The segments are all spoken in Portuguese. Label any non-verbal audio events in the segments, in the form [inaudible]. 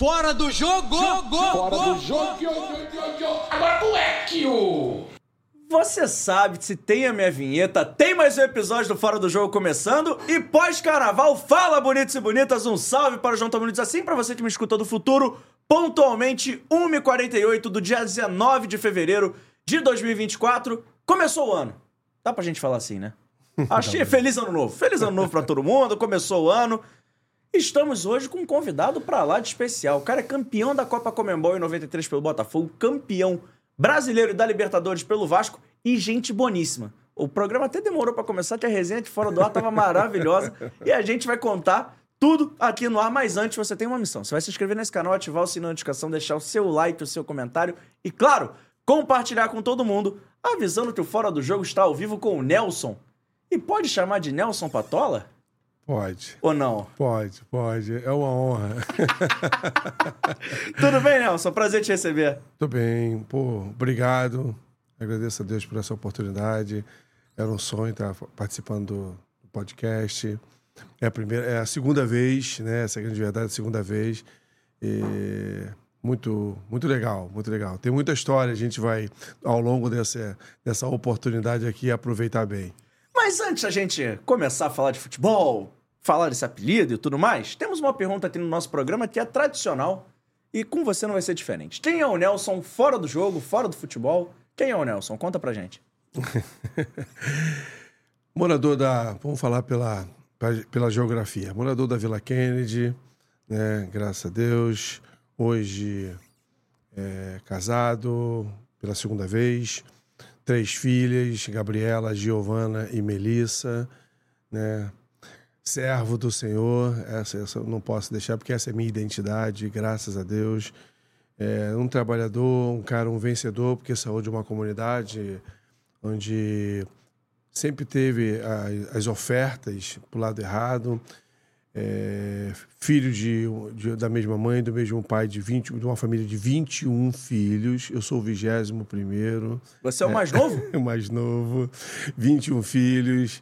Fora do jogo! Fora do jogo! Agora moleque! Você sabe, se tem a minha vinheta, tem mais um episódio do Fora do Jogo começando e pós-carnaval, fala bonitos e bonitas, um salve para o João Tão Bonitos assim para você que me escuta do futuro, pontualmente 1h48 do dia 19 de fevereiro de 2024, começou o ano. Dá pra gente falar assim, né? [laughs] Achei feliz ano novo. Feliz ano novo pra todo mundo, começou o ano. Estamos hoje com um convidado pra lá de especial. O cara é campeão da Copa Comembol em 93 pelo Botafogo, campeão brasileiro da Libertadores pelo Vasco e gente boníssima. O programa até demorou pra começar, que a resenha de fora do ar tava maravilhosa. [laughs] E a gente vai contar tudo aqui no ar, mas antes você tem uma missão. Você vai se inscrever nesse canal, ativar o sininho de notificação, deixar o seu like, o seu comentário e, claro, compartilhar com todo mundo, avisando que o Fora do Jogo está ao vivo com o Nelson. E pode chamar de Nelson Patola? Pode. Ou não? Pode, pode. É uma honra. [laughs] Tudo bem, Nelson? Prazer te receber. Tudo bem. Pô, obrigado. Agradeço a Deus por essa oportunidade. Era um sonho estar participando do podcast. É a primeira, é a segunda vez, né? Essa é a grande verdade, a segunda vez. E muito, muito legal, muito legal. Tem muita história, a gente vai, ao longo dessa, dessa oportunidade aqui, aproveitar bem. Mas antes da gente começar a falar de futebol, falar desse apelido e tudo mais, temos uma pergunta aqui no nosso programa que é tradicional e com você não vai ser diferente. Quem é o Nelson fora do jogo, fora do futebol? Quem é o Nelson? Conta pra gente. [laughs] Morador da. Vamos falar pela, pela geografia. Morador da Vila Kennedy, né? Graças a Deus. Hoje é, casado pela segunda vez. Três filhas, Gabriela, Giovana e Melissa, né? Servo do Senhor, essa, essa eu não posso deixar porque essa é minha identidade, graças a Deus. É, um trabalhador, um cara, um vencedor, porque saiu de uma comunidade onde sempre teve a, as ofertas para o lado errado. É, filho de, de, da mesma mãe, do mesmo pai, de, 20, de uma família de 21 filhos. Eu sou o vigésimo primeiro. Você é o mais novo? [laughs] o mais novo. 21 filhos.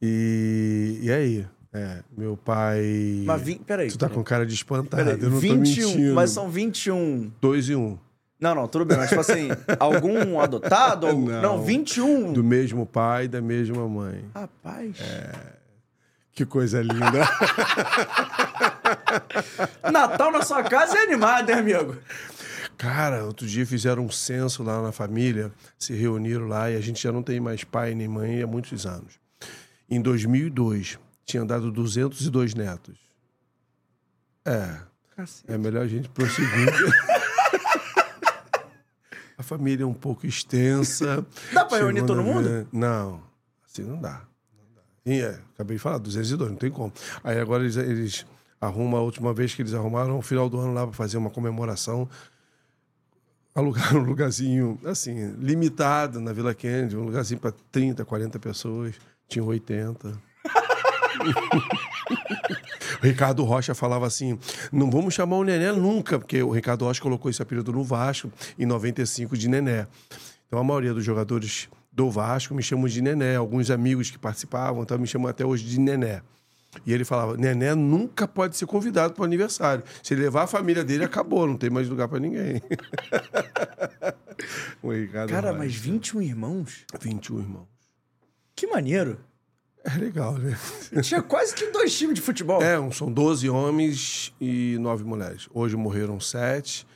E, e aí? É, meu pai. Mas vi, peraí. Tu tá com cara de espantado. Peraí, eu não 21, tô mentindo. mas são 21. Dois e um. Não, não, tudo bem, mas tipo assim, [laughs] algum adotado? Algum... Não. não, 21. Do mesmo pai, da mesma mãe. Rapaz. É. Que coisa linda. [laughs] Natal na sua casa é animado, hein, amigo? Cara, outro dia fizeram um censo lá na família, se reuniram lá e a gente já não tem mais pai nem mãe há muitos anos. Em 2002, tinham dado 202 netos. É. Cacete. É melhor a gente prosseguir. [laughs] a família é um pouco extensa. [laughs] Dá pra reunir todo mundo? Não, assim não dá. E é, acabei de falar, 202, não tem como. Aí agora eles, eles arrumam, a última vez que eles arrumaram, no final do ano lá para fazer uma comemoração, alugaram [laughs] um lugarzinho, assim, limitado na Vila Kennedy, um lugarzinho para 30, 40 pessoas, tinha 80. [laughs] o Ricardo Rocha falava assim: não vamos chamar o Nené nunca, porque o Ricardo Rocha colocou esse apelido no Vasco em 95 de Nené. Então a maioria dos jogadores do Vasco me chamam de Nené. Alguns amigos que participavam então me chamam até hoje de Nené. E ele falava: Nené nunca pode ser convidado para o aniversário. Se ele levar a família dele, acabou, não tem mais lugar para ninguém. [laughs] Cara, Rocha. mas 21 irmãos? 21 irmãos. Que maneiro. É legal, né? [laughs] Tinha quase que dois times de futebol. É, são 12 homens e 9 mulheres. Hoje morreram 7,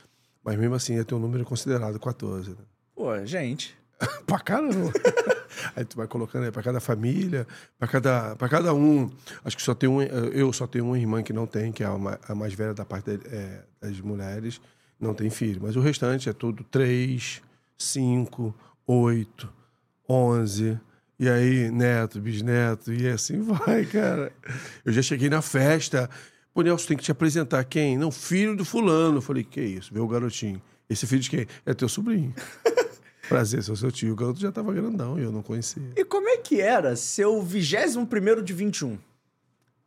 mas mesmo assim ia ter um número considerado 14. Né? Pô, gente. [laughs] pra caramba. [laughs] aí tu vai colocando aí pra cada família, pra cada, pra cada um. Acho que só tem um. Eu só tenho uma irmã que não tem, que é a mais velha da parte de, é, das mulheres, não tem filho. Mas o restante é tudo três, cinco, oito, onze. E aí, neto, bisneto, e assim [laughs] vai, cara. Eu já cheguei na festa. Pô, Nelson, tem que te apresentar quem? Não, filho do fulano. Eu falei, que isso? O garotinho. Esse filho de quem? É teu sobrinho. [laughs] Prazer, sou seu tio. O garoto já tava grandão e eu não conhecia. E como é que era seu 21 de 21?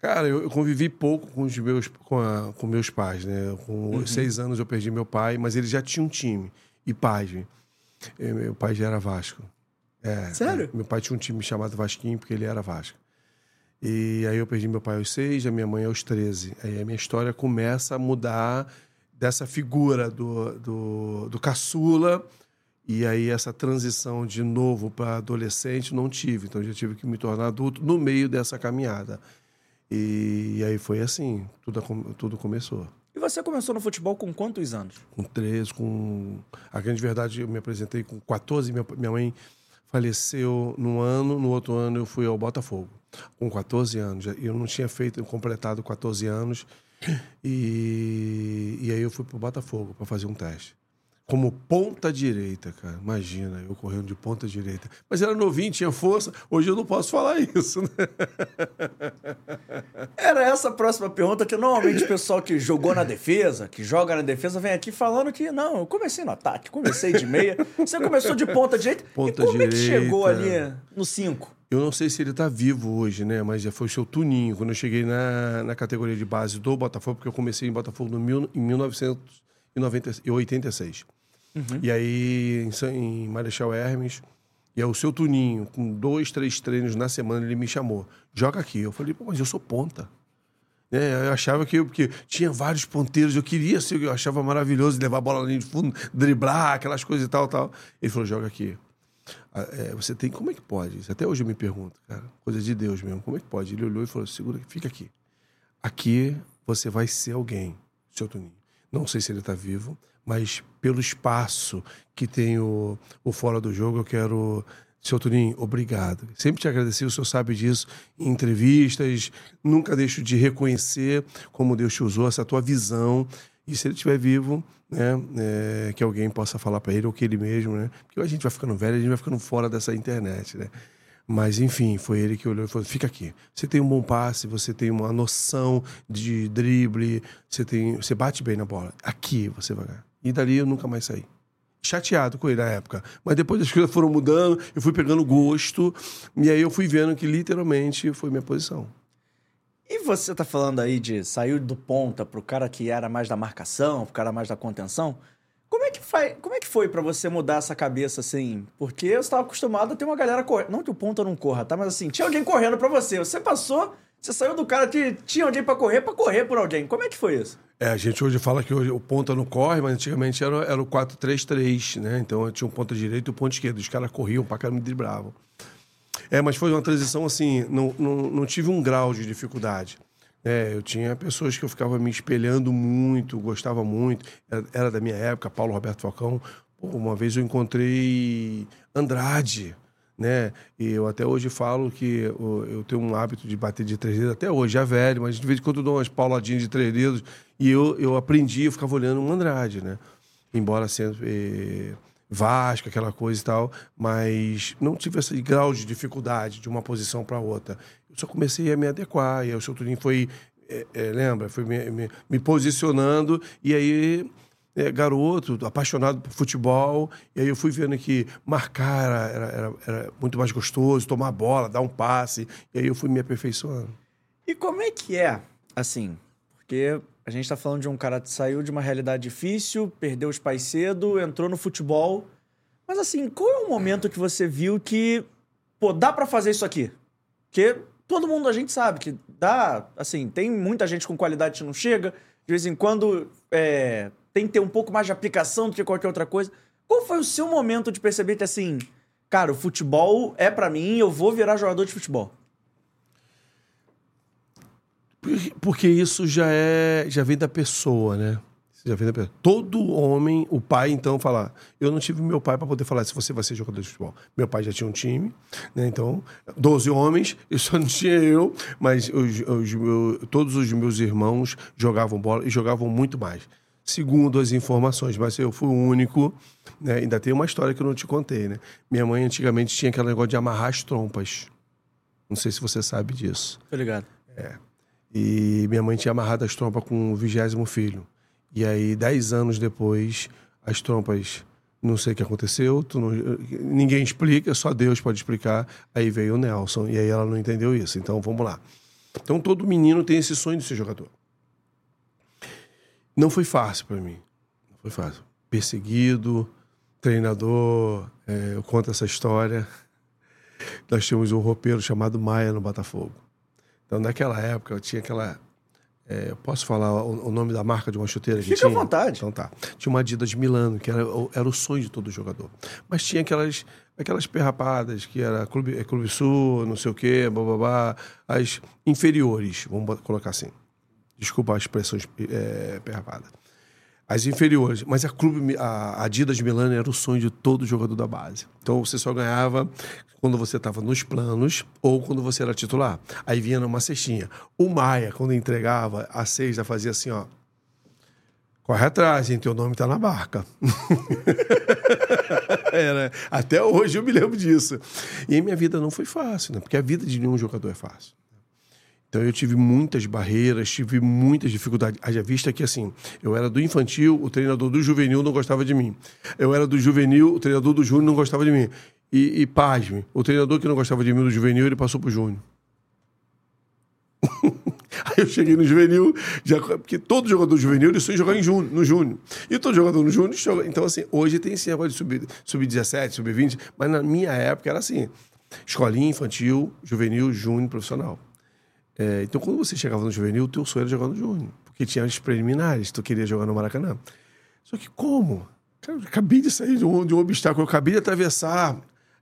Cara, eu, eu, convivi pouco com os meus, com, a, com meus pais, né? Com uhum. seis anos eu perdi meu pai, mas ele já tinha um time. E pais, Meu pai já era Vasco. É, Sério? É, meu pai tinha um time chamado Vasquinho porque ele era Vasco. E aí eu perdi meu pai aos seis, a minha mãe aos 13. Aí a minha história começa a mudar dessa figura do, do, do caçula. E aí essa transição de novo para adolescente não tive. Então já tive que me tornar adulto no meio dessa caminhada. E, e aí foi assim, tudo, tudo começou. E você começou no futebol com quantos anos? Com 13, com. A grande verdade, eu me apresentei com 14. Minha, minha mãe faleceu num ano, no outro ano eu fui ao Botafogo, com 14 anos. Eu não tinha feito, completado 14 anos. E, e aí eu fui pro Botafogo para fazer um teste como ponta direita, cara. Imagina, eu correndo de ponta direita. Mas era novinho, tinha força. Hoje eu não posso falar isso, né? [laughs] Era essa a próxima pergunta que normalmente o pessoal que jogou na defesa, que joga na defesa, vem aqui falando que não, eu comecei no ataque, comecei de meia. Você começou de ponta direita. Ponta e como direita. é que chegou ali no 5? Eu não sei se ele tá vivo hoje, né? Mas já foi o seu Tuninho. Quando eu cheguei na, na categoria de base do Botafogo, porque eu comecei em Botafogo no mil, em 1986. Uhum. E aí, em, em Marechal Hermes, e aí o seu Tuninho, com dois, três treinos na semana, ele me chamou. Joga aqui. Eu falei, pô, mas eu sou ponta. É, eu achava que eu, porque tinha vários ponteiros, eu queria ser, eu achava maravilhoso levar a bola ali de fundo, driblar, aquelas coisas e tal, tal. Ele falou, joga aqui. É, você tem, como é que pode? Até hoje eu me pergunto, cara. Coisa de Deus mesmo. Como é que pode? Ele olhou e falou, segura, fica aqui. Aqui você vai ser alguém, seu Tuninho. Não sei se ele está vivo, mas pelo espaço que tem o, o Fora do Jogo, eu quero. Seu Tuninho, obrigado. Sempre te agradeci, o senhor sabe disso, em entrevistas. Nunca deixo de reconhecer como Deus te usou, essa tua visão. E se ele estiver vivo, né, é, que alguém possa falar para ele, ou que ele mesmo, né? Porque a gente vai ficando velho, a gente vai ficando fora dessa internet, né? Mas, enfim, foi ele que olhou e falou: fica aqui. Você tem um bom passe, você tem uma noção de drible, você, tem, você bate bem na bola. Aqui você vai ganhar. E dali eu nunca mais saí. Chateado com ele na época. Mas depois as coisas foram mudando, eu fui pegando gosto, e aí eu fui vendo que literalmente foi minha posição. E você tá falando aí de sair do ponta pro cara que era mais da marcação, pro cara mais da contenção. Como é que, foi, como é que foi para você mudar essa cabeça assim? Porque eu estava acostumado a ter uma galera correndo. Não que o ponta não corra, tá? Mas assim, tinha alguém correndo para você. Você passou, você saiu do cara que tinha alguém para correr, para correr por alguém. Como é que foi isso? É, a gente hoje fala que hoje o ponta não corre, mas antigamente era, era o 4-3-3, né? Então tinha um ponta direito e um ponta esquerdo. Os caras corriam pra caramba e driblavam. É, mas foi uma transição assim, não, não, não tive um grau de dificuldade. É, eu tinha pessoas que eu ficava me espelhando muito, gostava muito. Era, era da minha época, Paulo Roberto Falcão. Pô, uma vez eu encontrei Andrade, né? E eu até hoje falo que eu, eu, tenho um hábito de bater de três dedos, até hoje, já velho, mas de vez em quando eu dou umas pauladinhas de três dedos. E eu, eu aprendi, eu ficava olhando um Andrade, né? Embora sendo Vasco, aquela coisa e tal, mas não tive esse grau de dificuldade de uma posição para outra. Só comecei a me adequar, e aí o seu Turinho foi, é, é, lembra, foi me, me, me, posicionando, e aí, é, garoto, apaixonado por futebol, e aí eu fui vendo que marcar era, era, era, muito mais gostoso, tomar bola, dar um passe, e aí eu fui me aperfeiçoando. E como é que é, assim, porque a gente tá falando de um cara que saiu de uma realidade difícil, perdeu os pais cedo, entrou no futebol. Mas assim, qual é o momento que você viu que, pô, dá para fazer isso aqui? Porque todo mundo a gente sabe que dá, assim, tem muita gente com qualidade que não chega, de vez em quando é, tem que ter um pouco mais de aplicação do que qualquer outra coisa. Qual foi o seu momento de perceber que, assim, cara, o futebol é para mim, eu vou virar jogador de futebol? Porque isso já é já vem da pessoa, né? Já vem da pessoa. Todo homem, o pai então fala, eu não tive meu pai para poder falar se você vai ser jogador de futebol. Meu pai já tinha um time, né? Então, 12 homens, eu só não tinha eu, mas os, os, todos os meus irmãos jogavam bola e jogavam muito mais. Segundo as informações, mas eu fui o único, né? Ainda tem uma história que eu não te contei, né? Minha mãe antigamente tinha aquele negócio de amarrar as trompas. Não sei se você sabe disso. Tô ligado. É. E minha mãe tinha amarrado as trompas com o vigésimo filho. E aí, dez anos depois, as trompas, não sei o que aconteceu, não, ninguém explica, só Deus pode explicar. Aí veio o Nelson, e aí ela não entendeu isso. Então, vamos lá. Então, todo menino tem esse sonho de ser jogador. Não foi fácil para mim. Não foi fácil. Perseguido, treinador, é, eu conto essa história. Nós tínhamos um roupeiro chamado Maia no Botafogo. Então, naquela época, eu tinha aquela. É, eu posso falar o, o nome da marca de uma chuteira que Fica à tinha? vontade. Então tá. Tinha uma Adidas Milano, que era, o- era o sonho de todo jogador. Mas tinha aquelas, aquelas perrapadas, que era Clube, é, Clube Sul, não sei o quê, bababá, as inferiores, vamos colocar assim. Desculpa a expressão é, perrapada. As inferiores. Mas a Clube, a Adidas Milano era o sonho de todo jogador da base. Então você só ganhava quando você estava nos planos ou quando você era titular. Aí vinha numa cestinha. O Maia, quando entregava, a seis já fazia assim, ó. Corre atrás, hein? Teu nome tá na barca. [laughs] Era. Até hoje eu me lembro disso. E minha vida não foi fácil, né? Porque a vida de nenhum jogador é fácil. Então eu tive muitas barreiras, tive muitas dificuldades. Haja vista que assim, eu era do infantil, o treinador do juvenil não gostava de mim. Eu era do juvenil, o treinador do júnior não gostava de mim. E, e pasme, o treinador que não gostava de mim do juvenil, ele passou pro júnior. [laughs] Aí eu cheguei no juvenil, já, porque todo jogador juvenil ele em jogar em júnior, no júnior. E todo jogador no júnior joga. Então, assim, hoje tem esse negócio de sub- sub-17, sub-20, mas na minha época era assim: escolinha infantil, juvenil, júnior, profissional. É, então, quando você chegava no juvenil, o teu sonho era jogar no júnior. Porque tinha as preliminares, tu queria jogar no Maracanã. Só que como? Cara, acabei de sair de um, de um obstáculo, eu acabei de atravessar.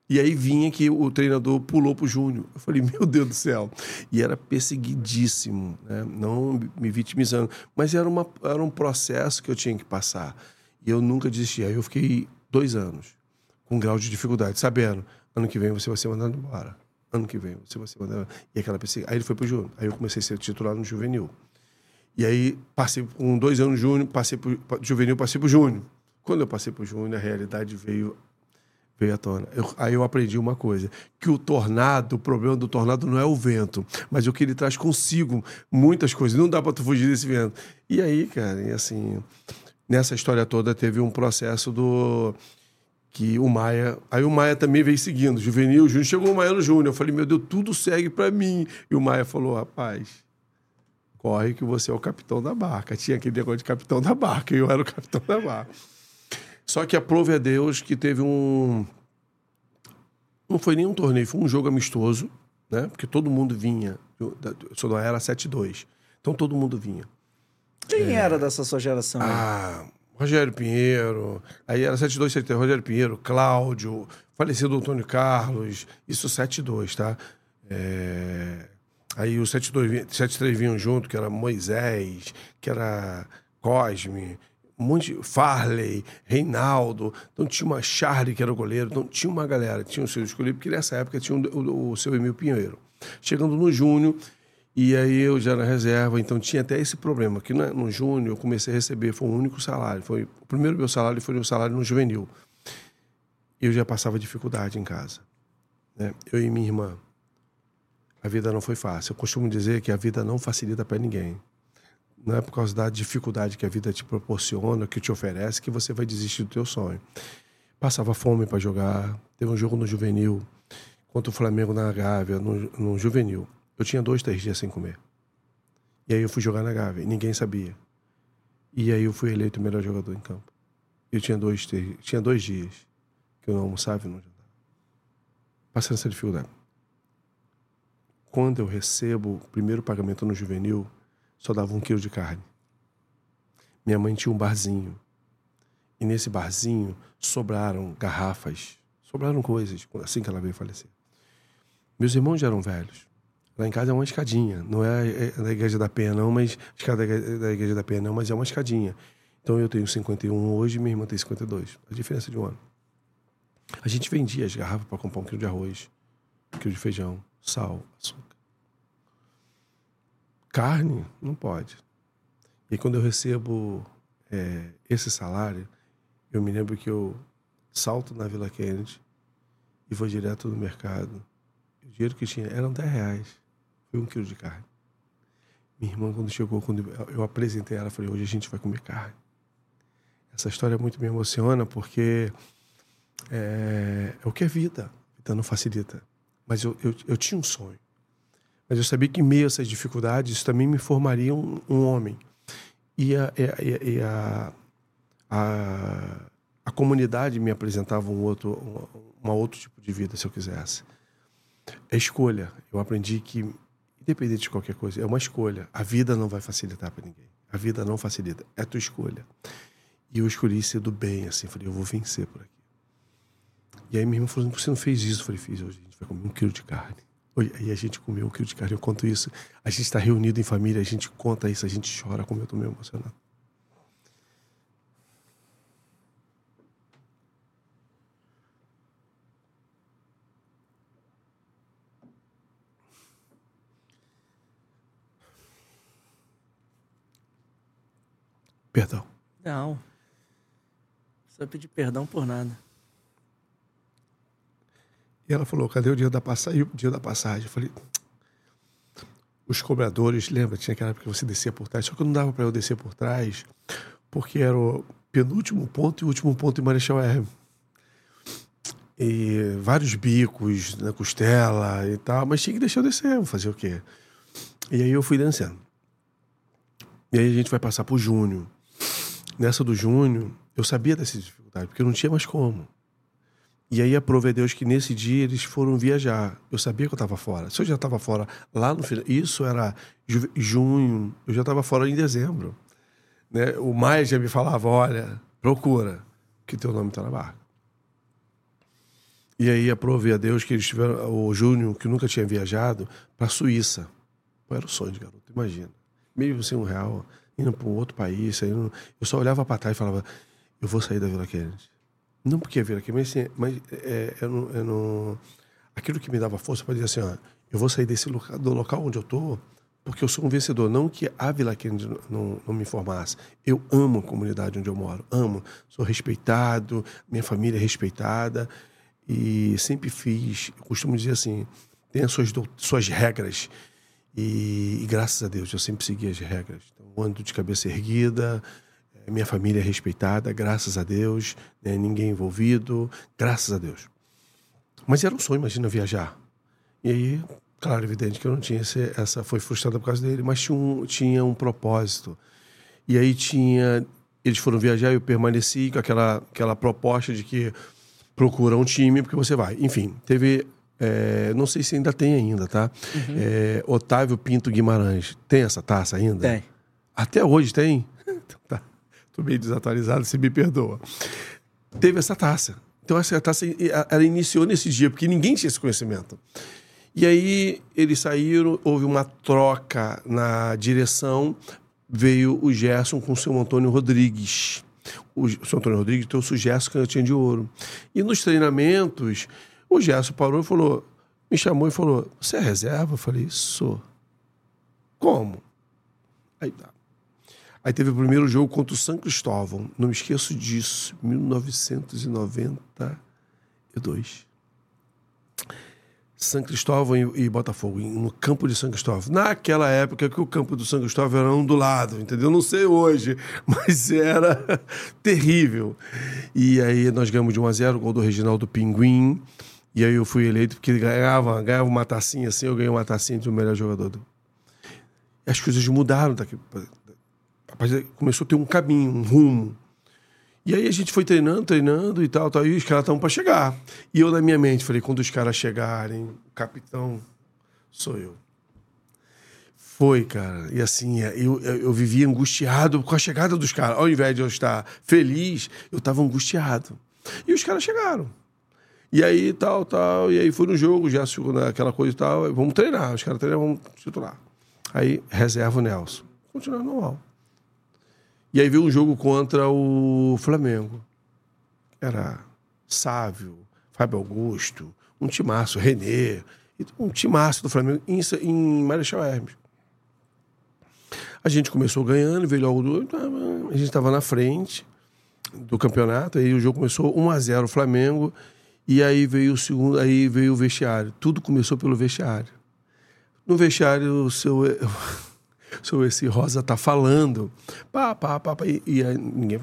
E aí vinha que o treinador pulou pro Júnior. Eu falei, meu Deus do céu. E era perseguidíssimo, né? não me vitimizando. Mas era, uma, era um processo que eu tinha que passar. E eu nunca desisti. Aí eu fiquei dois anos com um grau de dificuldade, sabendo, ano que vem você vai ser mandado embora. Ano que vem você vai ser mandado. E aquela perseguição. Aí ele foi pro Júnior. Aí eu comecei a ser titular no Juvenil. E aí passei com dois anos júnior, passei pro juvenil, passei pro júnior. Quando eu passei pro júnior, a realidade veio veio à tona. Eu- aí eu aprendi uma coisa, que o tornado, o problema do tornado não é o vento, mas o que ele traz consigo muitas coisas. Não dá para tu fugir desse vento. E aí, cara, e assim, nessa história toda teve um processo do que o Maia, aí o Maia também veio seguindo, juvenil, júnior, chegou o Maia no júnior. Eu falei, meu Deus, tudo segue para mim. E o Maia falou, rapaz, corre que você é o capitão da barca. Tinha aquele negócio de capitão da barca, e eu era o capitão da barca. Só que aprove a Deus que teve um. Não foi nem um torneio, foi um jogo amistoso, né? Porque todo mundo vinha. Eu sou da era 7-2. Então todo mundo vinha. Quem era dessa sua geração? aí? Rogério Pinheiro. Aí era 7-2, 7 Rogério Pinheiro, Cláudio, falecido Antônio Carlos. Isso 7-2, tá? É, Aí os 7-2 vi- 7-3 vinham junto, que era Moisés, que era Cosme, um monte de Farley, Reinaldo. Então tinha uma Charlie, que era o goleiro. Então tinha uma galera, tinha o seu escolhido, porque nessa época tinha o, o, o seu Emil Pinheiro. Chegando no Júnior, e aí eu já na reserva, então tinha até esse problema, que no Júnior eu comecei a receber, foi um único salário. Foi, o primeiro meu salário foi o salário no juvenil. Eu já passava dificuldade em casa. né? Eu e minha irmã. A vida não foi fácil. Eu costumo dizer que a vida não facilita para ninguém. Não é por causa da dificuldade que a vida te proporciona, que te oferece, que você vai desistir do teu sonho. Passava fome para jogar. Teve um jogo no juvenil contra o Flamengo na Gávea, no, no juvenil. Eu tinha dois, três dias sem comer. E aí eu fui jogar na Gávea, ninguém sabia. E aí eu fui eleito o melhor jogador em campo. Eu tinha dois, três, tinha dois dias que eu não almoçava e não jantava. Passando essa dificuldade. Quando eu recebo o primeiro pagamento no juvenil, só dava um quilo de carne. Minha mãe tinha um barzinho. E nesse barzinho sobraram garrafas, sobraram coisas, assim que ela veio falecer. Meus irmãos já eram velhos. Lá em casa é uma escadinha. Não é é da Igreja da Penha, não, mas. Escada da Igreja da Penha, não, mas é uma escadinha. Então eu tenho 51 hoje e minha irmã tem 52. A diferença de um ano. A gente vendia as garrafas para comprar um quilo de arroz, um quilo de feijão, sal, açúcar. Carne, não pode. E quando eu recebo é, esse salário, eu me lembro que eu salto na Vila Kennedy e vou direto no mercado. O dinheiro que tinha eram 10 reais. Foi um quilo de carne. Minha irmã, quando chegou, quando eu apresentei ela, falei, hoje a gente vai comer carne. Essa história muito me emociona porque é, é o que é vida. Vida não facilita. Mas eu, eu, eu tinha um sonho. Mas eu sabia que em meio a essas dificuldades, isso também me formaria um, um homem. E a, e a, e a, a, a comunidade me apresentava um outro, um, um outro tipo de vida, se eu quisesse. É escolha. Eu aprendi que Independente de qualquer coisa, é uma escolha. A vida não vai facilitar para ninguém. A vida não facilita. É tua escolha. E eu escolhi ser do bem, assim. Falei, eu vou vencer por aqui. E aí minha irmã falou, você não fez isso? Eu falei, fiz. Hoje a gente vai comer um quilo de carne. Aí a gente comeu um quilo de carne. Eu conto isso. A gente está reunido em família, a gente conta isso, a gente chora, como eu estou meio emocionado. Perdão. Não. Precisa pedir perdão por nada. E ela falou: cadê o dia da passagem? O dia da passagem. Eu falei: os cobradores, lembra? Tinha aquela época que você descia por trás, só que não dava para eu descer por trás, porque era o penúltimo ponto e o último ponto em Marechal Hermes. E vários bicos na costela e tal, mas tinha que deixar eu descer, vou fazer o quê? E aí eu fui dançando. E aí a gente vai passar pro Júnior. Nessa do Júnior, eu sabia dessa dificuldade, porque eu não tinha mais como. E aí aprove a Deus que nesse dia eles foram viajar. Eu sabia que eu estava fora. Se eu já estava fora lá no final, isso era junho, eu já estava fora em dezembro. Né? O Maia já me falava: olha, procura, que teu nome está na barca. E aí aprove a Deus que eles tiveram, o Júnior, que nunca tinha viajado, para a Suíça. Era o sonho de garoto? Imagina. Mesmo sem um real, indo para outro país. Saindo... Eu só olhava para trás e falava: eu vou sair da Vila Kennedy. Não porque ia vir aqui, mas, assim, mas é, eu não, eu não, aquilo que me dava força para dizer assim: ó, eu vou sair desse local, do local onde eu tô, porque eu sou um vencedor. Não que a Vila Kennedy não, não me informasse. Eu amo a comunidade onde eu moro, amo. Sou respeitado, minha família é respeitada e sempre fiz. Costumo dizer assim: tem as suas, suas regras. E, e, graças a Deus eu sempre segui as regras. Ando de cabeça erguida, minha família é respeitada, graças a Deus, né? ninguém envolvido, graças a Deus. Mas era um sonho, imagina viajar. E aí, claro, evidente que eu não tinha esse, essa, foi frustrada por causa dele, mas tinha um, tinha um propósito. E aí tinha, eles foram viajar e eu permaneci com aquela, aquela proposta de que procura um time porque você vai. Enfim, teve é, não sei se ainda tem ainda, tá? Uhum. É, Otávio Pinto Guimarães. Tem essa taça ainda? Tem. Até hoje tem? [laughs] Então tá. Tô meio desatualizado, você me perdoa. Teve essa taça. Então essa taça ela iniciou nesse dia, porque ninguém tinha esse conhecimento. E aí eles saíram, houve uma troca na direção, veio o Gerson com o seu Antônio Rodrigues. O seu Antônio Rodrigues trouxe o Gerson canhotinha de ouro. E nos treinamentos, o Gerson parou e falou, me chamou e falou: Você é reserva? Eu falei: Sou. Como? Aí tá. Aí teve o primeiro jogo contra o São Cristóvão. Não me esqueço disso. 1992. São Cristóvão e, Botafogo, no campo de São Cristóvão. Naquela época que o campo do São Cristóvão era ondulado, entendeu? Não sei hoje, [laughs] mas era [laughs] terrível. E aí nós ganhamos de 1 a 0 gol do Reginaldo Pinguim. E aí eu fui eleito porque ganhava, ganhava uma tacinha assim, eu ganhei uma tacinha de o melhor jogador. Do... As coisas mudaram daqui começou a ter um caminho, um rumo. E aí a gente foi treinando, treinando e tal, tal e os caras estavam para chegar. E eu, na minha mente, falei: quando os caras chegarem, capitão sou eu. Foi, cara. E assim, eu, eu, eu vivia angustiado com a chegada dos caras. Ao invés de eu estar feliz, eu estava angustiado. E os caras chegaram. E aí, tal, tal. E aí foi no jogo, já naquela coisa e tal. Vamos treinar. Os caras treinam, vamos titular. Aí reserva o Nelson. Continuar normal. E aí veio um jogo contra o Flamengo. Era Sávio, Fábio Augusto, um timaço, Renê, um timaço do Flamengo em, em Marechal Hermes. A gente começou ganhando, veio logo do. A gente estava na frente do campeonato, aí o jogo começou 1 a 0 Flamengo, e aí veio o segundo, aí veio o vestiário. Tudo começou pelo vestiário. No vestiário, o seu seu esse Rosa tá falando, pá, pá, pá, pá e, e aí, ninguém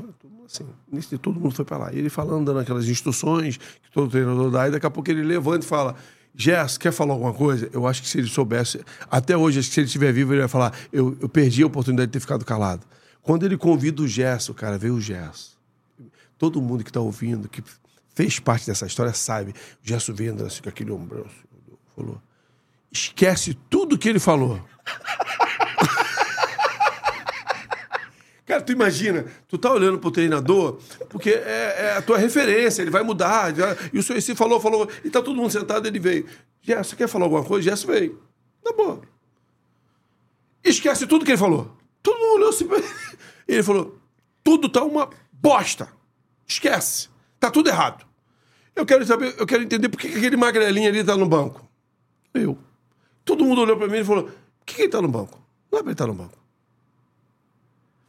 assim, todo mundo foi para lá. E ele falando, dando aquelas instruções que todo treinador dá, e daqui a pouco ele levanta e fala: Jess, quer falar alguma coisa? Eu acho que se ele soubesse, até hoje, acho que se ele estiver vivo, ele vai falar: eu, eu perdi a oportunidade de ter ficado calado. Quando ele convida o Gerson, cara, veio o Gerson. Todo mundo que está ouvindo, que fez parte dessa história, sabe. O Gerson vendo assim, com aquele ombrão, assim, falou: esquece tudo que ele falou. Cara, tu imagina, tu tá olhando pro treinador, porque é, é a tua referência, ele vai mudar. já- e o senhor esse falou, falou, e tá todo mundo sentado, ele veio. Gerson, quer falar alguma coisa? Gerson veio. Tá bom. Esquece tudo que ele falou. Todo mundo olhou assim pra ele. Ele falou: tudo tá uma bosta. Esquece. Tá tudo errado. Eu quero saber, eu quero entender por que que aquele magrelinho ali tá no banco. Eu. Todo mundo olhou pra mim e falou: por que, ele tá no banco? Não é pra ele estar no banco.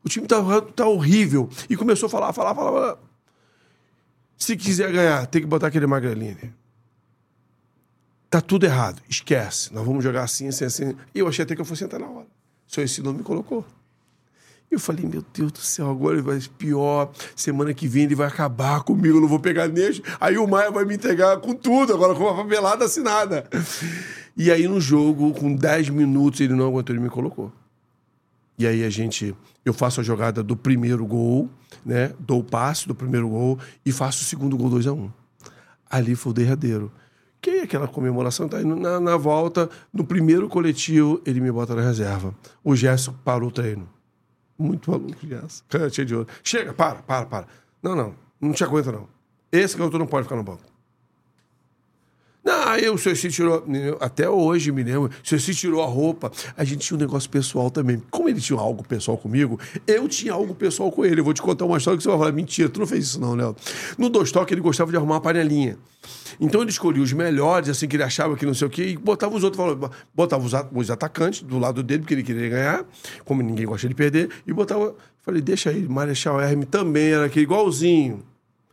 O time tá, tá horrível. E começou a falar, falar, falar. Se quiser ganhar, tem que botar aquele magrelinho ali. Tá tudo errado. Esquece. Nós vamos jogar assim, assim, assim. Eu achei até que eu fosse entrar na hora. Só esse nome me colocou. Eu falei, meu Deus do céu, agora ele vai pior. Semana que vem ele vai acabar comigo, eu não vou pegar nele. Aí o Maia vai me entregar com tudo, agora com uma papelada assinada. E aí no jogo, com 10 minutos, ele não aguentou, ele me colocou. E aí a gente, eu faço a jogada do primeiro gol, né? Dou o passe do primeiro gol e faço o segundo gol 2 a 1 um. Ali foi o derradeiro. Que é aquela comemoração, tá indo na, na volta, no primeiro coletivo, ele me bota na reserva. O Gerson parou o treino. Muito maluco, Gerson. Cheio de ouro. Chega, para, para, para. Não, não, não te aguenta, não. Esse garoto não pode ficar no banco. Não, aí o senhor se tirou. Até hoje me lembro. O senhor se tirou a roupa. A gente tinha um negócio pessoal também. Como ele tinha algo pessoal comigo, eu tinha algo pessoal com ele. Eu vou te contar uma história que você vai falar: mentira, tu não fez isso, não, Léo. No Dostoque ele gostava de arrumar uma panelinha. Então ele escolhia os melhores, assim, que ele achava que não sei o quê, e botava os outros, botava os, os atacantes do lado dele, porque ele queria ganhar, como ninguém gosta de perder, e botava. Falei, deixa ele, Marechal Hermes também era aquele igualzinho.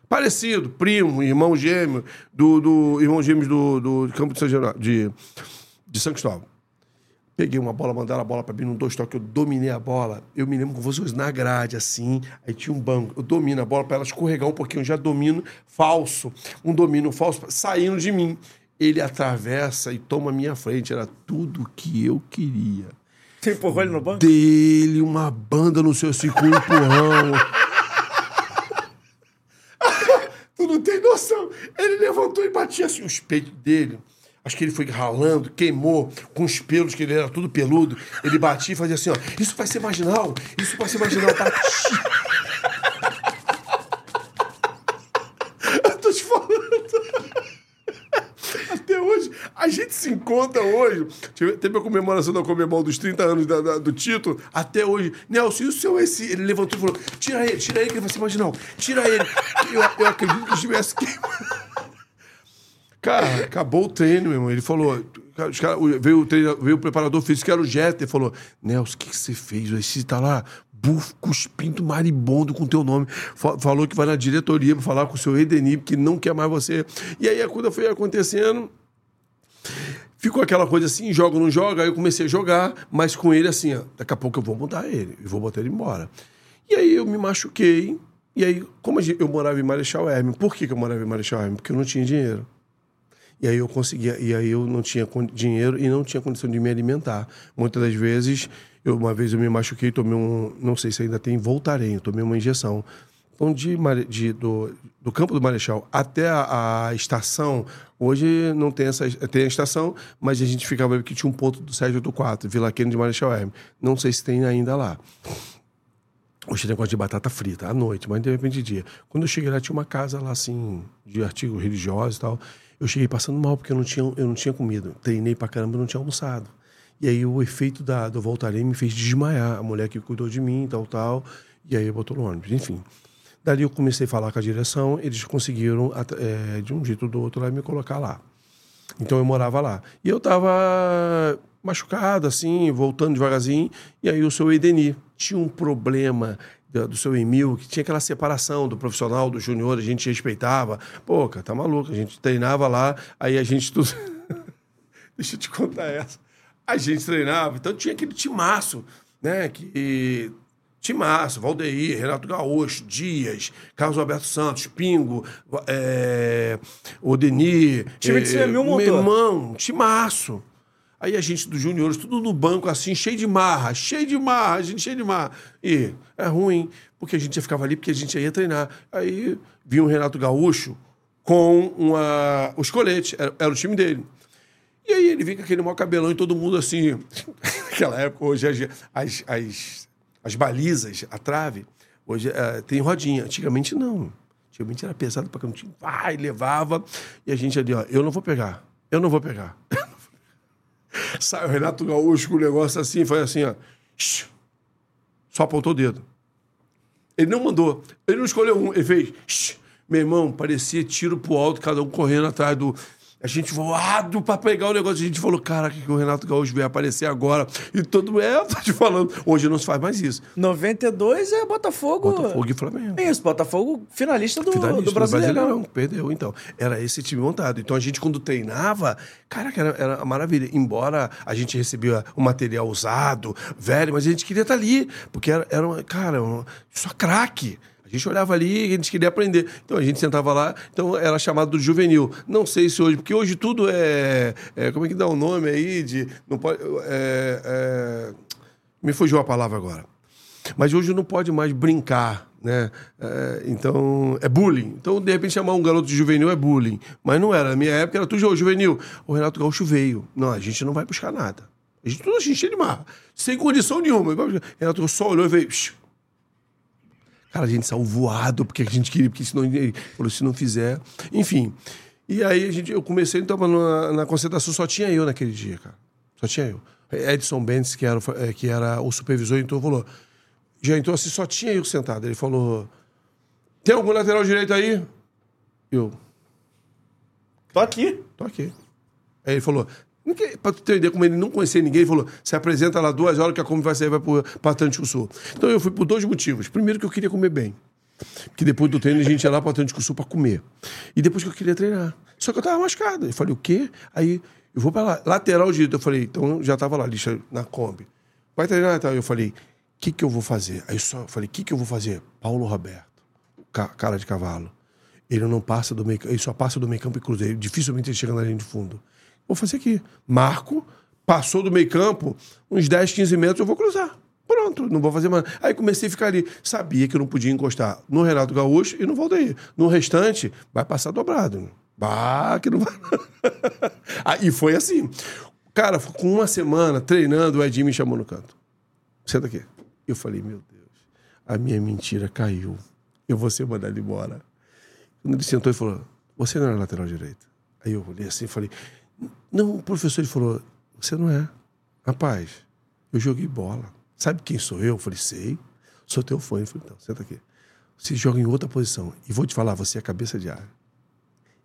Parecido, primo, irmão gêmeo, do, do irmão gêmeos do, do campo de São, Geraldo, de, de São Cristóvão. Peguei uma bola, mandaram a bola pra mim num dois toques, eu dominei a bola. Eu me lembro com vocês na grade, assim, aí tinha um banco. Eu domino a bola para ela escorregar um pouquinho, eu já domino falso. Um domínio falso saindo de mim. Ele atravessa e toma a minha frente. Era tudo que eu queria. Você empurrou ele no banco? Dele uma banda no seu segundo empurrão. [laughs] não tem noção. Ele levantou e batia assim os peitos dele. Acho que ele foi ralando, queimou com os pelos, que ele era tudo peludo. Ele batia e fazia assim, ó. Isso vai ser marginal, isso vai ser marginal. Batia. Eu tô te falando. Até hoje, a encontra hoje. Teve a comemoração da Comebol dos 30 anos da- da- do título. Até hoje. Nelson, e o seu esse? Ele levantou e falou: tira ele, tira ele que ele vai ser marginal. Tira ele. Eu, eu acredito que estivesse. [laughs] Cara, acabou o treino, meu irmão. Ele falou. os cara- veio, o treino, veio o preparador físico, que era o Jeter, ele falou: Nelson, o que, que você fez? Você tá lá, bufo, cuspindo maribondo com teu nome. Fa- Falou que vai na diretoria pra falar com o seu Edenir, que não quer mais você. E aí a coisa foi acontecendo. Ficou aquela coisa assim, joga ou não joga, aí eu comecei a jogar, mas com ele assim, ó, daqui a pouco eu vou mudar ele, eu vou botar ele embora. E aí eu me machuquei, e aí, como eu morava em Marechal Hermes, por que, que eu morava em Marechal Hermes? Porque eu não tinha dinheiro. E aí eu conseguia, e aí eu não tinha dinheiro e não tinha condição de me alimentar. Muitas das vezes, eu, uma vez eu me machuquei, tomei um, não sei se ainda tem, voltarei, tomei uma injeção. Então, de, de- do, do campo do Marechal até a, a estação, hoje não tem essa, tem a estação, mas a gente ficava que tinha um ponto do 784, Vila Queno de Marechal Hermes. Não sei se tem ainda lá. Hoje tem negócio de batata frita, à noite, mas de repente dia. Quando eu cheguei lá, tinha uma casa lá, assim, de artigos religiosos e tal. Eu cheguei passando mal, porque eu não tinha, eu não tinha comida. Treinei pra caramba, não tinha almoçado. E aí o efeito da, do voltarei me fez desmaiar. A mulher que cuidou de mim, tal, tal. E aí botou no ônibus, enfim. Dali eu comecei a falar com a direção, eles conseguiram, eh, de um jeito ou do outro, lá, me colocar lá. Então eu morava lá. E eu tava machucado, assim, voltando devagarzinho. E aí o seu Edenir tinha um problema do, do seu Emil, que tinha aquela separação do profissional, do júnior, a gente respeitava. Pô, cara, tá maluco. A gente treinava lá, aí a gente tudo. [laughs] Deixa eu te contar essa. A gente treinava, então tinha aquele timaço, né? Que. Timaço, Valdeir, Renato Gaúcho, Dias, Carlos Alberto Santos, Pingo, é, Odenir. Time que você é, mil montou. Meu irmão, timaço. Aí a gente dos juniores, tudo no banco, assim, cheio de marra, cheio de marra, a gente cheio de marra. E é ruim, porque a gente já ficava ali, porque a gente ia treinar. Aí vinha o Renato Gaúcho com uma, os coletes, era, era o time dele. E aí ele vem com aquele maior cabelão e todo mundo assim. [laughs] Naquela época, hoje as, as, as, as balizas, a trave, hoje eh, tem rodinha. Antigamente não. Antigamente era pesado pra cantinho. Vai, levava. E a gente ali, ó, eu não vou pegar. Eu não vou pegar. [laughs] Sai o Renato Gaúcho com o negócio assim, faz assim, ó. Só apontou o dedo. Ele não mandou. Ele não escolheu um. Ele fez. Meu irmão, parecia tiro pro alto, cada um correndo atrás do. A gente voado pra pegar o negócio. A gente falou, cara, que o Renato Gaúcho veio aparecer agora. E todo mundo. É, eu tô te falando. Hoje não se faz mais isso. 92 é Botafogo. Botafogo e Flamengo. É isso, Botafogo finalista do, Finalista do Brasileirão. Perdeu, então. Era esse time montado. Então a gente, quando treinava, cara, era, era uma maravilha. Embora a gente recebia o material usado, velho, mas a gente queria estar ali. Porque era, era uma, cara, só craque. A gente olhava ali e a gente queria aprender. Então a gente sentava lá, então era chamado do juvenil. Não sei se hoje, porque hoje tudo é. é como é que dá o um nome aí? De. Não pode. É, é, me fugiu a palavra agora. Mas hoje não pode mais brincar, né? É, então, é bullying. Então, de repente, chamar um garoto de juvenil é bullying. Mas não era. Na minha época era tudo juvenil. O Renato Gaúcho veio. Não, a gente não vai buscar nada. A gente, tudo gente de marra. Sem condição nenhuma. Renato só olhou e veio. Cara, a gente saiu voado porque a gente queria, porque senão ele falou, se não fizer. Enfim. E aí a gente, eu comecei, então, na, na concentração só tinha eu naquele dia, cara. Só tinha eu. Edson Bentes, que era, que era o supervisor, então falou. Já entrou assim, só tinha eu sentado. Ele falou: Tem algum lateral direito aí? Eu. Tô aqui. Tô aqui. Aí ele falou: Pra tu ter ideia, como ele não conhecia ninguém, ele falou: se apresenta lá duas horas que a Kombi vai sair vai para Atlântico Sul. Então eu fui por dois motivos. Primeiro, que eu queria comer bem. Porque depois do treino a gente ia lá para Atlântico Sul para comer. E depois que eu queria treinar. Só que eu tava machucado. Eu falei: o quê? Aí eu vou para lá. Lateral direito. Eu falei: então já tava lá, lixa na Kombi. Vai treinar e tal. Eu falei: o que, que eu vou fazer? Aí eu só falei: o que, que eu vou fazer? Paulo Roberto, cara de cavalo. Ele não passa do meio ele só passa do meio campo e cruzeiro. Dificilmente ele chega na linha de fundo. Vou fazer aqui. Marco, passou do meio campo, uns 10, 15 metros, eu vou cruzar. Pronto, não vou fazer mais. Aí comecei a ficar ali. Sabia que eu não podia encostar no Renato Gaúcho e no Valdeir. No restante, vai passar dobrado. Bah, que não vai. [laughs] Aí foi assim. Cara, com uma semana treinando, o Edinho me chamou no canto. Senta aqui. Eu falei, meu Deus, a minha mentira caiu. Eu vou ser mandado embora. Quando ele sentou, ele falou: Você não era lateral direito. Aí eu olhei assim e falei: não, o professor ele falou: Você não é. Rapaz, eu joguei bola. Sabe quem sou eu? Eu falei: Sei. Sou teu fã. Eu falei: Então, senta aqui. Você joga em outra posição. E vou te falar: Você é cabeça de área.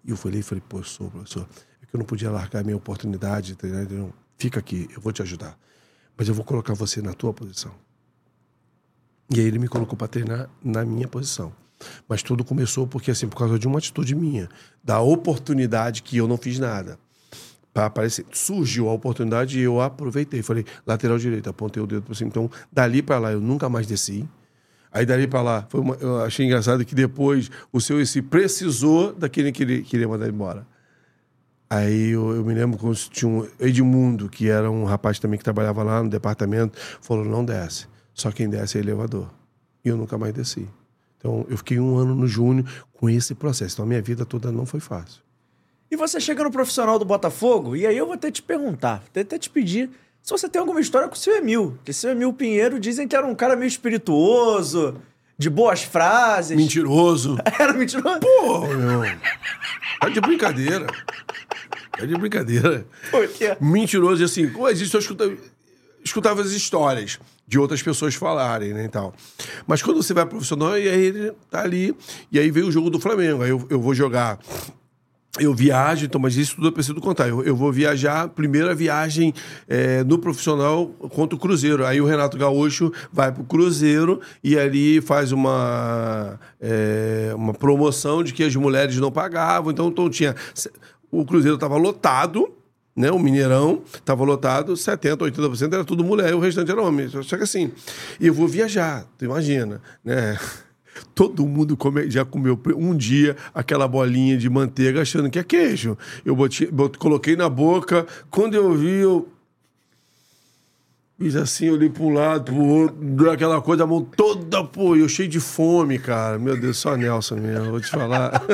E eu falei: falei Pô, eu sou, professor. É que eu não podia largar minha oportunidade de treinar. Então, fica aqui, eu vou te ajudar. Mas eu vou colocar você na tua posição. E aí ele me colocou para treinar na minha posição. Mas tudo começou porque, assim, por causa de uma atitude minha, da oportunidade que eu não fiz nada para aparecer. Surgiu a oportunidade e eu aproveitei. Falei, lateral direito, apontei o dedo para cima. Então, dali para lá, eu nunca mais desci. Aí, dali para lá, foi uma, eu achei engraçado que depois o seu esse precisou daquele que ele queria mandar embora. Aí eu, eu me lembro quando tinha um Edmundo, que era um rapaz também que trabalhava lá no departamento, falou: não desce, só quem desce é elevador. E eu nunca mais desci. Então eu fiquei um ano no Júnior com esse processo. Então a minha vida toda não foi fácil. E você chega no profissional do Botafogo, e aí eu vou que te perguntar, vou até te pedir se você tem alguma história com o seu Emil. Porque seu Emil Pinheiro dizem que era um cara meio espirituoso, de boas frases. Mentiroso. [laughs] Era mentiroso? Pô, meu. Tá de brincadeira. Tá de brincadeira. Por quê? Mentiroso, e assim, existe, eu escutava, escutava as histórias de outras pessoas falarem, né, e tal. Mas quando você vai profissional, e aí ele tá ali, e aí veio o jogo do Flamengo. Aí eu, eu vou jogar eu viajo, então, mas isso tudo eu preciso contar. Eu, eu vou viajar, primeira viagem é, no profissional contra o Cruzeiro. Aí o Renato Gaúcho vai pro Cruzeiro e ali faz uma, é, uma promoção de que as mulheres não pagavam. Então, então tinha. O Cruzeiro estava lotado, né? O Mineirão estava lotado, 70%, 80% era tudo mulher o restante era homem. Só que assim, eu vou viajar, tu imagina, né? Todo mundo come, já comeu um dia aquela bolinha de manteiga achando que é queijo. Eu botei, coloquei na boca, quando eu vi, eu. Fiz assim, olhei para um lado, para o outro, aquela coisa, a mão toda, pô, eu cheio de fome, cara. Meu Deus, só Nelson mesmo, vou te falar. [laughs]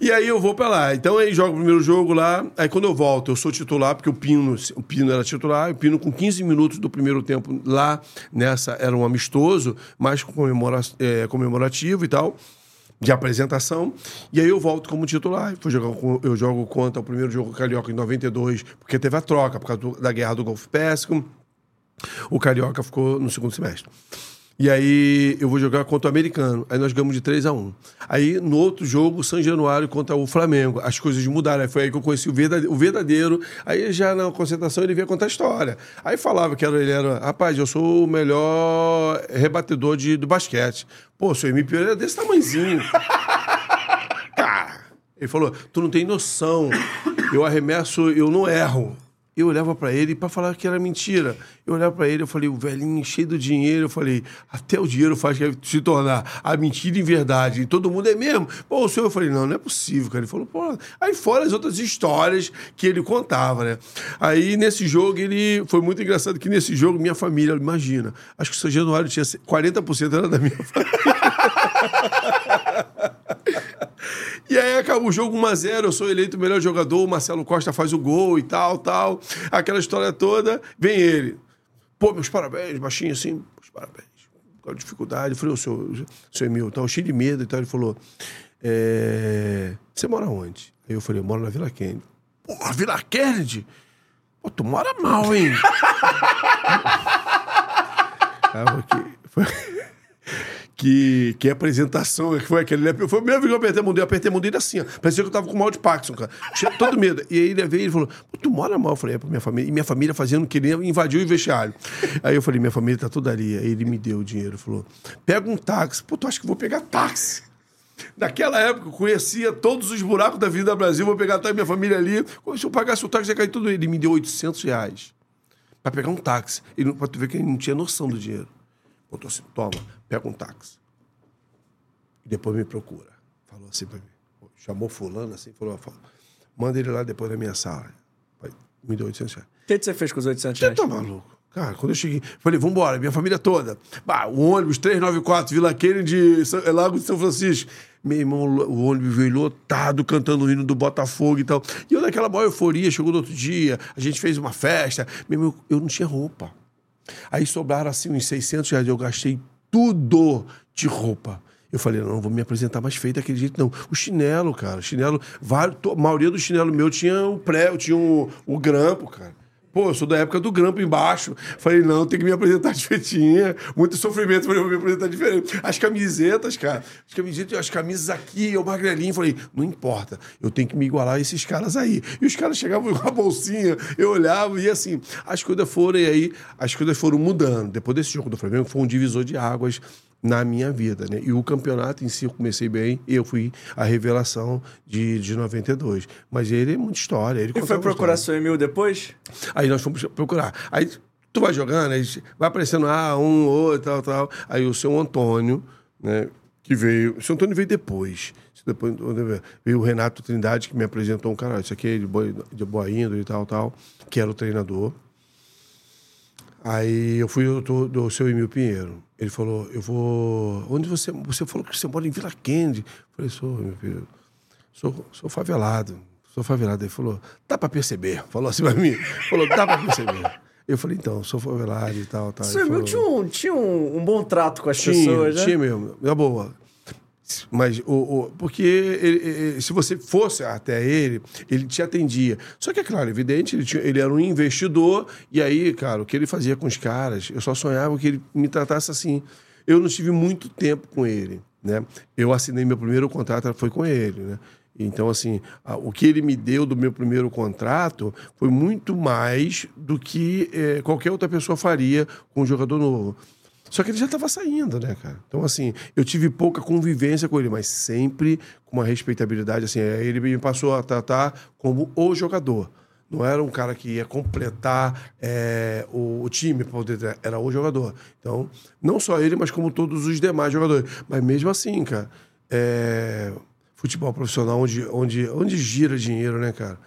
E aí eu vou pra lá. Então aí jogo o primeiro jogo lá. Aí quando eu volto, eu sou titular, porque o Pino, o Pino era titular. O Pino com 15 minutos do primeiro tempo lá nessa era um amistoso, mais comemora, é, comemorativo e tal. De apresentação, e aí eu volto como titular. Fui jogar com- eu jogo contra o primeiro jogo carioca em 92, porque teve a troca, por causa do- da guerra do Golfo Pérsico. O Carioca ficou no segundo semestre. E aí eu vou jogar contra o americano. Aí nós ganhamos de 3 a 1 Aí no outro jogo, São Januário contra o Flamengo. As coisas mudaram. Aí foi aí que eu conheci o verdadeiro. O verdadeiro. Aí já na concentração ele veio contar a história. Aí falava que era, ele era, rapaz, eu sou o melhor rebatedor de, do basquete. Pô, seu MP era desse tamanhozinho. [laughs] Cara, ele falou: tu não tem noção. Eu arremesso, eu não erro. Eu olhava pra ele pra falar que era mentira. Eu olhava pra ele, eu falei, o velhinho cheio do dinheiro, eu falei, até o dinheiro faz se tornar a mentira em verdade. E todo mundo é mesmo. Pô, o senhor, eu falei, não, não é possível, cara. Ele falou, pô. Aí fora as outras histórias que ele contava, né? Aí nesse jogo, ele. Foi muito engraçado que nesse jogo, minha família, imagina, acho que o São Januário tinha 40% era da minha [laughs] família. [laughs] E aí acaba o jogo 1x0, eu sou eleito o melhor jogador, o Marcelo Costa faz o gol e tal, tal. Aquela história toda, vem ele. Pô, meus parabéns, baixinho assim, meus parabéns. Com dificuldade. Eu falei, ô, seu, seu Emil, tava cheio de medo e tal. Ele falou, é... você mora onde? Aí eu falei, eu moro na Vila Kennedy. Porra, Vila Kennedy? Pô, tu mora mal, hein? [laughs] Calma que... Foi... Que, que apresentação, que foi aquele. Foi vez que eu apertei a mão dele, eu apertei a mão dele assim, ó. Parecia que eu tava com mal de Parkinson, cara. Tinha todo medo. E aí ele veio e falou: tu mora mal? Eu falei: É pra minha família. E minha família fazendo que ele invadiu o vestiário. Aí eu falei: Minha família tá toda ali. Aí ele me deu o dinheiro, falou: Pega um táxi. Pô, tu acha que vou pegar táxi? Naquela época, eu conhecia todos os buracos da Vida Brasil, vou pegar até minha família ali. Se eu pagasse o táxi, ia cair tudo. Ele me deu 800 reais pra pegar um táxi. Ele, pra tu ver que ele não tinha noção do dinheiro. Botou assim, toma, pega um táxi. E depois me procura. Falou assim pra mim. Chamou fulano assim, falou, falou manda ele lá depois da minha sala. Me deu 800 reais. O que, que você fez com os 800 Você reais? tá maluco? Cara, quando eu cheguei, falei, vambora, minha família toda. Bah, o ônibus 394, Vila Kennedy, São- é Lago de São Francisco. Meu irmão, o ônibus veio lotado, cantando o hino do Botafogo e tal. E eu naquela maior euforia, chegou no outro dia, a gente fez uma festa. Meu irmão, eu não tinha roupa. Aí sobraram assim uns 600 reais, eu gastei tudo de roupa. Eu falei, não, vou me apresentar mais feio daquele jeito, não. O chinelo, cara, chinelo, a maioria do chinelo meu tinha o pré, tinha o grampo, cara. Pô, eu sou da época do grampo embaixo. Falei, não, tem que me apresentar [laughs] diferentinha. Muito sofrimento pra eu me apresentar diferente. As camisetas, cara. As camisetas, as camisas aqui, eu magrelinho. Falei, não importa, eu tenho que me igualar a esses caras aí. E os caras chegavam [laughs] com a bolsinha, eu olhava e assim, as coisas foram, e aí as coisas foram mudando. Depois desse jogo do Flamengo, foi um divisor de águas na minha vida, né? E o campeonato em si eu comecei bem eu fui a revelação de, de 92. Mas ele é muita história. Ele E foi procurar história. seu Emil depois? Aí nós fomos procurar. Aí tu vai jogando, aí vai aparecendo, ah, um, outro, tal, tal. Aí o seu Antônio, né, que veio. O seu Antônio veio depois. Depois veio o Renato Trindade, que me apresentou um cara, isso aqui é de boa, de boa índole e tal, tal, que era o treinador. Aí eu fui do, do seu Emil Pinheiro. Ele falou, eu vou. Onde você. Você falou que você mora em Vila Kennedy. Eu falei, sou, meu filho. Sou, sou favelado. Sou favelado. Ele falou, dá pra perceber. [laughs] Falou assim pra mim. Falou, dá pra perceber. Eu falei, então, sou favelado e tal, tal. Emil falou, tinha, um, tinha um, um bom trato com as tinha, pessoas, né? tinha mesmo, na boa. Mas, o, o- porque ele- ele- se você fosse até ele, ele te atendia. Só que, é claro, evidente, ele, tinha- ele era um investidor, e aí, cara, o que ele fazia com os caras, eu só sonhava que ele me tratasse assim. Eu não tive muito tempo com ele, né? Eu assinei meu primeiro contrato, foi com ele, né? Então, assim, o que ele me deu do meu primeiro contrato foi muito mais do que eh, qualquer outra pessoa faria com um jogador novo. Só que ele já estava saindo, né, cara? Então, assim, eu tive pouca convivência com ele, mas sempre com uma respeitabilidade, assim. aí Ele me passou a tratar como o jogador. Não era um cara que ia completar é, o, o time poder. Era o jogador. Então, não só ele, mas como todos os demais jogadores. Mas mesmo assim, cara, é, futebol profissional, onde, onde, onde gira dinheiro, né, cara?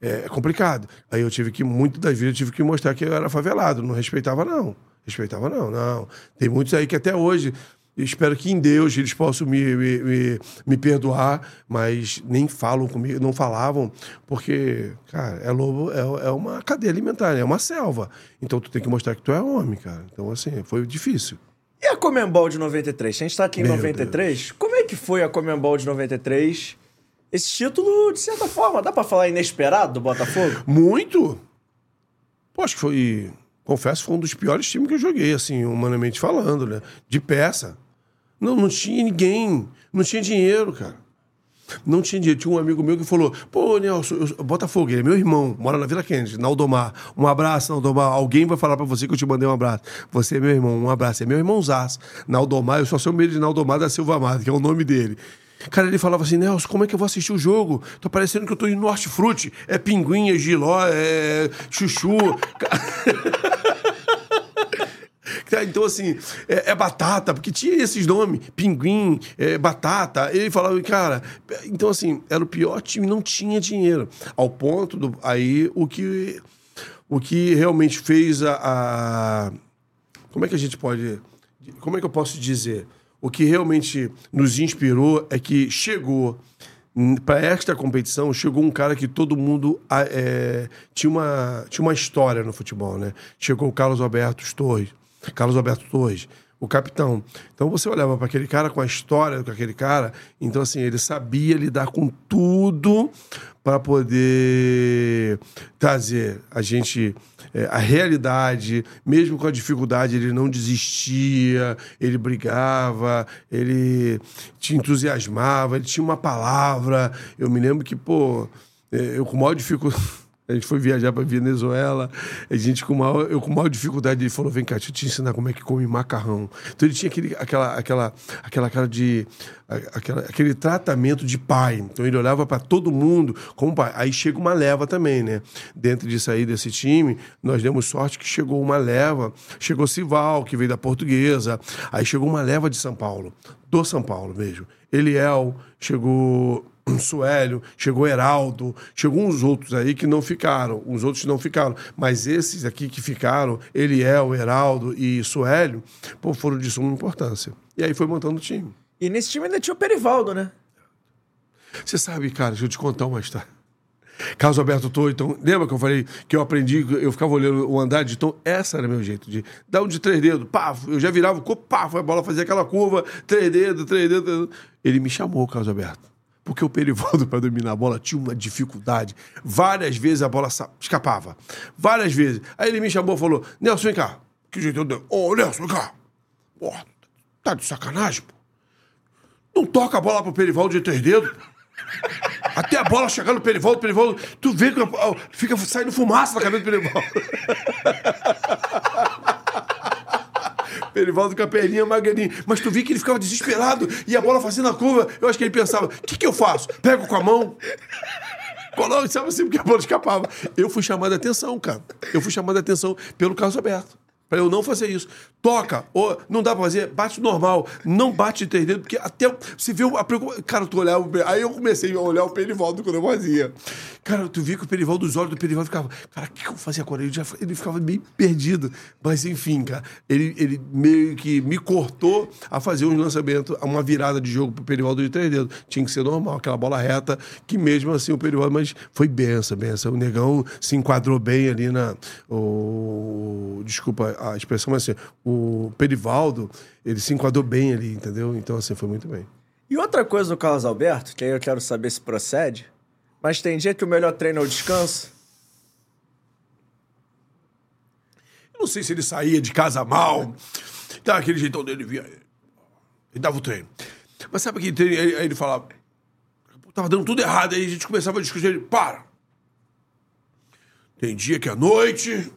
É complicado. Aí eu tive que, muito das vezes, eu tive que mostrar que eu era favelado. Não respeitava, não. Respeitava, não, não. Tem muitos aí que até hoje espero que em Deus eles possam me, me, me, me perdoar, mas nem falam comigo, não falavam, porque, cara, é lobo, é, é uma cadeia alimentar, é uma selva. Então tu tem que mostrar que tu é homem, cara. Então, assim, foi difícil. E a Comembol de 93? A gente tá aqui em Meu 93. Como é que foi a Comembol de 93? Esse título, de certa forma, dá pra falar inesperado do Botafogo? Muito? Pô, acho que foi. Confesso, foi um dos piores times que eu joguei, assim, humanamente falando, né? De peça. Não, não tinha ninguém. Não tinha dinheiro, cara. Não tinha dinheiro. Tinha um amigo meu que falou: pô, Nelson, eu, Botafogo, ele é meu irmão, mora na Vila Kennedy, na Aldomar. Um abraço, na Aldomar. Alguém vai falar pra você que eu te mandei um abraço. Você é meu irmão, um abraço. É meu irmãozaço. Na Aldomar, eu só sou meio de Aldomar da Silva Amado, que é o nome dele. Cara, ele falava assim, Nelson, como é que eu vou assistir o jogo? Tô parecendo que eu tô em Norte Frute. É pinguim, é giló, é chuchu. [laughs] Tá, Então, assim, é, é batata, porque tinha esses nomes, pinguim, é, batata. Ele falava, cara, então, assim, era o pior time, não tinha dinheiro. Ao ponto do. Aí, o que, o que realmente fez a, a. Como é que a gente pode. Como é que eu posso dizer? O que realmente nos inspirou é que chegou para esta competição chegou um cara que todo mundo é, tinha, uma, tinha uma história no futebol, né? Chegou o Carlos Alberto Torres, Carlos Alberto Torres, o capitão. Então você olhava para aquele cara com a história com aquele cara, então assim ele sabia lidar com tudo para poder trazer a gente é, a realidade, mesmo com a dificuldade, ele não desistia, ele brigava, ele te entusiasmava, ele tinha uma palavra. Eu me lembro que, pô, é, eu com maior dificuldade. [laughs] A gente foi viajar para Venezuela, a gente com maior, eu com maior dificuldade, ele falou: vem cá, deixa eu te ensinar como é que come macarrão. Então ele tinha aquele, aquela, aquela, aquela cara de. Aquela, aquele tratamento de pai. Então ele olhava para todo mundo como pai. Aí chega uma leva também, né? Dentro disso aí, desse time, nós demos sorte que chegou uma leva. Chegou Sival, que veio da portuguesa. Aí chegou uma leva de São Paulo, do São Paulo mesmo. Eliel, chegou Suélio, chegou Heraldo, chegou uns outros aí que não ficaram, uns outros não ficaram, mas esses aqui que ficaram, Eliel, Heraldo e Suélio, pô, foram de suma importância. E aí foi montando o time. E nesse time ainda tinha o Perivaldo, né? Você sabe, cara, deixa eu te contar uma história. Carlos Alberto Tô, então, lembra que eu falei que eu aprendi, eu ficava olhando o andar de tom? Essa era meu jeito de dar um de três dedos, pá, eu já virava o corpo, pá, a bola fazia aquela curva, três dedos, três dedos. três dedos. Ele me chamou, Carlos Alberto. Porque o Perivaldo, [laughs] para dominar a bola, tinha uma dificuldade. Várias vezes a bola escapava. Várias vezes. Aí ele me chamou e falou: Nelson, vem cá. Que jeito eu dei? Ô, Nelson, vem cá. Pô, tá de sacanagem, pô. Não toca a bola pro Perivaldo de três dedos. [laughs] Até a bola chegar no Perivaldo, Perivaldo, tu vê que fica saindo fumaça na cabeça do Perivaldo. [laughs] Perivaldo com a perninha magrinha. Mas tu vi que ele ficava desesperado e a bola fazendo a curva. Eu acho que ele pensava: o que, que eu faço? Pego com a mão? Coloco, sabe assim, porque a bola escapava. Eu fui chamado a atenção, cara. Eu fui chamado a atenção pelo Carlos Alberto. Pra eu não fazer isso. Toca, ou não dá pra fazer, bate normal. Não bate de três dedos, porque até você vê a preocupação. Cara, tu olhava. Aí eu comecei a olhar o Perivaldo quando eu fazia. Cara, tu via que o Perivaldo, os olhos do Perivaldo ficavam. Cara, o que, que eu fazia agora? Ele, já, ele ficava meio perdido. Mas enfim, cara, ele, ele meio que me cortou a fazer um lançamento, uma virada de jogo pro Perivaldo de três dedos. Tinha que ser normal, aquela bola reta, que mesmo assim o Perivaldo. Mas foi benção, benção. O negão se enquadrou bem ali na. O, desculpa a expressão, mas assim, o Perivaldo, ele se enquadrou bem ali, entendeu? Então, assim, foi muito bem. E outra coisa do Carlos Alberto, que aí eu quero saber se procede, mas tem dia que o melhor treino é o descanso? Eu não sei se ele saía de casa mal, tá, aquele jeitão dele, via. Ele dava o treino. Mas sabe aquele treino? Aí aí ele falava. Tava dando tudo errado, aí a gente começava a discutir. Ele, para! Tem dia que é noite,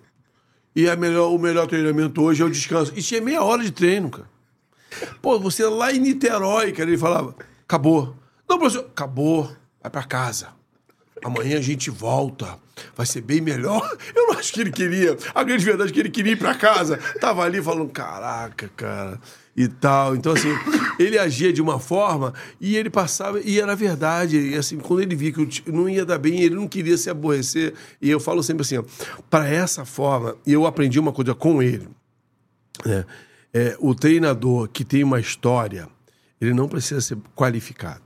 e é melhor, o melhor treinamento hoje é o descanso. E tinha meia hora de treino, cara. Pô, você lá em Niterói, cara, ele falava, acabou. Não, professor, acabou, vai pra casa. Amanhã a gente volta. Vai ser bem melhor. [laughs] Eu não acho que ele queria. A grande verdade é que ele queria ir pra casa. Tava ali falando, caraca, cara. E tal. Então, assim, ele agia de uma forma e ele passava. E era verdade. E, assim, quando ele via que não ia dar bem, ele não queria se aborrecer. E eu falo sempre assim, para essa forma, eu aprendi uma coisa com ele. né? é, o treinador que tem uma história, ele não precisa ser qualificado.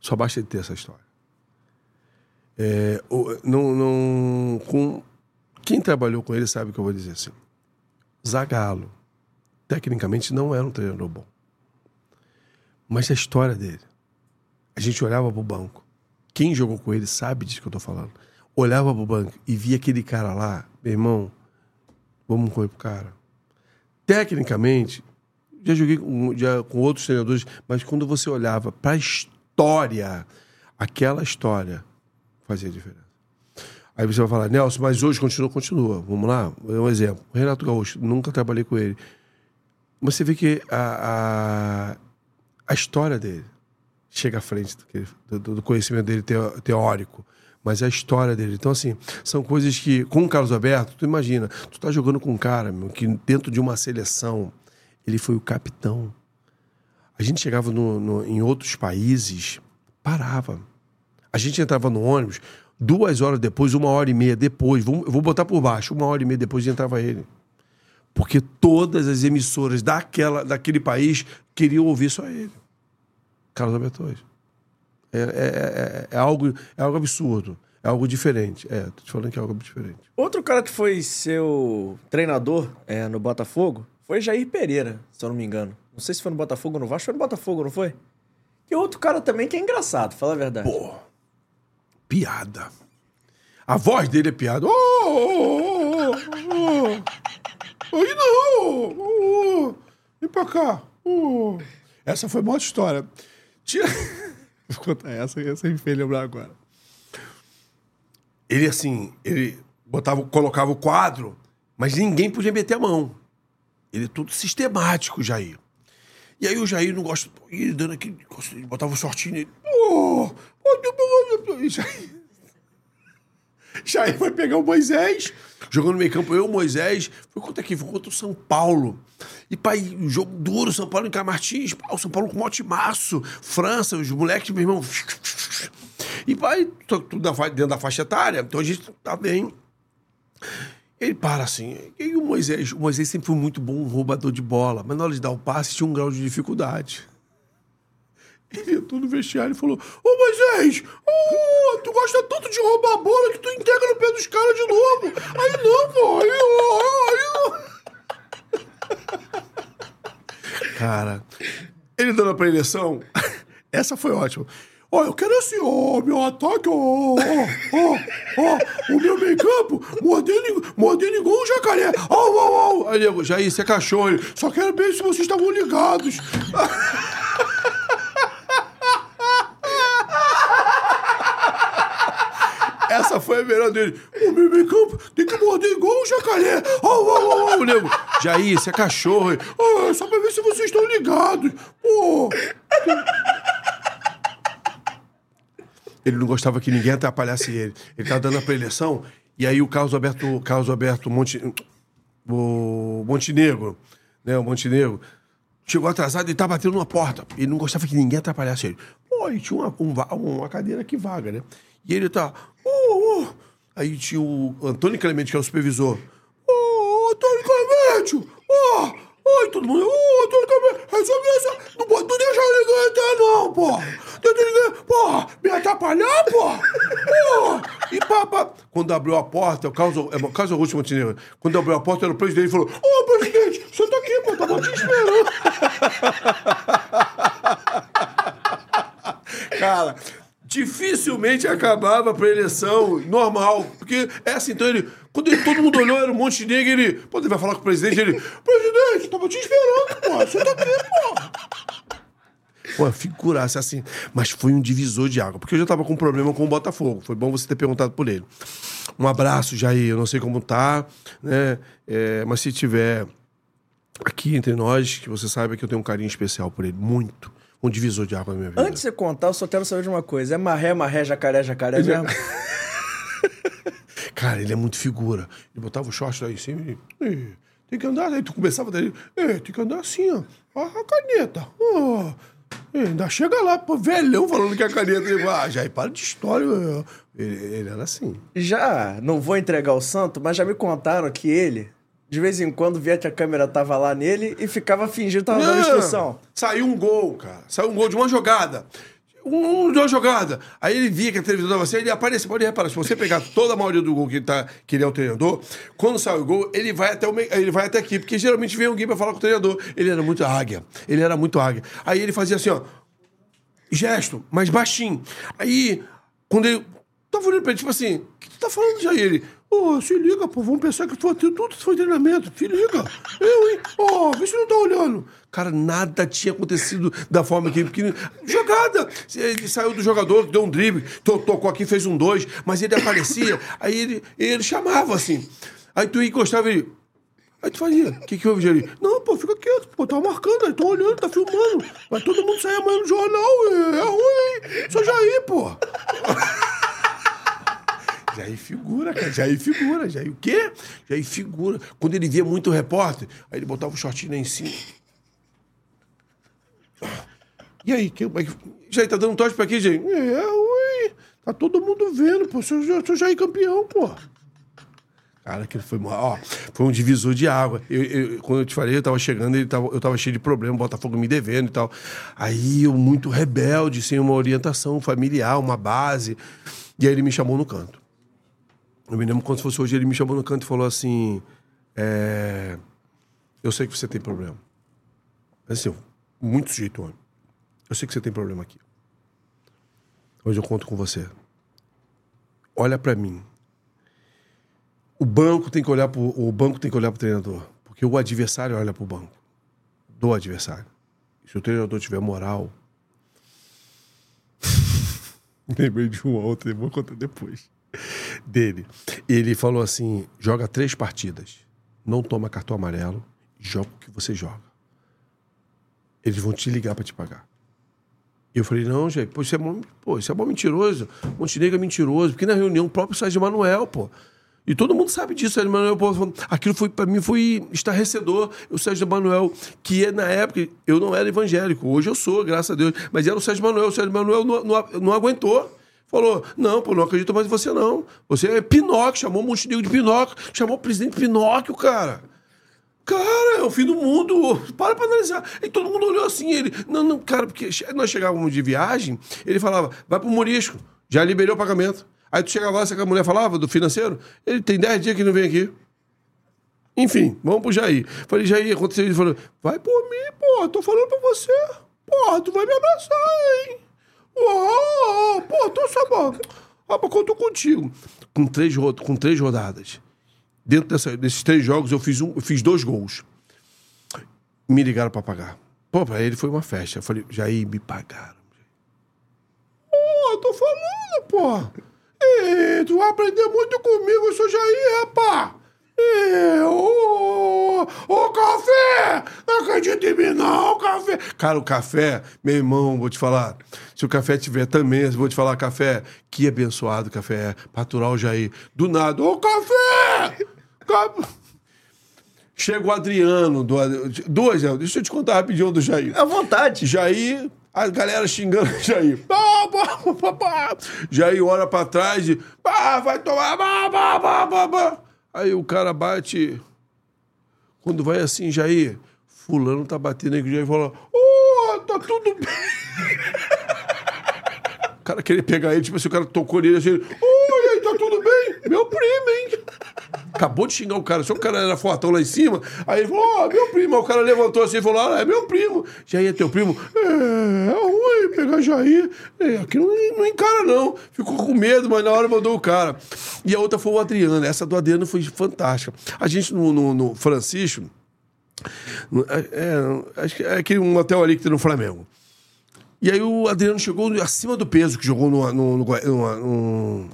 Só basta ele ter essa história. É, não, não, com, quem trabalhou com ele sabe o que eu vou dizer assim. Zagallo, tecnicamente, não era um treinador bom. Mas a história dele. A gente olhava pro banco. Quem jogou com ele sabe disso que eu tô falando. Olhava pro banco e via aquele cara lá, meu irmão, vamos correr pro cara. Tecnicamente, já joguei com, já, com outros treinadores, mas quando você olhava pra história, aquela história fazia diferença. Aí você vai falar, Nelson, mas hoje continua, continua. Vamos lá? É um exemplo. O Renato Gaúcho, nunca trabalhei com ele. Você vê que a, a, a história dele chega à frente do, que- do- do conhecimento dele teórico. Mas a história dele. Então, assim, são coisas que, com o Carlos Alberto, tu imagina, tu tá jogando com um cara, meu, que dentro de uma seleção, ele foi o capitão. A gente chegava no- no- em outros países, parava. A gente entrava no ônibus, duas horas depois, uma hora e meia depois, vou, vou botar por baixo, uma hora e meia depois entrava ele. Porque todas as emissoras daquela, daquele país queriam ouvir só ele. Carlos Alberto hoje. É, é- é- é algo, é algo absurdo. É algo diferente. É, tô te falando que é algo diferente. Outro cara que foi seu treinador é, no Botafogo foi Jair Pereira, se eu não me engano. Não sei se foi no Botafogo ou no Vasco, foi no Botafogo, não foi? E outro cara também que é engraçado, fala a verdade. Pô, piada. A voz dele é piada. Ô, ô, ô, ô, ô. Aí não! Ô. Vem pra cá. Ô. Essa foi uma história. [laughs] Vou contar essa, essa me fez lembrar agora. Ele, assim, ele botava, colocava o quadro, mas ninguém podia meter a mão. Ele é tudo sistemático, Jair. E aí o Jair não gosta. Ele dando. Ele botava o shortinho nele. Oh, e Jair, [laughs] Jair pegar o Moisés, jogando no meio campo, eu, Moisés. Foi contra aqui, foi contra o São Paulo. E pai, um jogo duro, São Paulo em Camartins, pá, o São Paulo com mote maço, França, os moleques, meu irmão. E pai, tu- tudo dentro da faixa etária, então a gente tá bem. Ele para assim. E o Moisés? O Moisés sempre foi muito bom roubador de bola, mas na hora de dar o passe tinha um grau de dificuldade. Ele entrou no vestiário e falou: Ô Moisés, ô, tu gosta tanto de roubar a bola que tu entrega no pé dos caras de novo. Aí não, pô, aí, ó, aí, ó. Cara, ele dando a preleção, [laughs] essa foi ótima. Ó, eu quero assim, ó, meu ataque, ó, ó, ó, ó, o meu meio campo, mordendo, mordendo igual um jacaré. Au, au, au. Aí, nego, Jair, você é cachorro. Só quero ver se vocês estavam ligados. [laughs] Essa foi a melhor dele. O campo tem que morder igual um jacaré. Au, au, au, au, nego. Jair, você é cachorro. Ah, só pra ver se vocês estão ligados. Pô. Ele não gostava que ninguém atrapalhasse ele. Ele tava dando a preleção, e aí o Carlos Alberto, Carlos Alberto Monte, o Montenegro, né, o Montenegro, chegou atrasado e tava batendo na porta. Ele não gostava que ninguém atrapalhasse ele. Pô, e tinha uma, um uma cadeira que vaga, né? E ele tá, ô, ô. Aí tinha o Antônio Clemente, que é o supervisor. Ô, Antônio Clemente! Ó! Oi, todo mundo. Ô, Antônio Clemente, resolve essa. Não, pode- não deixa ninguém entrar, não, pô. Deixa ninguém. Pô, me atrapalhar, pô. E papa. Quando abriu a porta, o Carlos, é, Carlos Augusto Montenegro, quando abriu a porta, era o presidente e falou: Ô, presidente, você tá aqui, pô, tava te esperando. [laughs] Cara, dificilmente acabava a preleção normal. Porque é assim, então ele. Quando ele- todo mundo olhou, era um monte de negro, ele. Pô, ele vai falar com o presidente, ele. Presidente, tava te esperando, pô. Você tá aqui, pô. Pô, figurasse assim. Mas foi um divisor de água. Porque eu já tava com um problema com o Botafogo. Foi bom você ter perguntado por ele. Um abraço, Jair. Eu não sei como tá, né? É, mas se tiver aqui entre nós, que você saiba que eu tenho um carinho especial por ele. Muito. Um divisor de água na minha vida. Antes de você contar, eu só quero saber de uma coisa. É marré, marré, jacaré, jacaré mesmo? [laughs] Cara, ele é muito figura. Ele botava o short lá em cima e. "Ih, Tem que andar. Aí tu começava daí. "Ih, Tem que andar assim, ó. Ó, a caneta. Ó. Ih, ainda chega lá, pô, velhão falando que é a caneta. Ele, ah, já para de história. Ele, ele era assim. Já, não vou entregar o santo, mas já me contaram que ele de vez em quando via que a câmera tava lá nele e ficava fingindo que tava dando instrução. Saiu um gol, cara. Saiu um gol de uma jogada. Um, um de uma jogada. Aí ele via que a televisão dava assim, ele aparece. Pode reparar, se você pegar toda a maioria do gol que ele, tá, que ele é o treinador, quando sai o gol, ele vai até, o, ele vai até aqui, porque geralmente vem alguém pra falar com o treinador. Ele era muito águia. Ele era muito águia. Aí ele fazia assim, ó. Gesto, mas baixinho. Aí, quando ele. Tava olhando pra ele, tipo assim, o que tu tá falando, Jair? Ele, ô, se liga, pô, vamos pensar que foi, tudo foi treinamento, se liga. Eu, hein? Ó, vê se não tá olhando. Cara, nada tinha acontecido da forma que. que jogada! Ele saiu do jogador, deu um drible, to- tocou aqui, fez um dois, mas ele aparecia, [laughs] aí ele, ele chamava assim. Aí tu encostava ele. Aí tu fazia, o que que houve, Jair? Não, pô, fica quieto, pô, tá marcando, aí tô olhando, tá filmando. Vai todo mundo sair amanhã no jornal, é, é ruim, hein? Sou Jair, pô. [laughs] Jair figura, cara. Jair figura. Jair o quê? Jair figura. Quando ele via muito repórter, aí ele botava o shortinho lá em cima. E aí, que, mas- Jair, tá dando toque pra quê, Jair? É, ui. Tá todo mundo vendo, pô. Sou, sou Jair campeão, pô. Cara, aquilo foi, ó, foi um divisor de água. Eu, eu- quando eu te falei, eu tava chegando, ele tava, eu tava cheio de problema, Botafogo me devendo e tal. Aí eu, muito rebelde, sem uma orientação familiar, uma base. E aí ele me chamou no canto. Eu me lembro quando fosse hoje, ele me chamou no canto e falou assim: é, Eu sei que você tem problema. Assim, muito sujeito, homem. Eu sei que você tem problema aqui. Hoje eu conto com você. Olha pra mim. O banco tem que olhar pro, o banco tem que olhar pro treinador, porque o adversário olha pro banco do adversário. Se o treinador tiver moral, [laughs] lembrei de uma outra, eu vou contar depois dele. Ele falou assim: joga três partidas, não toma cartão amarelo, joga o que você joga. Eles vão te ligar pra te pagar. E eu falei, não, gente, pô, isso é mó, pô, isso é mó mentiroso. Montenegro é mentiroso. Porque na reunião o próprio Sérgio Manuel, pô. E todo mundo sabe disso, Sérgio Manuel. Pô, aquilo foi, pra mim foi estarrecedor. O Sérgio Manuel, que é, na época, eu não era evangélico. Hoje eu sou, graças a Deus. Mas era o Sérgio Manuel. O Sérgio Manuel não, não, não aguentou. Falou, não, pô, não acredito mais em você, não. Você é Pinóquio, chamou o Montenegro de Pinóquio. Chamou o presidente Pinóquio, cara. Cara, é o fim do mundo. Para pra analisar. E todo mundo olhou assim, ele. Não, não, cara, porque nós chegávamos de viagem, ele falava, vai pro Morisco, já liberou o pagamento. Aí tu chegava lá, sabe que a mulher falava do financeiro? Ele tem 10 dias que não vem aqui. Enfim, vamos pro Jair. Falei, Jair, aconteceu isso. Ele falou, vai por mim, pô, tô falando pra você. Porra, tu vai me abraçar, hein? Uau, pô, tô só bom. Ah, conto contigo. Com três, com três rodadas. Dentro dessa- desses três jogos, eu fiz, um, eu fiz dois gols. Me ligaram pra pagar. Pô, pra ele foi uma festa. Eu falei, Jair, me pagaram. Pô, eu tô falando, pô. Ê, tu vai aprender muito comigo, eu sou Jair, rapá. Ê, Ô, ô, café! Não acredito em mim, não, café! Cara, o café, meu irmão, vou te falar. Se o café tiver também, vou te falar, café, que abençoado café é. Paturar o Jair. Do nada, ô, café! Ca- Chega o Adriano, do, duas, deixa eu te contar rapidinho do Jair. À vontade. Jair, a galera xingando o Jair. Jair olha pra trás e. Vai tomar. Aí o cara bate. Quando vai assim, Jair, fulano tá batendo aí o Jair fala: Ô, tá tudo bem. [laughs] O cara queria pegar ele, tipo assim, o cara tocou nele assim, oi, aí, tá tudo bem? Meu? Acabou de xingar o cara, só o cara era fortão lá em cima, aí ele falou, ó, meu primo, Aí o cara levantou assim e falou, ah, é meu primo. Jair é teu primo? É, é ruim pegar Jair, é, aqui não, não encara não. Ficou com medo, mas na hora mandou o cara. E a outra foi o Adriano, essa do Adriano foi fantástica. A gente no, no, no Francisco, é, é, acho que é aquele um hotel ali que tem no Flamengo. E aí o Adriano chegou acima do peso que jogou no, no, no- no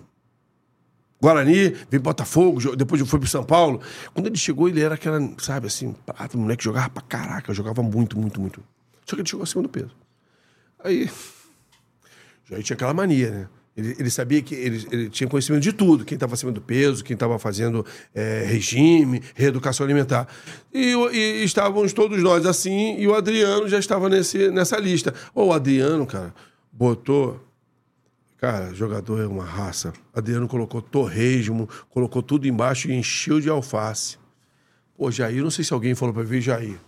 Guarani, veio Botafogo, depois foi pro São Paulo. Quando ele chegou, ele era aquela, sabe, assim, prata, moleque que jogava pra caraca, jogava muito, muito, muito. Só que ele chegou acima do peso. Aí. Já tinha aquela mania, né? Ele, ele sabia que ele, ele tinha conhecimento de tudo, quem estava acima do peso, quem estava fazendo é, regime, reeducação alimentar. E, e estávamos todos nós assim, e o Adriano já estava nesse, nessa lista. Ô, o Adriano, cara, botou. Cara, jogador é uma raça. Adriano colocou torresmo, colocou tudo embaixo e encheu de alface. Pô, Jair, não sei se alguém falou pra ver Jair.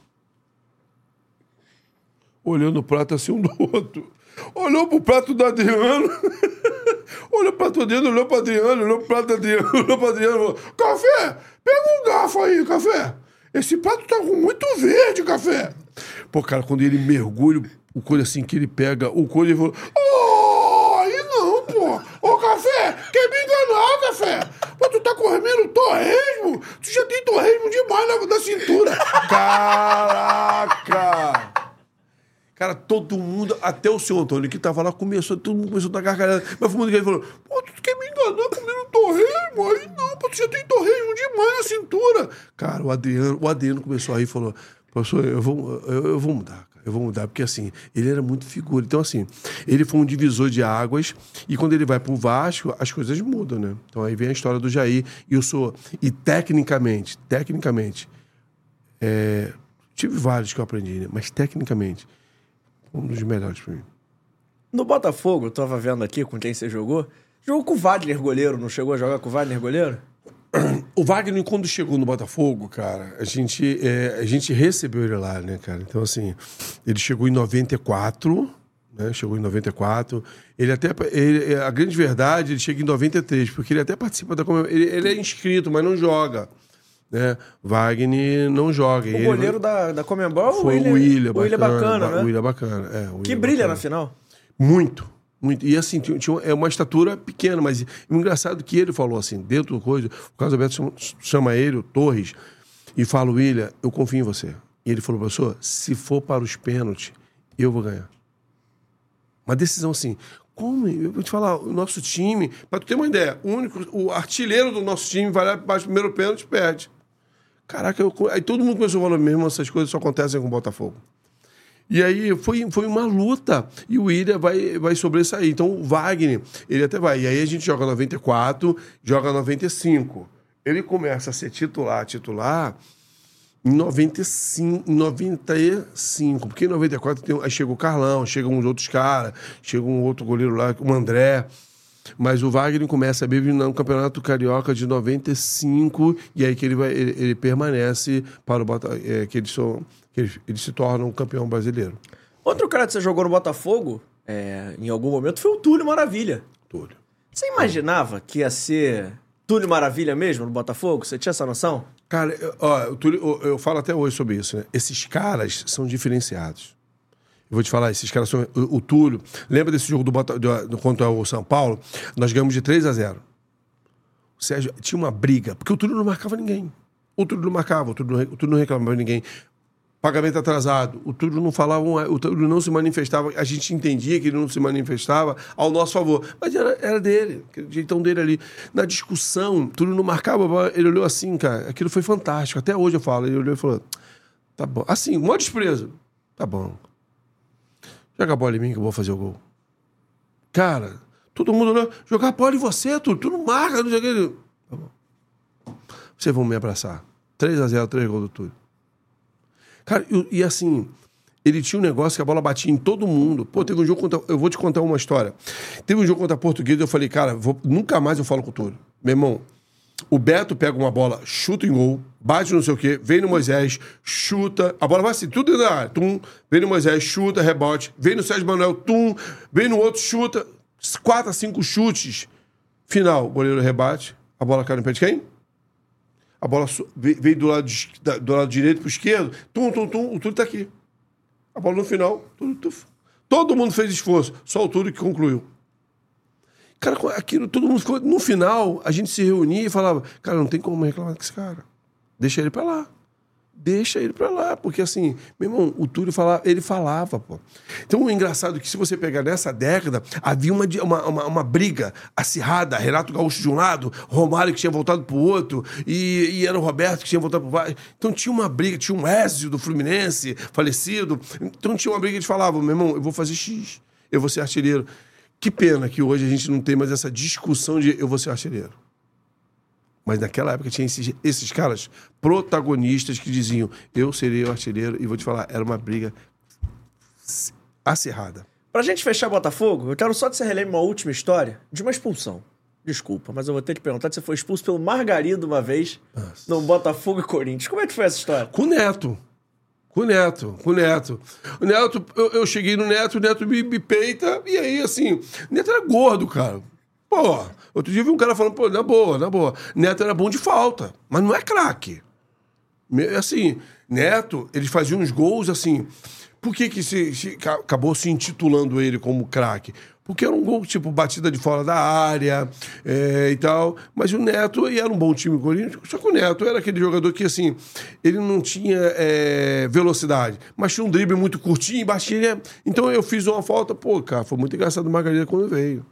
Olhando o prato assim um do [laughs] outro. Olhou pro prato do Adriano. [laughs] olhou pro prato dele, olhou pro Adriano, olhou pro prato do Adriano, [laughs] olhou pro Adriano e falou: Café, pega um garfo aí, café. Esse prato tá com muito verde, café. Pô, cara, quando ele mergulha, o coelho assim que ele pega, o coelho ele falou: Oh, aí não, pô. Ô, café, quer me enganar, café? Pô, tu tá comendo torresmo? Tu já tem torresmo demais na, na cintura. Caraca! Cara, todo mundo, até o seu Antônio que tava lá, começou, todo mundo começou a dar gargalhada. Mas foi muito que ele falou: Pô, tu quer me enganar comendo torresmo? Aí não, pô, tu já tem torresmo demais na cintura. Cara, o Adriano, o Adriano começou a rir e falou: Professor, eu vou, eu, eu vou mudar. Eu vou mudar, porque assim, ele era muito figura. Então, assim, ele foi um divisor de águas, e quando ele vai pro Vasco, as coisas mudam, né? Então aí vem a história do Jair. E eu sou. E tecnicamente, tecnicamente, é, tive vários que eu aprendi, né? Mas tecnicamente, um dos melhores pra mim. No Botafogo, eu tava vendo aqui com quem você jogou. Jogou com o Wagner goleiro, não chegou a jogar com o Wagner goleiro? O Wagner, quando chegou no Botafogo, cara, a gente, é, a gente recebeu ele lá, né, cara? Então, assim, ele chegou em 94, né? Chegou em 94. Ele até. Ele, a grande verdade, ele chega em 93, porque ele até participa da. Ele, ele é inscrito, mas não joga. Né? Wagner não joga. O Ele goleiro da, da Comembol, foi o William, o William bacana, ba- né? O William bacana, é. o Que William brilha bacana. na final. Muito, muito. E assim, tinha, tinha é uma estatura pequena, mas o engraçado que ele falou assim, dentro do coisa, o Carlos Alberto chama, chama ele, o Torres, e fala, William, eu confio em você. E ele falou, professor, se for para os pênaltis, eu vou ganhar. Uma decisão assim. Como? Eu vou te falar, o nosso time, para tu ter uma ideia, o único, o artilheiro do nosso time vai lá para o primeiro pênalti perde. Caraca, eu- aí todo mundo começou a falar mesmo, essas coisas só acontecem com o Botafogo. E aí foi, foi uma luta. E o William vai, vai sobressair. Então o Wagner, ele até vai. E aí a gente joga 94, joga 95. Ele começa a ser titular, titular em 95, em 95. Porque em 94 tem, aí chega o Carlão, chegam uns outros caras, chega um outro goleiro lá, o André. Mas o Wagner começa a beber no Campeonato Carioca de 95 e aí que ele, vai, ele, ele permanece para o Bota, é, que, eles são, que eles, eles se tornam campeão brasileiro. Outro cara que você jogou no Botafogo, é, em algum momento, foi o Túlio Maravilha. Túlio. Você imaginava que ia ser Túlio Maravilha mesmo no Botafogo? Você tinha essa noção? Cara, eu- ó, eu, eu falo até hoje sobre isso, né? Esses caras são diferenciados. Vou te falar, esses caras são. O, o Túlio, lembra desse jogo do, do, do contra o São Paulo? Nós ganhamos de 3 a 0 O Sérgio tinha uma briga, porque o Túlio não marcava ninguém. O Túlio não marcava, o Túlio não, o Túlio não reclamava de ninguém. Pagamento atrasado, o Túlio não falava, o Túlio não se manifestava, a gente entendia que ele não se manifestava ao nosso favor, mas era, era dele, aquele jeitão dele ali. Na discussão, o Túlio não marcava, ele olhou assim, cara, aquilo foi fantástico. Até hoje eu falo, ele olhou e falou: tá bom. Assim, maior desprezo. Tá bom. Joga a bola em mim que eu vou fazer o gol. Cara, todo mundo olhou, jogar a bola em você, Túlio, tu não marca, não que. Tá bom. Vocês vão me abraçar. 3 a 0 3 gols do Túlio. Cara, e, e assim, ele tinha um negócio que a bola batia em todo mundo. Pô, teve um jogo contra. Eu vou te contar uma história. Teve um jogo contra a Portuguesa, eu falei, cara, vou- nunca mais eu falo com o Túlio. Meu irmão, o Beto pega uma bola, chuta em gol, bate não sei o quê, vem no Moisés, chuta, a bola vai assim, tudo dentro da área, tum, vem no Moisés, chuta, rebote, vem no Sérgio Manuel, tum, vem no outro, chuta, quatro a cinco chutes, final, o goleiro rebate, a bola cai no pé de quem? A bola veio do lado, do lado direito pro esquerdo, tum, tum, tum, o Túlio tá aqui. A bola no final, tudo, tudo. todo mundo fez esforço, só o Túlio que concluiu. Cara, aquilo, todo mundo ficou. No final, a gente se reunia e falava: Cara, não tem como reclamar com esse cara. Deixa ele pra lá. Deixa ele pra lá. Porque assim, meu irmão, o Túlio falava, ele falava, pô. Então, o engraçado é que se você pegar nessa década, havia uma, uma, uma, uma briga acirrada. Renato Gaúcho de um lado, Romário que tinha voltado pro outro, e, e era o Roberto que tinha voltado pro Vasco. Então tinha uma briga, tinha um Ézio do Fluminense, falecido. Então tinha uma briga eles falavam: meu irmão, eu vou fazer X, eu vou ser artilheiro. Que pena que hoje a gente não tem mais essa discussão de eu vou ser artilheiro. Mas naquela época tinha esses, esses caras protagonistas que diziam eu serei o artilheiro e vou te falar, era uma briga acirrada. Pra gente fechar Botafogo, eu quero só que você relembre uma última história de uma expulsão. desculpa, mas eu vou ter que perguntar: você foi expulso pelo Margarido uma vez no Botafogo e Corinthians. Como é que foi essa história? Com o Neto. Com o Neto, com o Neto. O Neto, eu, eu cheguei no Neto, o Neto me, me peita, e aí, assim, o Neto era gordo, cara. Pô, outro dia eu vi um cara falando, pô, na boa, na boa. Neto era bom de falta, mas não é craque. Assim, Neto, ele fazia uns gols assim. Por que, que se, se- ca- acabou se intitulando ele como craque? Porque era um gol, tipo, batida de fora da área é, e tal. Mas o Neto e era um bom time Corinthians. Só que o Neto era aquele jogador que, assim, ele não tinha é, velocidade, mas tinha um drible muito curtinho e baixinho. né? Então eu fiz uma falta, pô, cara, foi muito engraçado o Margarida quando veio.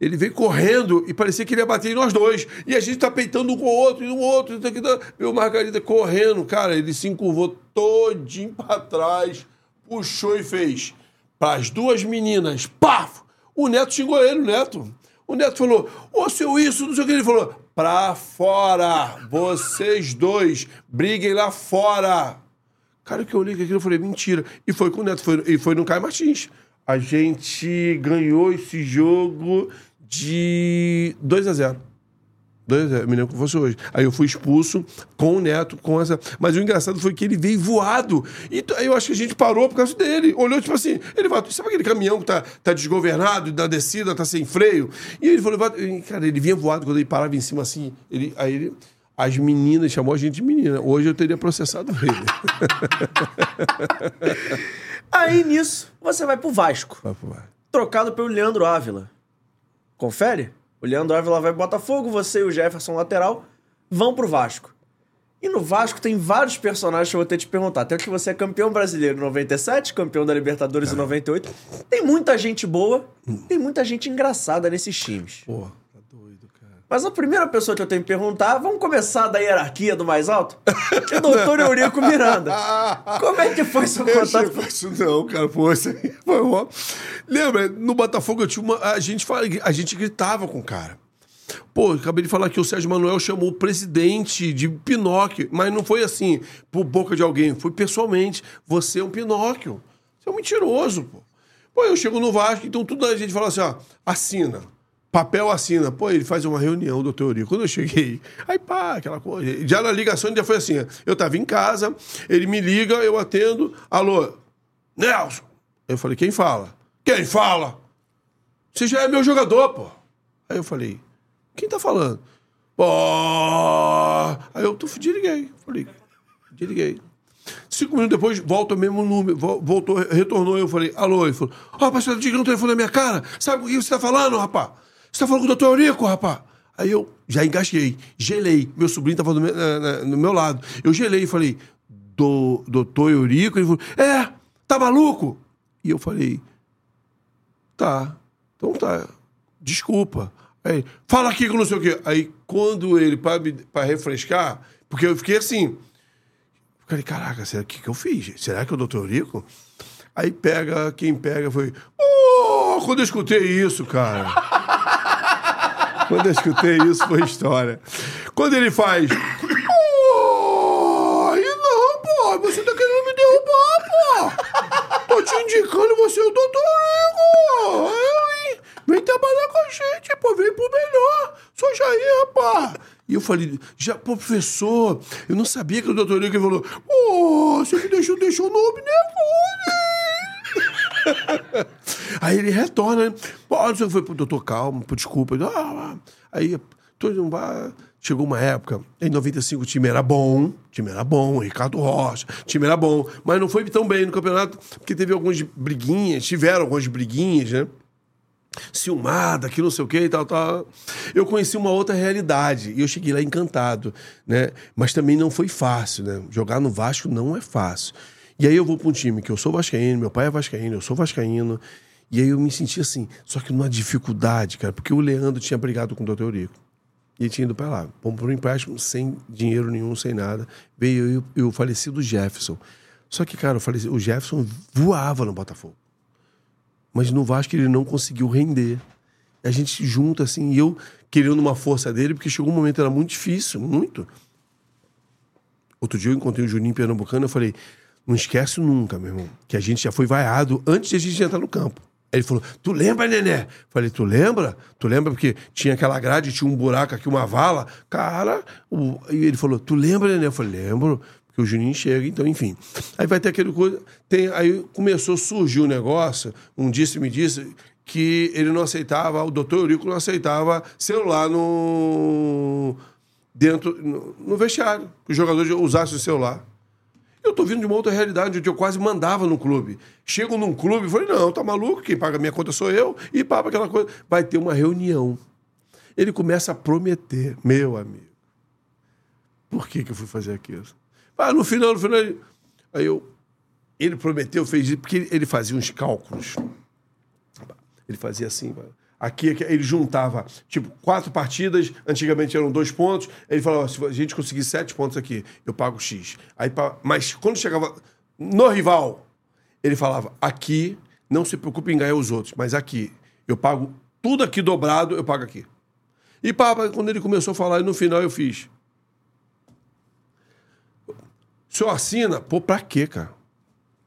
Ele veio correndo e parecia que ele ia bater em nós dois. E a gente tá peitando um com o outro, e um outro, aqui. tá- E o Margarida correndo, cara, ele se encurvou todinho pra trás, puxou e fez. Para as duas meninas, paf! O Neto xingou ele, o Neto. O Neto falou, ô seu isso, não sei o que. Ele falou, pra fora, vocês dois, briguem lá fora. Cara, que eu olhei aquilo, eu falei, mentira. E foi com o Neto, foi, e foi no Caio Martins. A gente ganhou esse jogo de 2 a 0 2 a 0 me lembro que fosse hoje. Aí eu fui expulso com o Neto, com essa. Mas o engraçado foi que ele veio voado. E t- aí eu acho que a gente parou por causa dele. Olhou, tipo assim, ele vai. Sabe aquele caminhão que tá, tá desgovernado, na descida, tá sem freio? E ele falou, cara, ele vinha voado quando ele parava em cima assim. Ele, aí ele. As meninas, chamou a gente de menina. Hoje eu teria processado ele. [laughs] Aí nisso, você vai pro Vasco, Vai pro ar. trocado pelo Leandro Ávila. Confere? O Leandro Ávila vai pro Botafogo, você e o Jefferson lateral vão pro Vasco. E no Vasco tem vários personagens que eu vou ter que te perguntar. Tem que você é campeão brasileiro em 97, campeão da Libertadores em 98. Tem muita gente boa, tem muita gente engraçada nesses times. Cara. Mas a primeira pessoa que eu tenho que perguntar, vamos começar da hierarquia do mais alto? É o doutor Eurico Miranda. Como é que foi seu Eu contato? achei isso não, cara. Pô, isso aí foi ó. Lembra, no Botafogo eu tinha uma. A gente, fala, a gente gritava com o cara. Pô, acabei de falar que o Sérgio Manuel chamou o presidente de Pinóquio, mas não foi assim, por boca de alguém, foi pessoalmente. Você é um Pinóquio. Você é um mentiroso, pô. Pô, eu chego no Vasco, então tudo a gente fala assim, ó, assina. Papel assina. Pô, ele faz uma reunião do teoria. Quando eu cheguei, aí pá, aquela coisa. Já na ligação já foi assim: eu tava em casa, ele me liga, eu atendo. Alô, Nelson. Eu falei, quem fala? Quem fala? Você já é meu jogador, pô. Aí eu falei, quem tá falando? Pô. Aí eu desliguei. Falei, desliguei. Cinco minutos depois, volta o mesmo número, vol- voltou, retornou, eu falei, alô, ele falou, ó, rapaz, você tá telefone na minha cara? Sabe o que você tá falando, rapaz? Você tá falando com o doutor Eurico, rapaz? Aí eu já engasguei, gelei. Meu sobrinho tava do meu, no meu lado. Eu gelei e falei, do, doutor Eurico? Ele falou, é, tá maluco? E eu falei, tá, então tá, desculpa. Aí, fala aqui eu não sei o quê. Aí, quando ele, pra refrescar, porque eu fiquei assim, Falei, caraca, será que, que eu fiz? Será que é o doutor Rico? Aí pega, quem pega foi. Oh, quando eu escutei isso, cara. [laughs] quando eu escutei isso, foi história. Quando ele faz. Oh, aí não, pô, você tá querendo me derrubar, pô. Tô te indicando você é o doutor. Aí, hein? Vem trabalhar com a gente, pô, vem pro melhor. Sou Jair, rapaz. E eu falei, já, pô, professor, eu não sabia que o doutor ele falou, pô, você me deixou, deixou o nome nervoso. [laughs] Aí ele retorna, né? Pô, que foi, pô, doutor, calma, pô, desculpa. Ah, Aí, todo mundo vai- chegou uma época, em 95 o time era bom, time era bom, Ricardo Rocha, time era bom, mas não foi tão bem no campeonato, porque teve algumas briguinhas, tiveram algumas briguinhas, né? ciumada, que não sei o que e tal, tal. Eu conheci uma outra realidade e eu cheguei lá encantado, né? Mas também não foi fácil, né? Jogar no Vasco não é fácil. E aí eu vou para um time que eu sou vascaíno, meu pai é vascaíno, eu sou vascaíno. E aí eu me senti assim, só que numa dificuldade, cara, porque o Leandro tinha brigado com o Dr. Eurico. E ele tinha ido para lá, por um empréstimo, sem dinheiro nenhum, sem nada. Veio eu e o falecido Jefferson. Só que, cara, falecido, o Jefferson voava no Botafogo. Mas no Vasco ele não conseguiu render. A gente junta assim, e eu querendo uma força dele, porque chegou um momento era muito difícil, muito. Outro dia eu encontrei o Juninho Pernambucano, eu falei: "Não esquece nunca, meu irmão, que a gente já foi vaiado antes de a gente entrar no campo. Ele falou, tu lembra, Nené? Falei, tu lembra? Tu lembra porque tinha aquela grade, tinha um buraco aqui, uma vala? Cara, o... e ele falou, tu lembra, Nené? Eu falei, lembro, porque o Juninho chega, então, enfim. Aí vai ter aquele coisa... Tem... Aí começou a surgir o um negócio, um disse-me disse, que ele não aceitava, o doutor Eurico não aceitava celular no... dentro, no, no vestiário, que os jogadores usassem o celular. Eu tô vindo de uma outra realidade, onde eu quase mandava no clube. Chego num clube e falei, não, tá maluco? Quem paga minha conta sou eu. E paga aquela coisa. Vai ter uma reunião. Ele começa a prometer, meu amigo. Por que, que eu fui fazer aquilo? Ah, no final, no final, aí eu. Ele prometeu, fez isso, porque ele fazia uns cálculos. Ele fazia assim, Aqui, aqui, ele juntava, tipo, quatro partidas, antigamente eram dois pontos. Ele falava: se a gente conseguir sete pontos aqui, eu pago X. Aí, mas quando chegava no rival, ele falava: aqui, não se preocupe em ganhar os outros, mas aqui, eu pago tudo aqui dobrado, eu pago aqui. E pá, quando ele começou a falar, no final eu fiz. O senhor assina? Pô, pra quê, cara?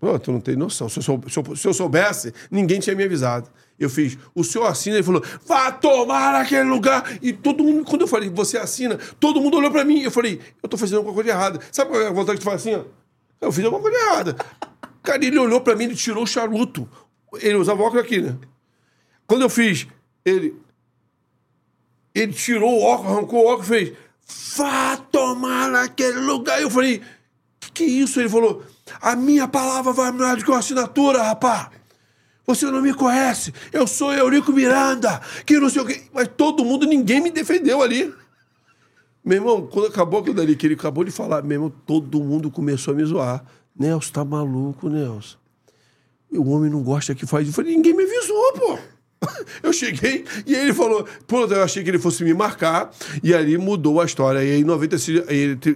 Pô, tu não tem noção. Se eu, sou, se, eu, se eu, soubesse, ninguém tinha me avisado. Eu fiz, o senhor assina? Ele falou, vá tomar naquele lugar. E todo mundo, quando eu falei, você assina, todo mundo olhou pra mim. Eu falei, eu tô fazendo alguma coisa errada. Sabe qual é a vontade de fazer assim? Ó? Eu fiz alguma coisa errada. Cara, ele olhou pra mim, ele tirou o charuto. Ele usava óculos aqui, né? Quando eu fiz, ele. Ele tirou o óculos, arrancou o óculos e fez. Vá tomar naquele lugar. Eu falei, que que é isso? Ele falou, a minha palavra vai que uma assinatura, rapá. Você não me conhece. Eu sou Eurico Miranda, que não sei o quê. Mas todo mundo, ninguém me defendeu ali. Meu irmão, quando acabou aquilo ali, que ele acabou de falar, meu irmão, todo mundo começou a me zoar. Nelson, tá maluco, Nelson. O homem não gosta que faz. Eu falei, ninguém me avisou, pô. [laughs] Eu cheguei e ele falou, pô, eu achei que ele fosse me marcar, e ali mudou a história. E aí, em 96,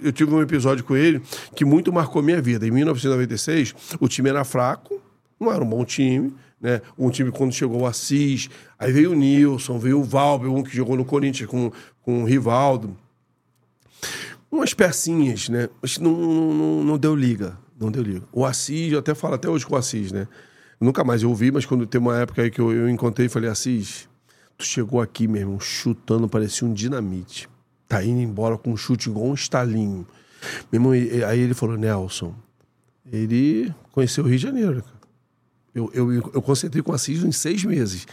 eu tive um episódio com ele que muito marcou minha vida. Em 1996, o time era fraco, não era um bom time, né? Um time quando chegou o Assis, aí veio o Nilson, veio o Valber, um que jogou no Corinthians com, com o Rivaldo. Umas pecinhas, né? Mas não, não, não deu liga, não deu liga. O Assis, eu até falo até hoje com o Assis, né? Nunca mais eu ouvi, mas quando tem uma época aí que eu, eu encontrei e falei, Assis, tu chegou aqui, meu irmão, chutando, parecia um dinamite. Tá indo embora com um chute igual um estalinho. Meu irmão, aí ele falou, Nelson, ele conheceu o Rio de Janeiro. Eu, eu, eu concentrei com o Assis em seis meses.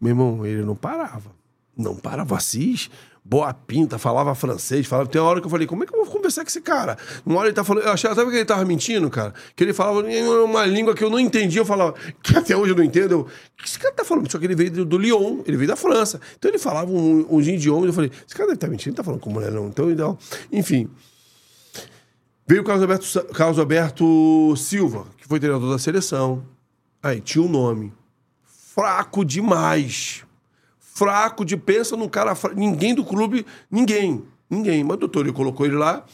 Meu irmão, ele não parava. Não parava. Assis boa pinta, falava francês, falava. Tem uma hora que eu falei, como é que eu vou conversar com esse cara? Uma hora ele tá falando, eu achava até que ele tava mentindo, cara. Que ele falava uma língua que eu não entendia, eu falava, que até hoje eu não entendo. Eu, o que esse cara tá falando? Só que ele veio do, Lyon, ele veio da França. Então ele falava um, uns idiomas, eu falei, esse cara deve tá mentindo, não tá falando com mulher, não. Então, então, enfim. Veio o Carlos Alberto, Carlos Alberto Silva, que foi treinador da seleção. Aí, tinha um nome. Fraco demais fraco de pensa num cara fraco. Ninguém do clube, ninguém. Ninguém. Mas o doutor ele colocou ele lá.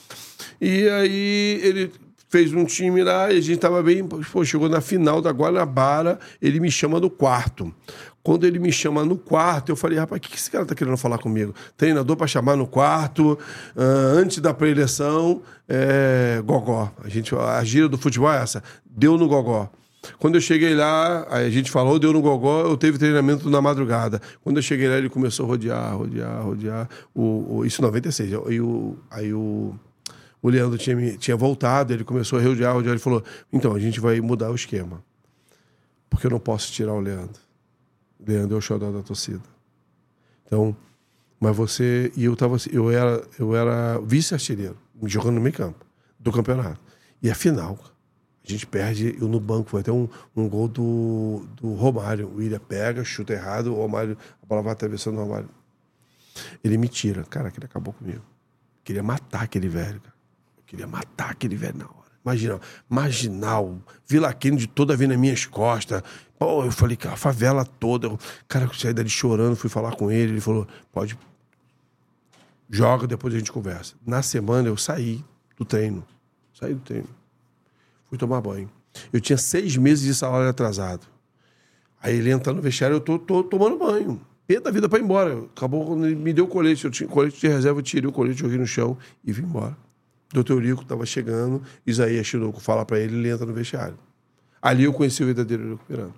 E aí ele fez um time lá e a gente tava bem. Pô, chegou na final da Guanabara, ele me chama no quarto. Quando ele me chama no quarto, eu falei, rapaz, o que, que esse cara tá querendo falar comigo? Treinador para chamar no quarto, uh, antes da pré-eleição, é, gogó. A, gente, a gira do futebol é essa, deu no gogó. Quando eu cheguei lá, a gente falou, deu no gogó, eu teve treinamento na madrugada. Quando eu cheguei lá, ele começou a rodear, rodear, rodear. O, o, isso em 96. E o, aí o, o Leandro tinha, tinha voltado, ele começou a rodear, rodear. Ele falou: então, a gente vai mudar o esquema. Porque eu não posso tirar o Leandro. O Leandro é o xodó da torcida. Então, mas você. E eu, tava, eu era, eu era vice-artilheiro, jogando no meio campo do campeonato. E a final, a gente perde, eu no banco, foi até um, um gol do, do Romário. O William pega, chuta errado, o Romário, a bola vai atravessando o Romário. Ele me tira. Cara, que ele acabou comigo. queria matar aquele velho, cara. Eu queria matar aquele velho na hora. Imagina, marginal, Vila de toda vez nas minhas costas. Pô, eu falei, cara, a favela toda. Eu, cara, eu saí dali chorando, fui falar com ele. Ele falou, pode. Joga, depois a gente conversa. Na semana eu saí do treino. Saí do treino fui tomar banho. Eu tinha seis meses de salário atrasado. Aí ele entra no vestiário, eu tô, tô tomando banho. Pé da vida para ir embora. Acabou quando ele me deu o colete. Eu tinha colete de reserva, eu tirei o colete, joguei no chão e vim embora. Doutor Rico estava chegando, Isaías Chinoco fala para ele, ele entra no vestiário. Ali eu conheci o verdadeiro Eurico Miranda.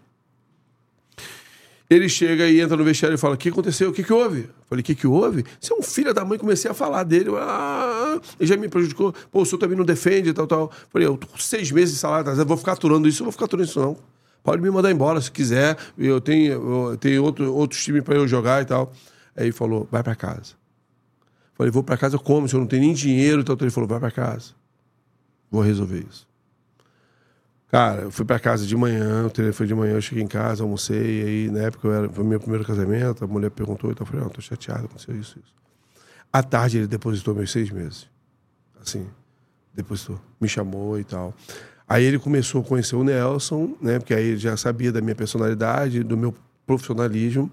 Ele chega e entra no vestiário e fala: O que aconteceu? O que, que houve? Eu falei: O que, que houve? Você é um filho da mãe. Comecei a falar dele. Ah, ele já me prejudicou. Pô, o senhor também não defende e tal, tal. Eu falei: Eu tô com seis meses de salário, eu vou ficar aturando isso. Eu vou ficar aturando isso, não. Pode me mandar embora se quiser. Eu tenho, eu tenho outro, outros times para eu jogar e tal. Aí ele falou: Vai para casa. Eu falei: Vou para casa como? Se eu não tenho nem dinheiro e tal. Ele falou: Vai para casa. Vou resolver isso. Cara, eu fui pra casa de manhã, o telefone de manhã, eu cheguei em casa, almocei, aí na época eu era, foi meu primeiro casamento, a mulher perguntou, então eu falei, não, tô chateado, aconteceu isso, isso. À tarde ele depositou meus seis meses. Assim, depositou, me chamou e tal. Aí ele começou a conhecer o Nelson, né, porque aí ele já sabia da minha personalidade, do meu profissionalismo.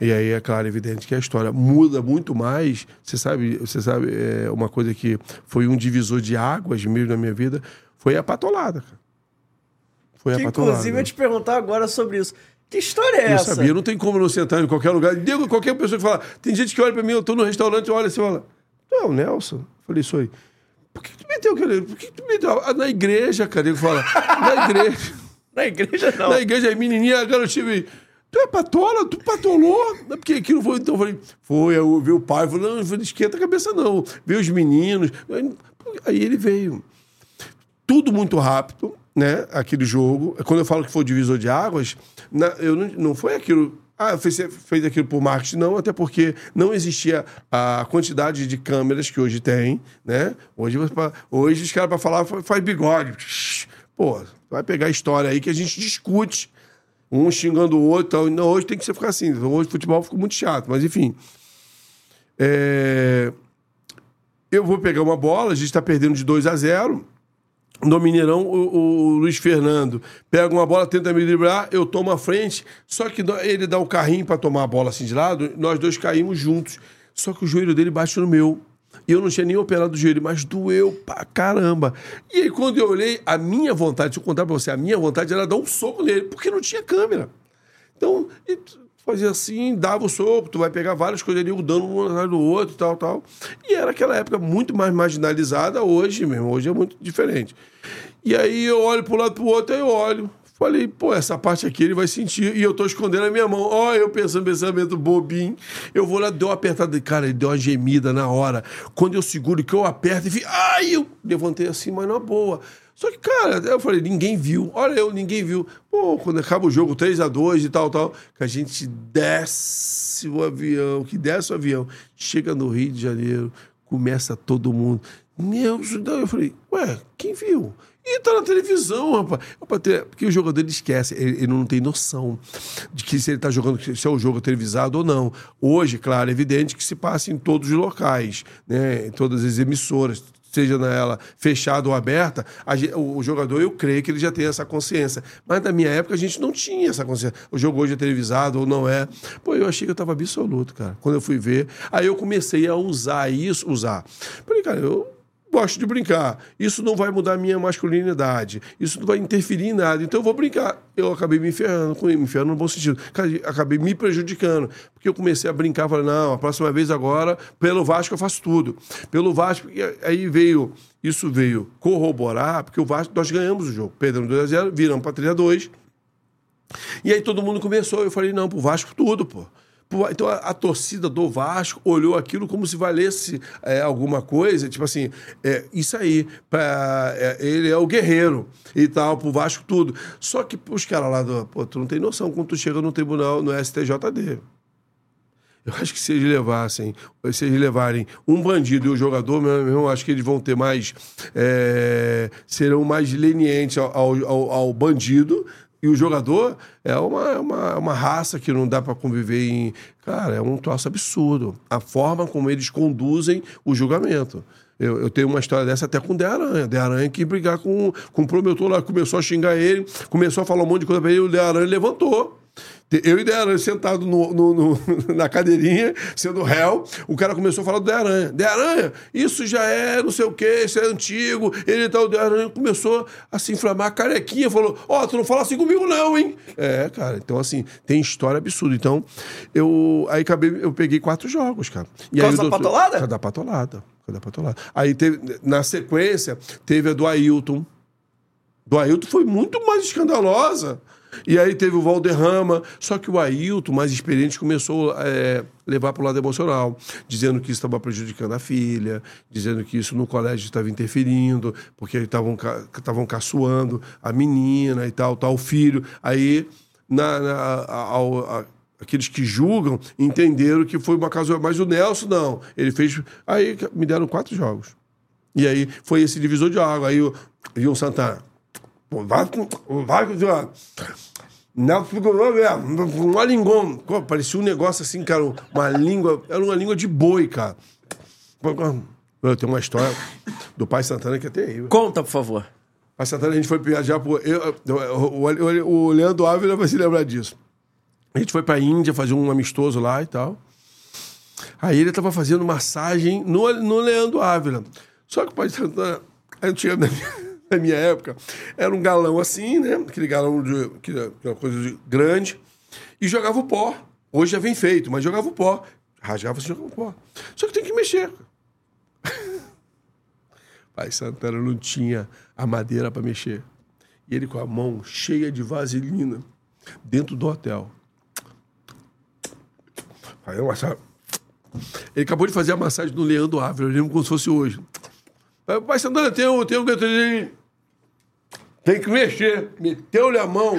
E aí é claro, evidente que a história muda muito mais. Você sabe, você sabe, é uma coisa que foi um divisor de águas mesmo na minha vida, foi a patolada, cara. Foi Que, inclusive, eu ia te perguntar agora sobre isso. Que história é Eu essa? sabia, não tem como não sentar em qualquer lugar. Digo, qualquer pessoa que fala. Tem gente que olha pra mim, eu tô no restaurante, olha assim, fala. Tu é o Nelson? Eu falei, isso aí. Por que tu meteu aquele. Por que tu meteu? Ah, Na igreja, cara. Ele fala. Na igreja. [laughs] Na igreja, não. Na igreja, a menininha, a garotinha veio. Tu é patola? Tu patolou? Não, Porque aquilo foi. Então eu falei, foi, eu vi o pai, eu falei, não, não esquenta a cabeça, não. Veio os meninos. Aí ele veio. Tudo muito rápido, né? Aquele jogo. Quando eu falo que foi o divisor de águas, na- eu não, não foi aquilo. Ah, fez, fez aquilo por marketing, não, até porque não existia a quantidade de câmeras que hoje tem, né? Hoje, você hoje os caras, para falar, fa- faz bigode. Pô, vai pegar a história aí que a gente discute. Um xingando o outro. Não, hoje tem que ser ficar assim. Hoje futebol ficou muito chato, mas enfim. É, Eu vou pegar uma bola, a gente está perdendo de 2 a 0 no Mineirão, o, o Luiz Fernando pega uma bola, tenta me driblar, eu tomo a frente, só que ele dá o carrinho para tomar a bola assim de lado, nós dois caímos juntos. Só que o joelho dele bate no meu. E eu não tinha nem operado o joelho, mas doeu pra caramba. E aí, quando eu olhei, a minha vontade, se eu contar pra você, a minha vontade era dar um soco nele, porque não tinha câmera. Então, fazia assim, dava o soco, tu vai pegar várias coisas ali, dando um atrás do outro, tal, tal. E era aquela época muito mais marginalizada, hoje mesmo, hoje é muito diferente. E aí eu olho pro lado pro outro, aí eu olho. Falei, pô, essa parte aqui ele vai sentir. E eu tô escondendo a minha mão. Ó, eu pensando, pensamento bobinho. Eu vou lá, deu uma apertada. Cara, ele deu uma gemida na hora. Quando eu seguro, que eu aperto e vi. Ai, eu levantei assim, mas na boa. Só que, cara, eu falei, ninguém viu. Olha eu, ninguém viu. Pô, quando acaba o jogo 3 a 2 e tal, tal, que a gente desce o avião, que desce o avião, chega no Rio de Janeiro, começa todo mundo. Nelson, daí eu falei, ué, quem viu? E tá na televisão, rapaz. Te- Porque o jogador ele esquece, ele, ele não tem noção de que se ele tá jogando, se é o jogo televisado ou não. Hoje, claro, é evidente que se passa em todos os locais, né? Em todas as emissoras, seja na ela fechada ou aberta, o, jogador, eu creio que ele já tem essa consciência. Mas na minha época a gente não tinha essa consciência. O jogo hoje é televisado ou não é. Pô, eu achei que eu tava absoluto, cara. Quando eu fui ver, aí eu comecei a usar isso, usar. Falei, cara, eu gosto de brincar. Isso não vai mudar a minha masculinidade. Isso não vai interferir em nada. Então eu vou brincar. Eu acabei me ferrando com ele, me ferrando no bom sentido. Acabei me prejudicando. Porque eu comecei a brincar, falei, não, a próxima vez agora, pelo Vasco eu faço tudo. Pelo Vasco, e aí veio, isso veio corroborar, porque o Vasco, nós ganhamos o jogo. Perdemos 2x0, viramos para 3x2. E aí todo mundo começou. Eu falei, não, pro Vasco tudo, pô. Então a, a torcida do Vasco olhou aquilo como se valesse é, alguma coisa, tipo assim, é, isso aí, pra, é, ele é o guerreiro e tal, pro Vasco tudo. Só que os caras lá do. Pô, tu não tem noção quando tu chega no tribunal, no STJD. Eu acho que se eles levassem, se eles levarem um bandido e um jogador, meu irmão, acho que eles vão ter mais. é, serão mais lenientes ao- ao- ao bandido. E o jogador é uma, é uma, é uma raça que não dá para conviver em. Cara, é um troço absurdo. A forma como eles conduzem o julgamento. Eu, eu tenho uma história dessa até com o De Aranha. De Aranha que brigar com, com o promotor lá, começou a xingar ele, começou a falar um monte de coisa pra ele, o De Aranha levantou. Eu e o De Aranha sentado no, no- no- [laughs] na cadeirinha, sendo réu, o cara começou a falar do De Aranha. De Aranha, isso já é não sei o quê, isso é antigo. Ele tá, o De Aranha começou a se inflamar, a carequinha, falou: Ó, tu não fala assim comigo, não, hein? É, cara, então assim, tem história absurda. Então, eu aí acabei, eu peguei quatro jogos, cara. E Por da patolada? Por causa da patolada. Por da patolada. Aí teve, na sequência, teve a do Ailton. Do Ailton foi muito mais escandalosa. E aí teve o Valderrama, só que o Ailton, mais experiente, começou a é, levar para o lado emocional, dizendo que isso estava prejudicando a filha, dizendo que isso no colégio estava interferindo, porque estavam estavam caçoando a menina e tal, tal, o filho. Aí, na, na a, a, aqueles que julgam entenderam que foi uma causa. Mas o Nelson, não. Ele fez. Aí me deram quatro jogos. E aí foi esse divisor de água. Aí o Santana. O Vasco, o Vasco, não figurou mesmo, uma língua, parecia um negócio assim, cara, uma língua, era uma língua de boi, cara. Eu tenho uma história do pai Santana que é terrível. Conta, por favor. Pai Santana, a gente foi viajar por. Eu, o, o, o Leandro Ávila vai se lembrar disso. A gente foi pra Índia fazer um amistoso lá e tal. Aí ele tava fazendo massagem no, no Leandro Ávila. Só que o pai Santana, aí eu tinha [laughs] na minha época, era um galão assim, né? Aquele galão de que, uma coisa de, grande. E jogava o pó. Hoje já vem feito, mas jogava o pó. Rasgava e jogava o pó. Só que tem que mexer. [laughs] Pai Santana não tinha a madeira para mexer. E ele com a mão cheia de vaselina dentro do hotel. Aí eu achava... Ele acabou de fazer a massagem no Leandro Ávila, eu lembro como se fosse hoje. Pai Santana, tem um, tem um tem que mexer. Meteu-lhe a mão.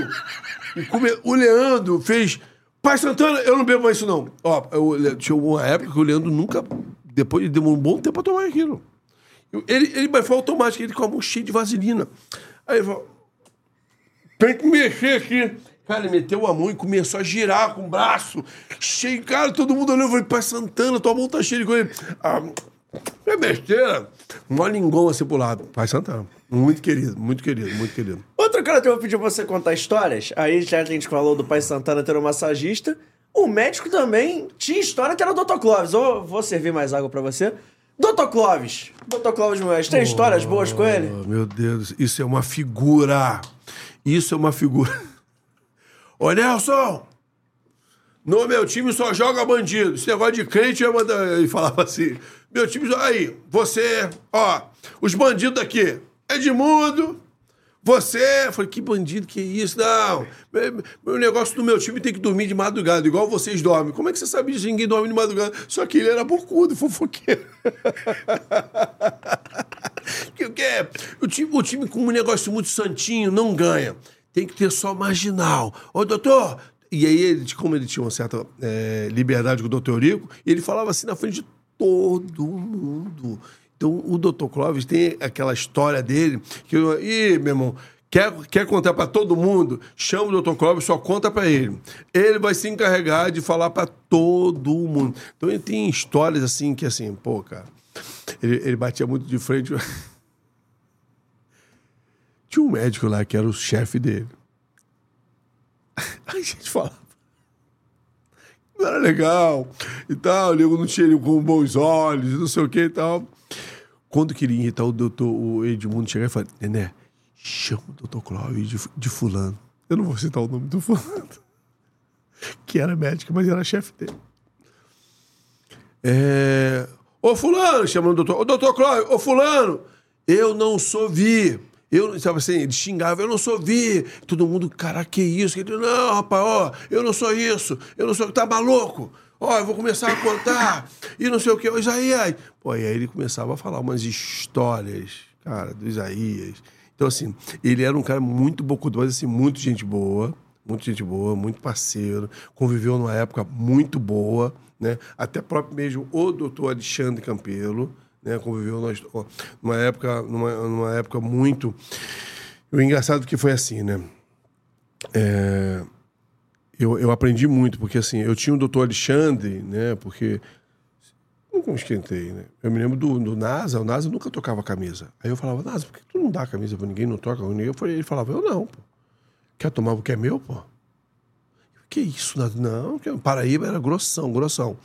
E come... O Leandro fez. Pai Santana, eu não bebo mais isso, não. Ó, eu, tinha uma época que o Leandro nunca. Depois de demorou um bom tempo pra tomar aquilo. Ele, ele foi automático, ele com a mão cheia de vaselina. Aí ele falou: tem que mexer aqui. Cara, ele meteu a mão e começou a girar com o braço. Cheio, cara, todo mundo olhou e falou: Pai Santana, tua mão tá cheia de coisa. Ah, é besteira. Um lingão assim pro lado. Pai Santana. Muito querido, muito querido, muito querido. Outro cara que eu vou pedir pra você contar histórias. Aí já que a gente falou do pai Santana ter um massagista. O médico também tinha história que era o Dr. Clóvis. Eu vou servir mais água para você. Dr. Clóvis. Dr. Clóvis Moraes, tem oh, histórias boas com ele? Meu Deus, isso é uma figura. Isso é uma figura. [laughs] Ô, Nelson! No meu time só joga bandido. Esse negócio de crente, eu mandava, ele falava assim. Meu time, aí, você, ó, os bandidos aqui. Edmundo, você. Falei, que bandido, que isso? Não. O negócio do meu time tem que dormir de madrugada, igual vocês dormem. Como é que você sabe que ninguém dorme de madrugada? Só que ele era porcudo, fofoqueiro. [laughs] que, que é? O time, o time com um negócio muito santinho não ganha. Tem que ter só marginal. Ô, doutor. E aí, ele, como ele tinha uma certa é, liberdade com o doutor Eurico, ele falava assim na frente de todo mundo. Então, o Dr. Clóvis tem aquela história dele que, ih, meu irmão, quer, quer contar para todo mundo? Chama o Dr. Clóvis, só conta para ele. Ele vai se encarregar de falar para todo mundo. Então, ele tem histórias assim que, assim, pô, cara, ele, ele batia muito de frente. [laughs] Tinha um médico lá que era o chefe dele. [laughs] A gente falava não era legal e tal, o não tinha ele com bons olhos, não sei o que e tal. Quando queria irritar o doutor, o Edmundo chegar e falar, Nené, chama o doutor Cláudio de, de fulano. Eu não vou citar o nome do fulano. [laughs] que era médico, mas era chefe dele. É... Ô fulano, chamando o doutor, ô doutor Cláudio, ô fulano, eu não sou vi. Eu, sabe assim, ele xingava, eu não sou vi. Todo mundo, caraca, que isso? Ele, não, rapaz, ó, eu não sou isso, eu não sou, tá maluco? Ó, eu vou começar a contar, e não sei o que, o Isaías. Pô, e aí ele começava a falar umas histórias, cara, do Isaías. Então, assim, ele era um cara muito bocudo, mas assim, muito gente boa, muito gente boa, muito parceiro, conviveu numa época muito boa, né? Até próprio mesmo o doutor Alexandre Campelo, né? Conviveu numa época, numa, numa época muito. O engraçado que foi assim, né? É eu, eu aprendi muito, porque assim, eu tinha o doutor Alexandre, né? Porque. Nunca me esquentei, né? Eu me lembro do, do NASA, o NASA nunca tocava camisa. Aí eu falava, NASA, por que tu não dá camisa pra ninguém, não toca ninguém? Eu falei, ele falava, eu não, pô. Quer tomar o que é meu, pô? Que isso? Não, que Paraíba era grossão, grossão.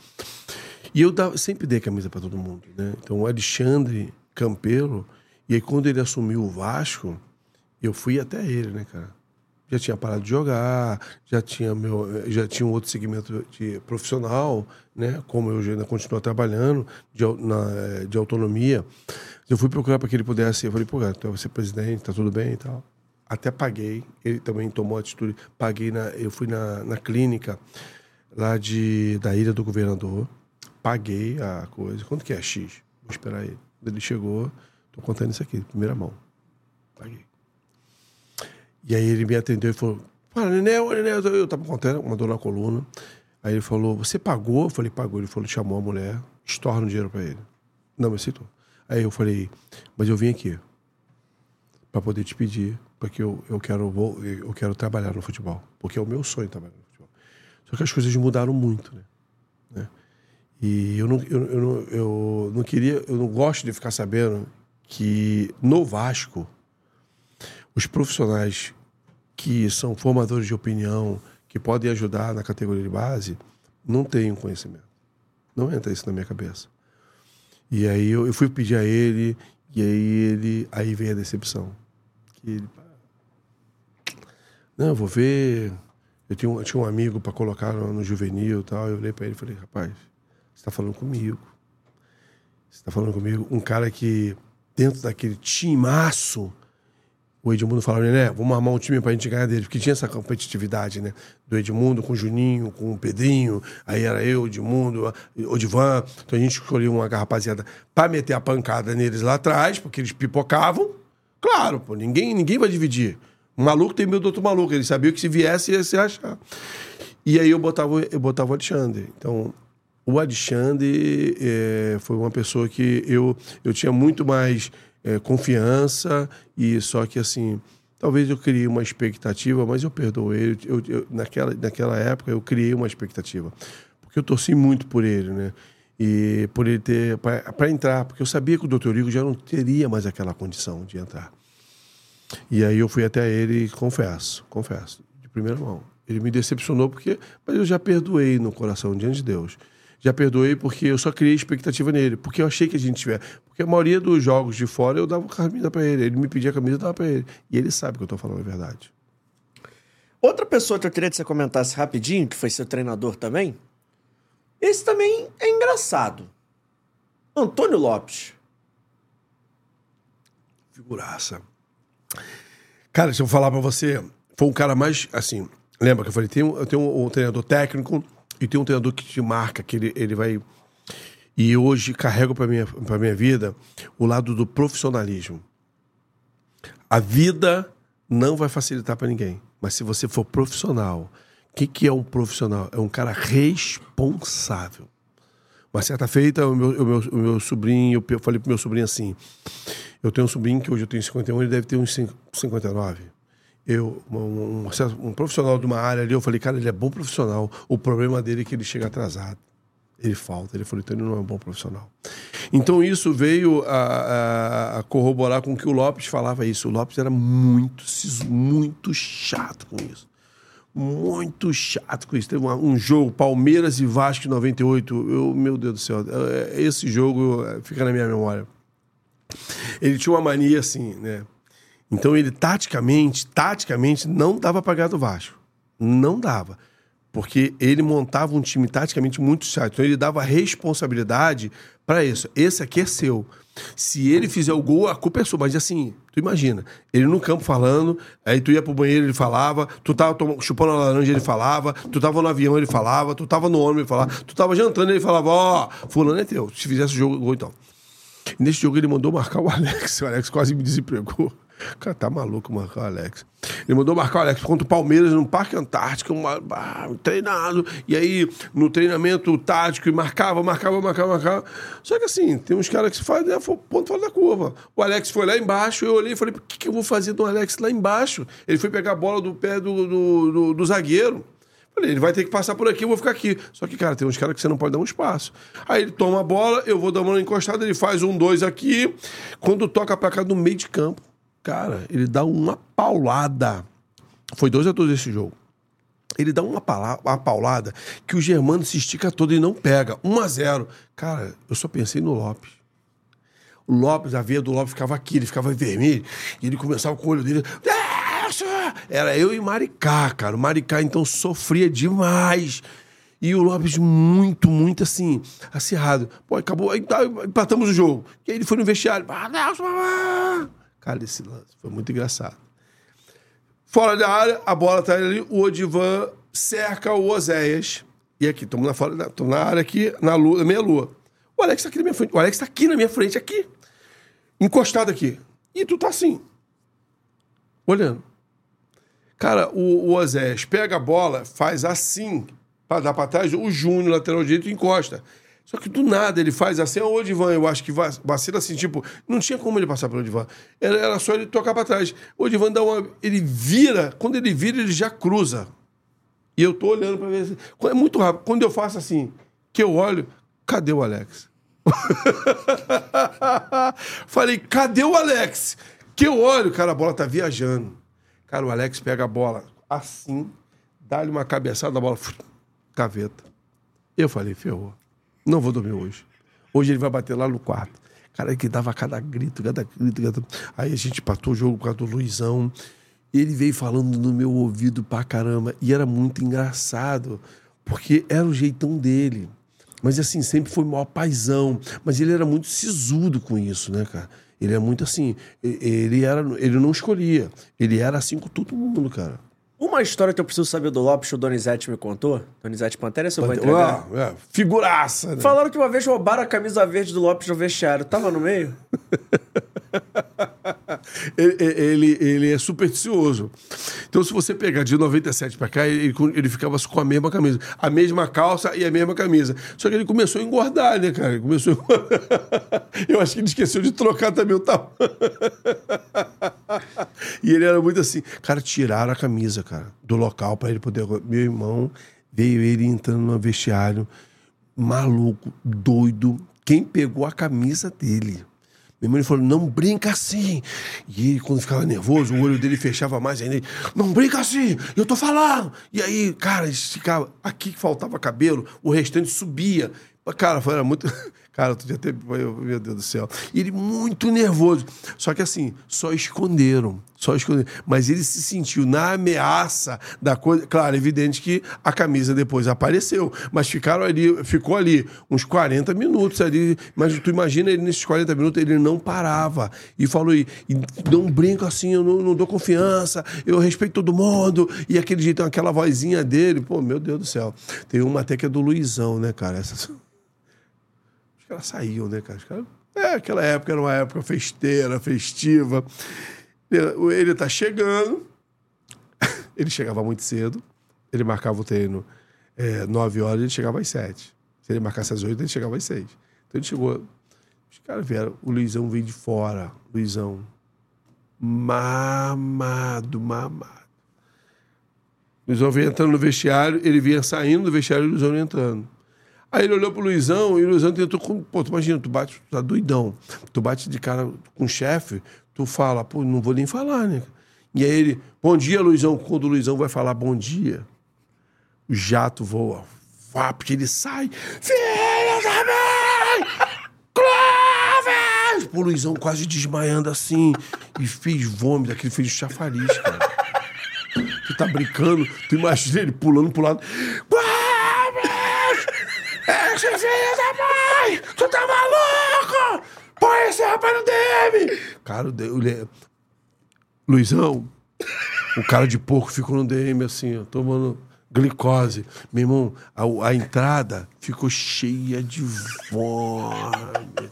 E eu dava, sempre dei camisa para todo mundo, né? Então o Alexandre Campelo, e aí quando ele assumiu o Vasco, eu fui até ele, né, cara? Já tinha parado de jogar, já tinha meu, já tinha um outro segmento de profissional, né? Como eu ainda continuo trabalhando de, na, eh, de autonomia, eu fui procurar para que ele pudesse. Eu falei, pô, cara, tu vai ser presidente, tá tudo bem e tal. até paguei. Ele também tomou atitude. Paguei na. Eu fui na, na clínica lá de, da Ilha do Governador. Paguei a coisa. Quanto que é X? Vou esperar ele. Ele chegou, tô contando isso aqui, primeira mão. Paguei. E aí ele me atendeu e falou: Para, Nenel, Nenel, eu tava contando, dor na coluna. Aí ele falou: Você pagou? Eu falei: Pagou. Ele falou: Chamou a mulher, estorna o dinheiro para ele. Não me aceitou. Aí eu falei: Mas eu vim aqui para poder te pedir, porque eu, eu, quero, vou, eu quero trabalhar no futebol. Porque é o meu sonho trabalhar no futebol. Só que as coisas mudaram muito, né? né? E eu não, eu, eu, não, eu não queria, eu não gosto de ficar sabendo que no Vasco, os profissionais que são formadores de opinião, que podem ajudar na categoria de base, não um conhecimento. Não entra isso na minha cabeça. E aí eu, eu fui pedir a ele, e aí ele. Aí veio a decepção. Que ele. Não, eu vou ver. Eu tinha um, eu tinha um amigo para colocar no, no juvenil e tal. Eu olhei para ele e falei, rapaz, você está falando comigo. Você está falando comigo. Um cara que, dentro daquele timaço, o Edmundo falava, né, vamos armar um time pra gente ganhar dele, porque tinha essa competitividade, né? Do Edmundo com o Juninho, com o Pedrinho, aí era eu, Edmundo, o Divan. Então a gente escolheu uma rapaziada pra meter a pancada neles lá atrás, porque eles pipocavam. Claro, pô, ninguém, ninguém vai dividir. Um maluco tem medo do outro maluco, ele sabia que se viesse ia se achar. E aí eu botava, eu botava o Alexandre. Então, o Alexandre é, foi uma pessoa que eu, eu tinha muito mais é, confiança e só que assim talvez eu criei uma expectativa mas eu perdoo ele eu, eu, naquela naquela época eu criei uma expectativa porque eu torci muito por ele né? E por ele ter para entrar porque eu sabia que o doutor Igor já não teria mais aquela condição de entrar. E aí eu fui até ele confesso confesso de primeira mão. Ele me decepcionou porque mas eu já perdoei no coração diante de Deus já perdoei porque eu só criei expectativa nele, porque eu achei que a gente tiver. Porque a maioria dos jogos de fora eu dava camisa para ele, ele me pedia a camisa, eu dava para ele. E ele sabe que eu tô falando a verdade. Outra pessoa que eu queria que você comentasse rapidinho, que foi seu treinador também, esse também é engraçado. Antônio Lopes. Figuraça. Cara, deixa eu falar pra você, foi um cara mais, assim, lembra que eu falei, tem eu tenho um, um treinador técnico, e tem um treinador que te marca, que ele, ele vai. E hoje carrego para minha para minha vida o lado do profissionalismo. A vida não vai facilitar para ninguém, mas se você for profissional, o que, que é um profissional? É um cara responsável. Uma certa feita, o meu, o meu, o meu sobrinho, eu falei pro meu sobrinho assim: eu tenho um sobrinho que hoje eu tenho 51, ele deve ter uns 59 eu, um, um, um, profissional de uma área ali, eu falei, cara, ele é bom profissional. O problema dele é que ele chega atrasado. Ele falta. Ele falou, então ele não é um bom profissional. Então isso veio a, a, a, corroborar com que o Lopes falava isso. O Lopes era muito, muito chato com isso. Muito chato com isso. Teve um, um jogo, Palmeiras e Vasco 98. Eu, meu Deus do céu, é, esse jogo fica na minha memória. Ele tinha uma mania assim, né? Então ele taticamente, taticamente não dava para ganhar do Vasco. Não dava. Porque ele montava um time taticamente muito chato. Então ele dava responsabilidade para isso. Esse aqui é seu. Se ele fizer o gol, a culpa é sua. Mas assim, tu imagina, ele no campo falando, aí tu ia pro banheiro, ele falava, tu tava chupando a laranja, ele falava, tu tava no avião, ele falava, tu tava no ônibus, ele falava, tu tava jantando, ele falava, ó, oh, fulano é teu. Se fizesse o jogo, gol então. nesse jogo ele mandou marcar o [laughs] Alex, o Alex quase me desempregou. Cara, tá maluco o Alex. Ele mandou marcar o Alex contra o Palmeiras no Parque Antártico, uma, treinado. E aí, no treinamento tático, e marcava, marcava, marcava, marcava. Só que assim, tem uns caras que se fazem né, ponto fora da curva. O Alex foi lá embaixo, eu olhei e falei, o que, que eu vou fazer do Alex lá embaixo? Ele foi pegar a bola do pé do, do, do, do zagueiro. Falei, ele vai ter que passar por aqui, eu vou ficar aqui. Só que, cara, tem uns caras que você não pode dar um espaço. Aí ele toma a bola, eu vou dar uma encostada, ele faz um, dois aqui. Quando toca pra cá no meio de campo, Cara, ele dá uma paulada. Foi dois a dois esse jogo. Ele dá uma, uma paulada que o Germano se estica todo e não pega. 1 a 0 Cara, eu só pensei no Lopes. O Lopes, a veia do Lopes ficava aqui, ele ficava vermelho. E ele começava com o olho dele. Era eu e Maricá, cara. O Maricá então sofria demais. E o Lopes muito, muito assim, acirrado. Pô, acabou, empatamos o jogo. E aí ele foi no vestiário. Ah, Nelson, Cara, esse lance foi muito engraçado. Fora da área, a bola tá ali, o Odivan cerca o Oséias. E aqui, estamos na, fora tamo na área aqui, na, lua, na meia lua. O Alex tá aqui na minha frente. O Alex tá aqui na minha frente, aqui. Encostado aqui. E tu tá assim. Olhando. Cara, o, o Oséias pega a bola, faz assim, pra dar pra trás, o Júnior, lateral direito, encosta. Só que do nada ele faz assim, o Odivan, eu acho que va- vacila assim, tipo, não tinha como ele passar pelo Odivan. Era, era só ele tocar pra trás. O Odivan dá uma. Ele vira, quando ele vira, ele já cruza. E eu tô olhando pra ver. se- É muito rápido. Quando eu faço assim, que eu olho, cadê o Alex? [laughs] Falei, cadê o Alex? Que eu olho, cara, a bola tá viajando. Cara, o Alex pega a bola assim, dá-lhe uma cabeçada, a bola, fui, gaveta. Eu falei, ferrou. Não vou dormir hoje. Hoje ele vai bater lá no quarto. Cara, que dava cada grito, cada grito, cada... Aí a gente patou o jogo por causa do Luizão. Ele veio falando no meu ouvido pra caramba. E era muito engraçado, porque era o jeitão dele. Mas assim, sempre foi maior paizão. Mas ele era muito sisudo com isso, né, cara? Ele é muito assim. Ele, era, ele não escolhia. Ele era assim com todo mundo, cara. Uma história que eu preciso saber do Lopes, que o Donizete me contou. Donizete Pantera, se eu vou entregar. Ah, é, figuraça, né? Falaram que uma vez roubaram a camisa verde do Lopes no vestiário. Tava no meio? [laughs] Ele, ele, ele é supersticioso. Então, se você pegar de 97 pra cá, ele, ele ficava com a mesma camisa. A mesma calça e a mesma camisa. Só que ele começou a engordar, né, cara? Ele começou a. [laughs] Eu acho que ele esqueceu de trocar também o tamanho. [laughs] E ele era muito assim. Cara, tiraram a camisa, cara, do local pra ele poder. Meu irmão veio ele entrando no vestiário, maluco, doido. Quem pegou a camisa dele? Meu irmão falou, não brinca assim. E ele, quando ficava nervoso, o olho dele fechava mais ainda. Não brinca assim, eu tô falando. E aí, cara, esticava. Aqui que faltava cabelo, o restante subia. Cara, foi- era muito. Cara, tu já teve. Meu Deus do céu. E ele muito nervoso. Só que assim, só esconderam. Só esconderam. Mas ele se sentiu na ameaça da coisa. Claro, evidente que a camisa depois apareceu. Mas ficaram ali, ficou ali uns 40 minutos ali. Mas tu imagina ele nesses 40 minutos, ele não parava. E falou: e, e não brinco assim, eu não, não dou confiança, eu respeito todo mundo. E aquele jeito, aquela vozinha dele, pô, meu Deus do céu. Tem uma até que é do Luizão, né, cara? Essa. Os caras saíam, né, cara? É, aquela época era uma época festeira, festiva. Ele, tá chegando. [laughs] Ele chegava muito cedo. Ele marcava o treino é, 9 horas, ele chegava às 7. Se ele marcasse às 8, ele chegava às 6. Então ele chegou. Os caras vieram. O Luizão veio de fora. Luizão. Mamado, mamado. Luizão veio entrando no vestiário, ele vinha saindo do vestiário e o Luizão entrando. Aí ele olhou pro Luizão e o Luizão tentou com. Pô, tu imagina, tu bate, tu tá doidão. Tu bate de cara com o chefe, tu fala, pô, não vou nem falar, né? E aí ele, bom dia, Luizão. Quando o Luizão vai falar bom dia, o jato voa. Vá, porque ele sai. Filha da mãe! [laughs] Clóvis! Pô, o Luizão quase desmaiando assim. E fez vômito, aquele fez chafariz, cara. Tu tá brincando, tu imagina ele pulando pro lado. Esse filho da mãe! Tu tá maluco? Põe esse rapaz no DM! Cara, o D- o Le- Luizão, o cara de porco ficou no DM assim, ó, tomando glicose. Meu irmão, a, a entrada ficou cheia de vômito.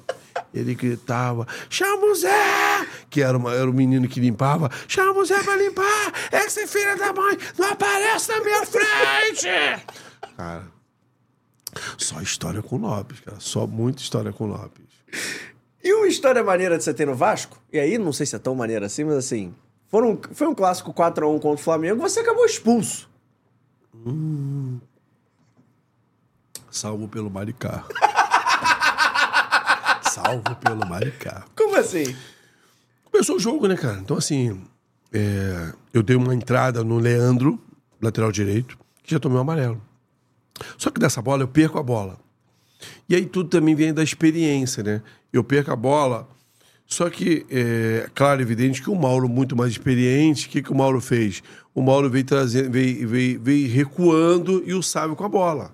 Ele gritava, chama o Zé! Que era, uma- era o menino que limpava. Chama o Zé pra limpar! Esse filho da mãe não aparece na minha frente! Cara, só história com Lopes, cara. Só muita história com Lopes. E uma história maneira de você ter no Vasco, e aí não sei se é tão maneira assim, mas assim, foram, foi um clássico 4x1 contra o Flamengo, você acabou expulso. Salvo pelo Maricá. [laughs] Salvo pelo Maricá. Como assim? Começou o jogo, né, cara? Então, assim, é, eu dei uma entrada no Leandro, lateral direito, que já tomou amarelo. Só que dessa bola eu perco a bola. E aí tudo também vem da experiência, né? Eu perco a bola. Só que, é claro, evidente que o Mauro, muito mais experiente, o que, que o Mauro fez? O Mauro veio, trazendo, veio, veio, veio recuando e o Sábio com a bola.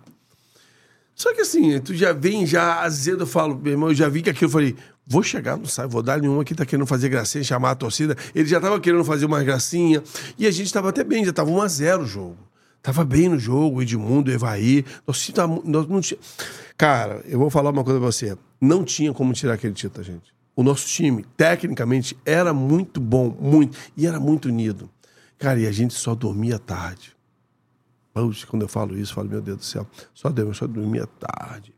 Só que assim, tu já vem já azedo, eu falo, meu irmão, eu já vi que aquilo, eu falei, Vou chegar, não sai, vou dar nenhuma que tá querendo fazer gracinha, chamar a torcida. Ele já tava querendo fazer uma gracinha. E a gente tava até bem, já tava 1x0 o jogo. Tava bem no jogo, Edmundo, Evaí. Nós, nós não tinha... Cara, eu vou falar uma coisa pra você. Não tinha como tirar aquele título, gente. O nosso time, tecnicamente, era muito bom, muito. E era muito unido. Cara, e a gente só dormia tarde. Puxa, quando eu falo isso, eu falo, meu Deus do céu, só, Deus, só dormia tarde.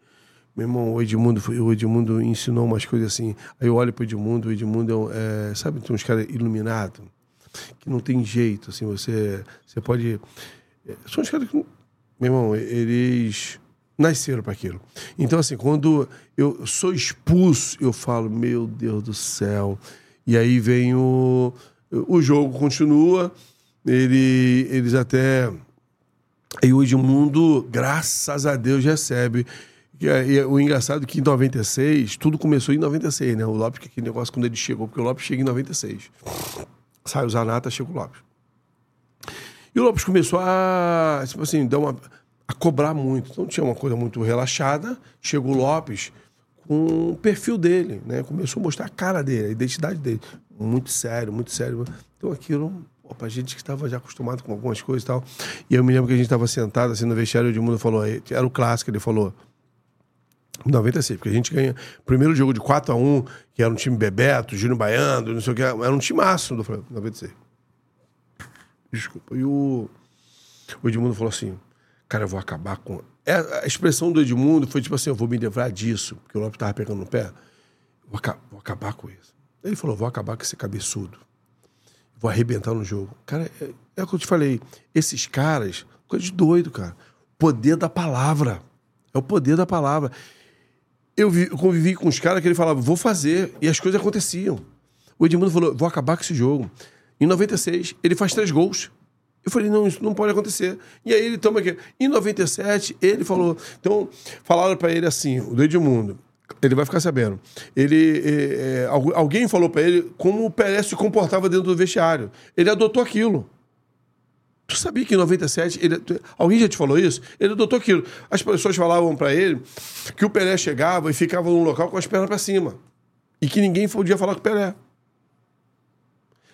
Meu irmão, o Edmundo, o Edmundo ensinou umas coisas assim. Aí eu olho pro Edmundo, o Edmundo é, é sabe, tem uns caras iluminados, que não tem jeito, assim, você, você pode. É, são os caras que. Meu irmão, eles nasceram para aquilo. Então, assim, quando eu sou expulso, eu falo, meu Deus do céu. E aí vem o. O jogo continua, ele, eles até. E o Edmundo, graças a Deus, recebe e, o engraçado é que em 96, tudo começou em 96, né? O Lopes, que aquele negócio quando ele chegou, porque o Lopes chega em 96. Sai o Zanata, chega o Lopes. E o Lopes começou a, tipo assim, dar uma, a cobrar muito. Então tinha uma coisa muito relaxada. Chegou o Lopes com o perfil dele, né? Começou a mostrar a cara dele, a identidade dele. Muito sério, muito sério. Então aquilo pô, pra gente que estava já acostumado com algumas coisas e tal. E eu me lembro que a gente estava sentado assim no vestiário e o Edmundo falou, era o clássico, ele falou 96, porque a gente ganha. Primeiro jogo de 4 a 1 que era um time Bebeto, Júnior Baiano, não sei o que, era um time máximo do Flamengo, 96. Desculpa. E o, o Edmundo falou assim: cara, eu vou acabar com. É, a expressão do Edmundo foi tipo assim: eu vou me livrar disso, porque o Lopes tava pegando no pé. Vou, vou acabar com isso. Ele falou: vou acabar com esse cabeçudo. Vou arrebentar no jogo. Cara, é, é o que eu te falei. Esses caras, coisa de doido, cara. Poder da palavra. É o poder da palavra eu, vi, eu convivi com os caras que ele falava, vou fazer, e as coisas aconteciam. O Edmundo falou, vou acabar com esse jogo. Em 96, ele faz três gols. Eu falei, não, isso não pode acontecer. E aí ele toma aqui. Em 97, ele falou. Então, falaram para ele assim, o do Edmundo. Ele vai ficar sabendo. Ele, é, é, alguém falou para ele como o Pelé se comportava dentro do vestiário. Ele adotou aquilo. Tu sabia que em 97, ele, alguém já te falou isso? Ele adotou aquilo. As pessoas falavam para ele que o Pelé chegava e ficava num local com as pernas para cima. E que ninguém podia falar com o Pelé.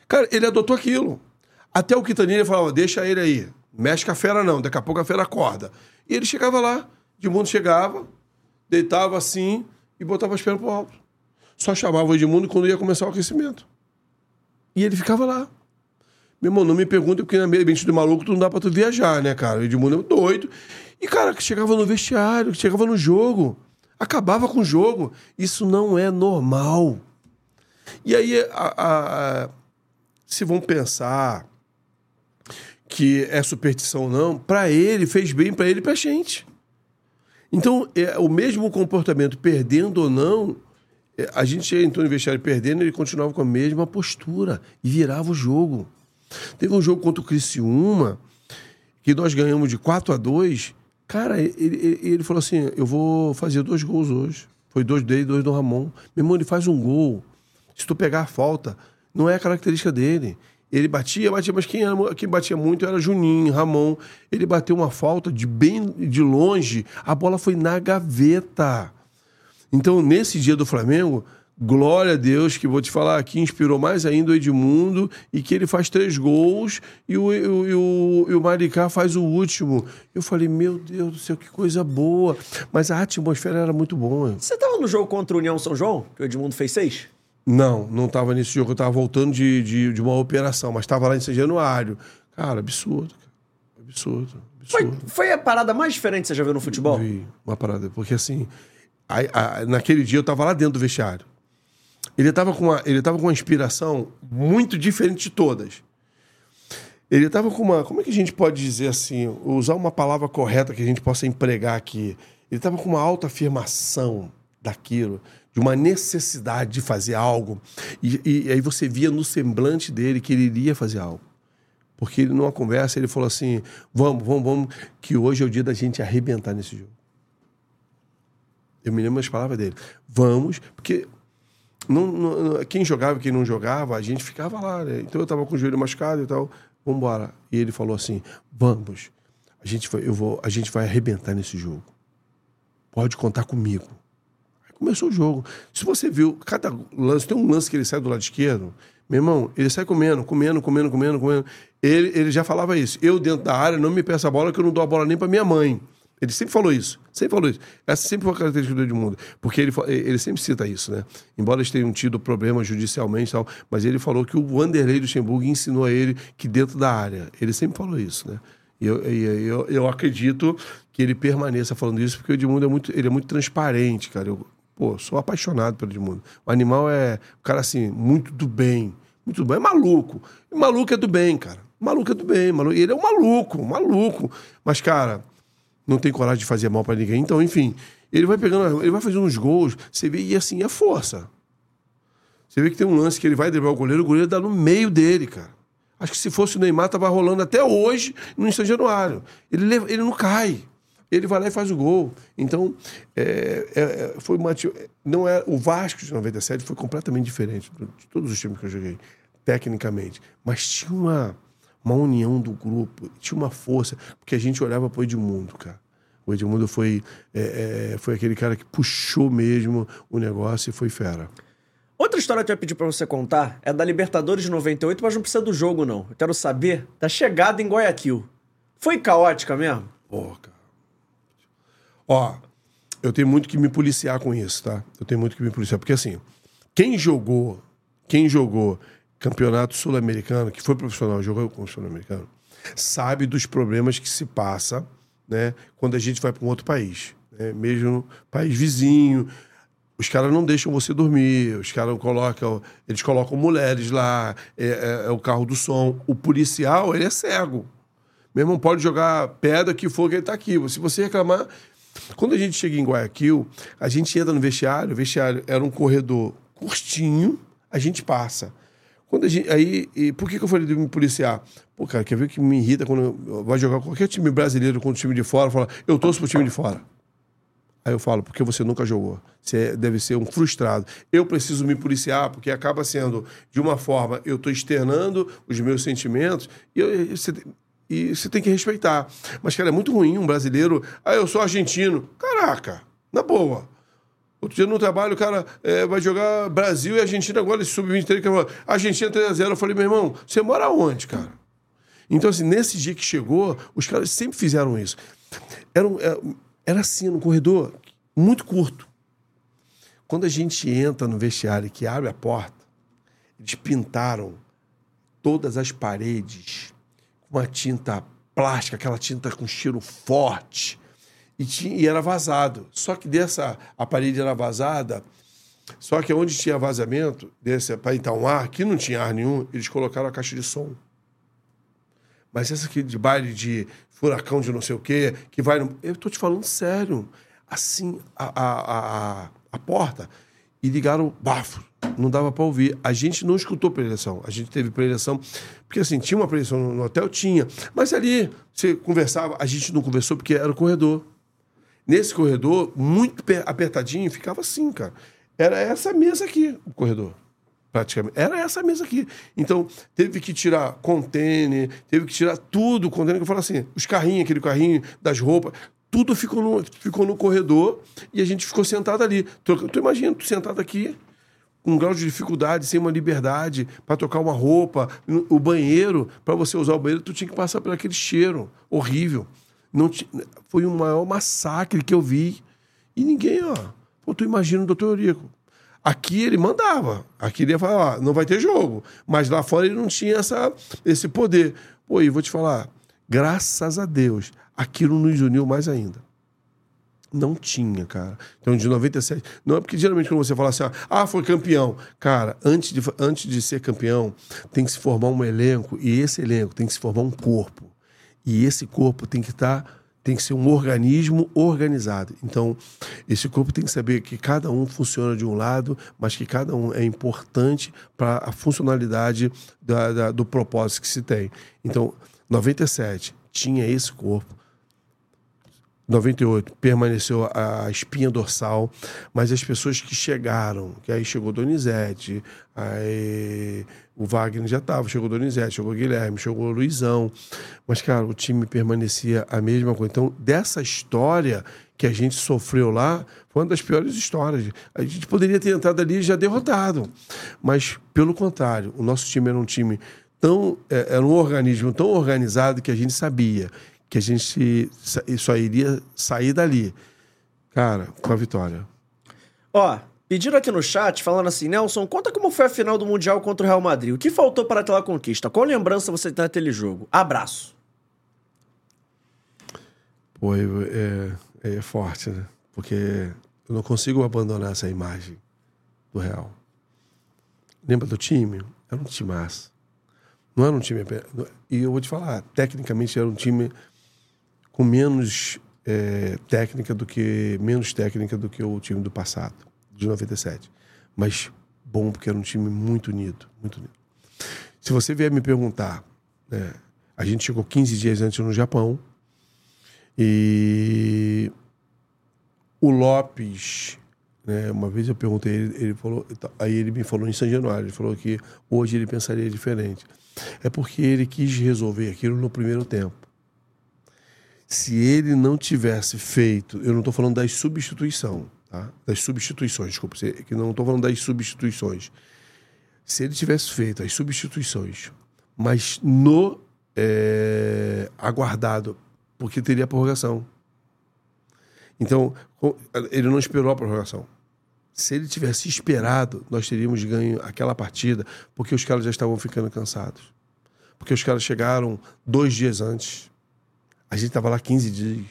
Cara, ele adotou aquilo. Até o Quintanilha falava, deixa ele aí. Mexe com a fera não, daqui a pouco a fera acorda. E ele chegava lá, Edmundo chegava, deitava assim e botava as pernas pro alto. Só chamava o Edmundo quando ia começar o aquecimento. E ele ficava lá. Meu irmão, não me pergunta, porque na ambiente do maluco tu não dá pra tu viajar, né, cara? O Edmundo é doido. E, cara, que chegava no vestiário, que chegava no jogo, acabava com o jogo. Isso não é normal. E aí, a, a, a, se vão pensar que é superstição ou não, para ele, fez bem para ele e pra gente. Então, é, o mesmo comportamento, perdendo ou não, é, a gente entrou no vestiário perdendo, ele continuava com a mesma postura e virava o jogo. Teve um jogo contra o Criciúma, que nós ganhamos de 4 a 2 Cara, ele, ele, ele falou assim: eu vou fazer dois gols hoje. Foi dois dele e dois do Ramon. Meu irmão, ele faz um gol. Se tu pegar a falta, não é a característica dele. Ele batia, batia, mas quem, era, quem batia muito era Juninho, Ramon. Ele bateu uma falta de bem de longe, a bola foi na gaveta. Então, nesse dia do Flamengo, Glória a Deus, que vou te falar aqui, inspirou mais ainda o Edmundo e que ele faz três gols e o, e o, e o Maricá faz o último. Eu falei, meu Deus do céu, que coisa boa. Mas a atmosfera era muito boa. Você estava no jogo contra o União São João, que o Edmundo fez seis? Não, não estava nesse jogo. Eu estava voltando de, de, de, uma operação, mas estava lá em São Januário. Cara, absurdo. Absurdo. absurdo. Foi, foi a parada mais diferente que você já viu no futebol? Vi, uma parada. Porque assim, a, a, naquele dia eu estava lá dentro do vestiário. Ele estava com, uma, ele tava com uma inspiração muito diferente de todas. Ele estava com uma. Como é que a gente pode dizer assim? Usar uma palavra correta que a gente possa empregar aqui. Ele estava com uma alta afirmação daquilo, de uma necessidade de fazer algo. E, e, e, aí você via no semblante dele que ele iria fazer algo. Porque ele, numa conversa, ele falou assim: vamos, vamos, vamos, que hoje é o dia da gente arrebentar nesse jogo. Eu me lembro as palavras dele. Vamos, porque não, não, quem jogava e quem não jogava, a gente ficava lá, né? Então eu tava com o joelho machucado e tal, vamos embora. E ele falou assim: vamos, a gente vai, eu vou, a gente vai arrebentar nesse jogo. Pode contar comigo. Começou o jogo. Se você viu, cada lance, tem um lance que ele sai do lado esquerdo, meu irmão, ele sai comendo, comendo, comendo, comendo, comendo. Ele, ele já falava isso. Eu, dentro da área, não me peço a bola, que eu não dou a bola nem para minha mãe. Ele sempre falou isso. Sempre falou isso. Essa sempre foi a característica do Edmundo. Porque ele, ele sempre cita isso, né? Embora eles tenham tido problemas judicialmente e tal, mas ele falou que o Vanderlei Luxemburgo ensinou a ele que dentro da área. Ele sempre falou isso, né? E eu, eu, eu acredito que ele permaneça falando isso, porque o Edmundo é muito, ele é muito transparente, cara. Eu, pô, sou apaixonado pelo Edmundo. O animal é, um cara assim, muito do bem. Muito do bem. É maluco. E maluco é do bem, cara. Maluco é do bem. Maluco. Ele é um maluco, maluco. Mas, cara, não tem coragem de fazer mal para ninguém. Então, enfim, ele vai pegando, ele vai fazendo uns gols, você vê, e assim, é força. Você vê que tem um lance que ele vai driblar o goleiro, o goleiro dá no meio dele, cara. Acho que se fosse o Neymar, tava rolando até hoje no São Januário. Ele, ele não cai. Ele vai lá e faz o gol. Então, é, é, foi uma. Não é, o Vasco de 97 foi completamente diferente de todos os times que eu joguei, tecnicamente. Mas tinha uma uma união do grupo, tinha uma força, porque a gente olhava para o Edmundo, cara. O Edmundo foi, é, é, foi aquele cara que puxou mesmo o negócio e foi fera. Outra história que eu ia pedir pra você contar é da Libertadores de 98, mas não precisa do jogo, não. Eu quero saber da chegada em Guayaquil. Foi caótica mesmo? Pô, cara. Ó, eu tenho muito que me policiar com isso, tá? Eu tenho muito que me policiar. Porque assim, quem jogou, quem jogou campeonato sul-americano, que foi profissional, jogou com o sul-americano, sabe dos problemas que se passa né, quando a gente vai para um outro país. Né? Mesmo país vizinho, os caras não deixam você dormir, os caras colocam, eles colocam mulheres lá, é, é, é, o carro do som. O policial, ele é cego. Meu irmão pode jogar pedra que for que ele está aqui. Se você reclamar. Quando a gente chega em Guayaquil, a gente entra no vestiário, o vestiário era um corredor curtinho, a gente passa. Quando a gente, aí, e por que, que eu falei de me policiar? Pô, cara, quer ver que me irrita quando vai jogar qualquer time brasileiro contra o time de fora, fala, eu torço pro time de fora. Aí eu falo, porque você nunca jogou. Você deve ser um frustrado. Eu preciso me policiar, porque acaba sendo, de uma forma, eu estou externando os meus sentimentos e, eu, você, e você tem que respeitar. Mas, cara, é muito ruim um brasileiro. Ah, eu sou argentino. Caraca, na boa. Outro dia no trabalho, o cara é, vai jogar Brasil e Argentina agora, esse sub-23, que falou, Argentina 3x0. Eu falei, meu irmão, você mora onde, cara? Então, assim, nesse dia que chegou, os caras sempre fizeram isso. Era, é, era assim, no corredor, muito curto. Quando a gente entra no vestiário que abre a porta, eles pintaram todas as paredes uma tinta plástica, aquela tinta com cheiro forte e, tinha, e era vazado. Só que dessa a parede era vazada, só que onde tinha vazamento, para entrar um ar, que não tinha ar nenhum, eles colocaram a caixa de som. Mas essa aqui de baile de furacão de não sei o quê, que vai. No... Eu tô te falando sério. Assim, a, a, a, a porta, e ligaram bafo. Não dava para ouvir. A gente não escutou preleção. A gente teve preleção. Porque assim, tinha uma preleção no hotel? Tinha. Mas ali, você conversava, a gente não conversou porque era o corredor. Nesse corredor, muito apertadinho, ficava assim, cara. Era essa mesa aqui, o corredor. Praticamente. Era essa mesa aqui. Então, teve que tirar container, teve que tirar tudo, container, que eu falo assim, os carrinhos, aquele carrinho das roupas, tudo ficou no, ficou no corredor e a gente ficou sentado ali. Tu, tu imagina, tu sentado aqui, com um grau de dificuldade, sem uma liberdade para trocar uma roupa, o banheiro, para você usar o banheiro, tu tinha que passar por aquele cheiro horrível. Não t... Foi o maior massacre que eu vi. E ninguém, ó. Pô, tu imagina o doutor Eurico. Aqui ele mandava. Aqui ele ia falar, ó, não vai ter jogo. Mas lá fora ele não tinha essa, esse poder. Pô, e vou te falar, graças a Deus, aquilo nos uniu mais ainda. Não tinha, cara. Então, de 97. Não é porque geralmente quando você fala assim, ah, foi campeão. Cara, antes de, antes de ser campeão, tem que se formar um elenco. E esse elenco tem que se formar um corpo. E esse corpo tem que estar, tá, tem que ser um organismo organizado. Então, esse corpo tem que saber que cada um funciona de um lado, mas que cada um é importante para a funcionalidade da, da, do propósito que se tem. Então, 97 tinha esse corpo. 98 permaneceu a espinha dorsal, mas as pessoas que chegaram, que aí chegou Donizete, aí o Wagner já estava, chegou Donizete, chegou Guilherme, chegou Luizão, mas cara, o time permanecia a mesma coisa. Então, dessa história que a gente sofreu lá foi uma das piores histórias. A gente poderia ter entrado ali já derrotado. Mas, pelo contrário, o nosso time era um time tão. é, Era um organismo tão organizado que a gente sabia que a gente só iria sair dali. Cara, com a vitória. Ó, pediram aqui no chat, falando assim, Nelson, conta como foi a final do Mundial contra o Real Madrid. O que faltou para aquela conquista? Qual lembrança você tem daquele jogo? Abraço. Pô, eu- é, é forte, né? Porque eu não consigo abandonar essa imagem do Real. Lembra do time? Era um timaço. Não era um time. E eu vou te falar, tecnicamente era um time com menos é, técnica do que. menos técnica do que o time do passado, de 97. Mas bom, porque era um time muito unido. Muito unido. Se você vier me perguntar, né, a gente chegou 15 dias antes no Japão. E o Lopes, né, uma vez eu perguntei, ele, ele falou, aí ele me falou em São Januário, ele falou que hoje ele pensaria diferente. É porque ele quis resolver aquilo no primeiro tempo. Se ele não tivesse feito, eu não estou falando das substituição, tá? Das substituições, desculpa, que não estou falando das substituições. Se ele tivesse feito as substituições, mas no é, aguardado, porque teria prorrogação. Então, ele não esperou a prorrogação. Se ele tivesse esperado, nós teríamos ganho aquela partida, porque os caras já estavam ficando cansados. Porque os caras chegaram dois dias antes. A gente estava lá 15 dias.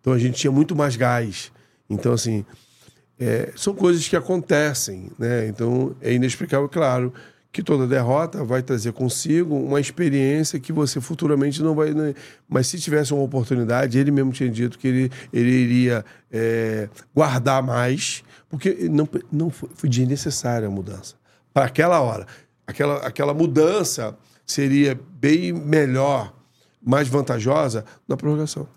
Então a gente tinha muito mais gás. Então, assim, é, são coisas que acontecem, né? Então é inexplicável, claro, que toda derrota vai trazer consigo uma experiência que você futuramente não vai. né? Mas se tivesse uma oportunidade, ele mesmo tinha dito que ele, ele iria é, guardar mais, porque não, não foi, foi desnecessária a mudança. Para aquela hora. Aquela, aquela mudança seria bem melhor, mais vantajosa na prorrogação.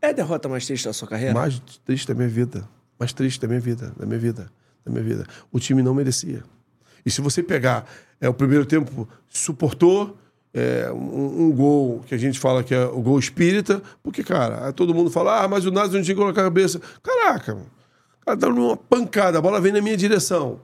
É a derrota mais triste da sua carreira? Mais triste da minha vida. Mais triste da minha vida, da minha vida, da minha vida. O time não merecia. E se você pegar é, o primeiro tempo, suportou é, um, um gol que a gente fala que é o gol espírita, porque, cara, todo mundo fala, ah, mas o Nazi não tinha que colocar a cabeça. Caraca, mano. O cara dá uma pancada, a bola vem na minha direção.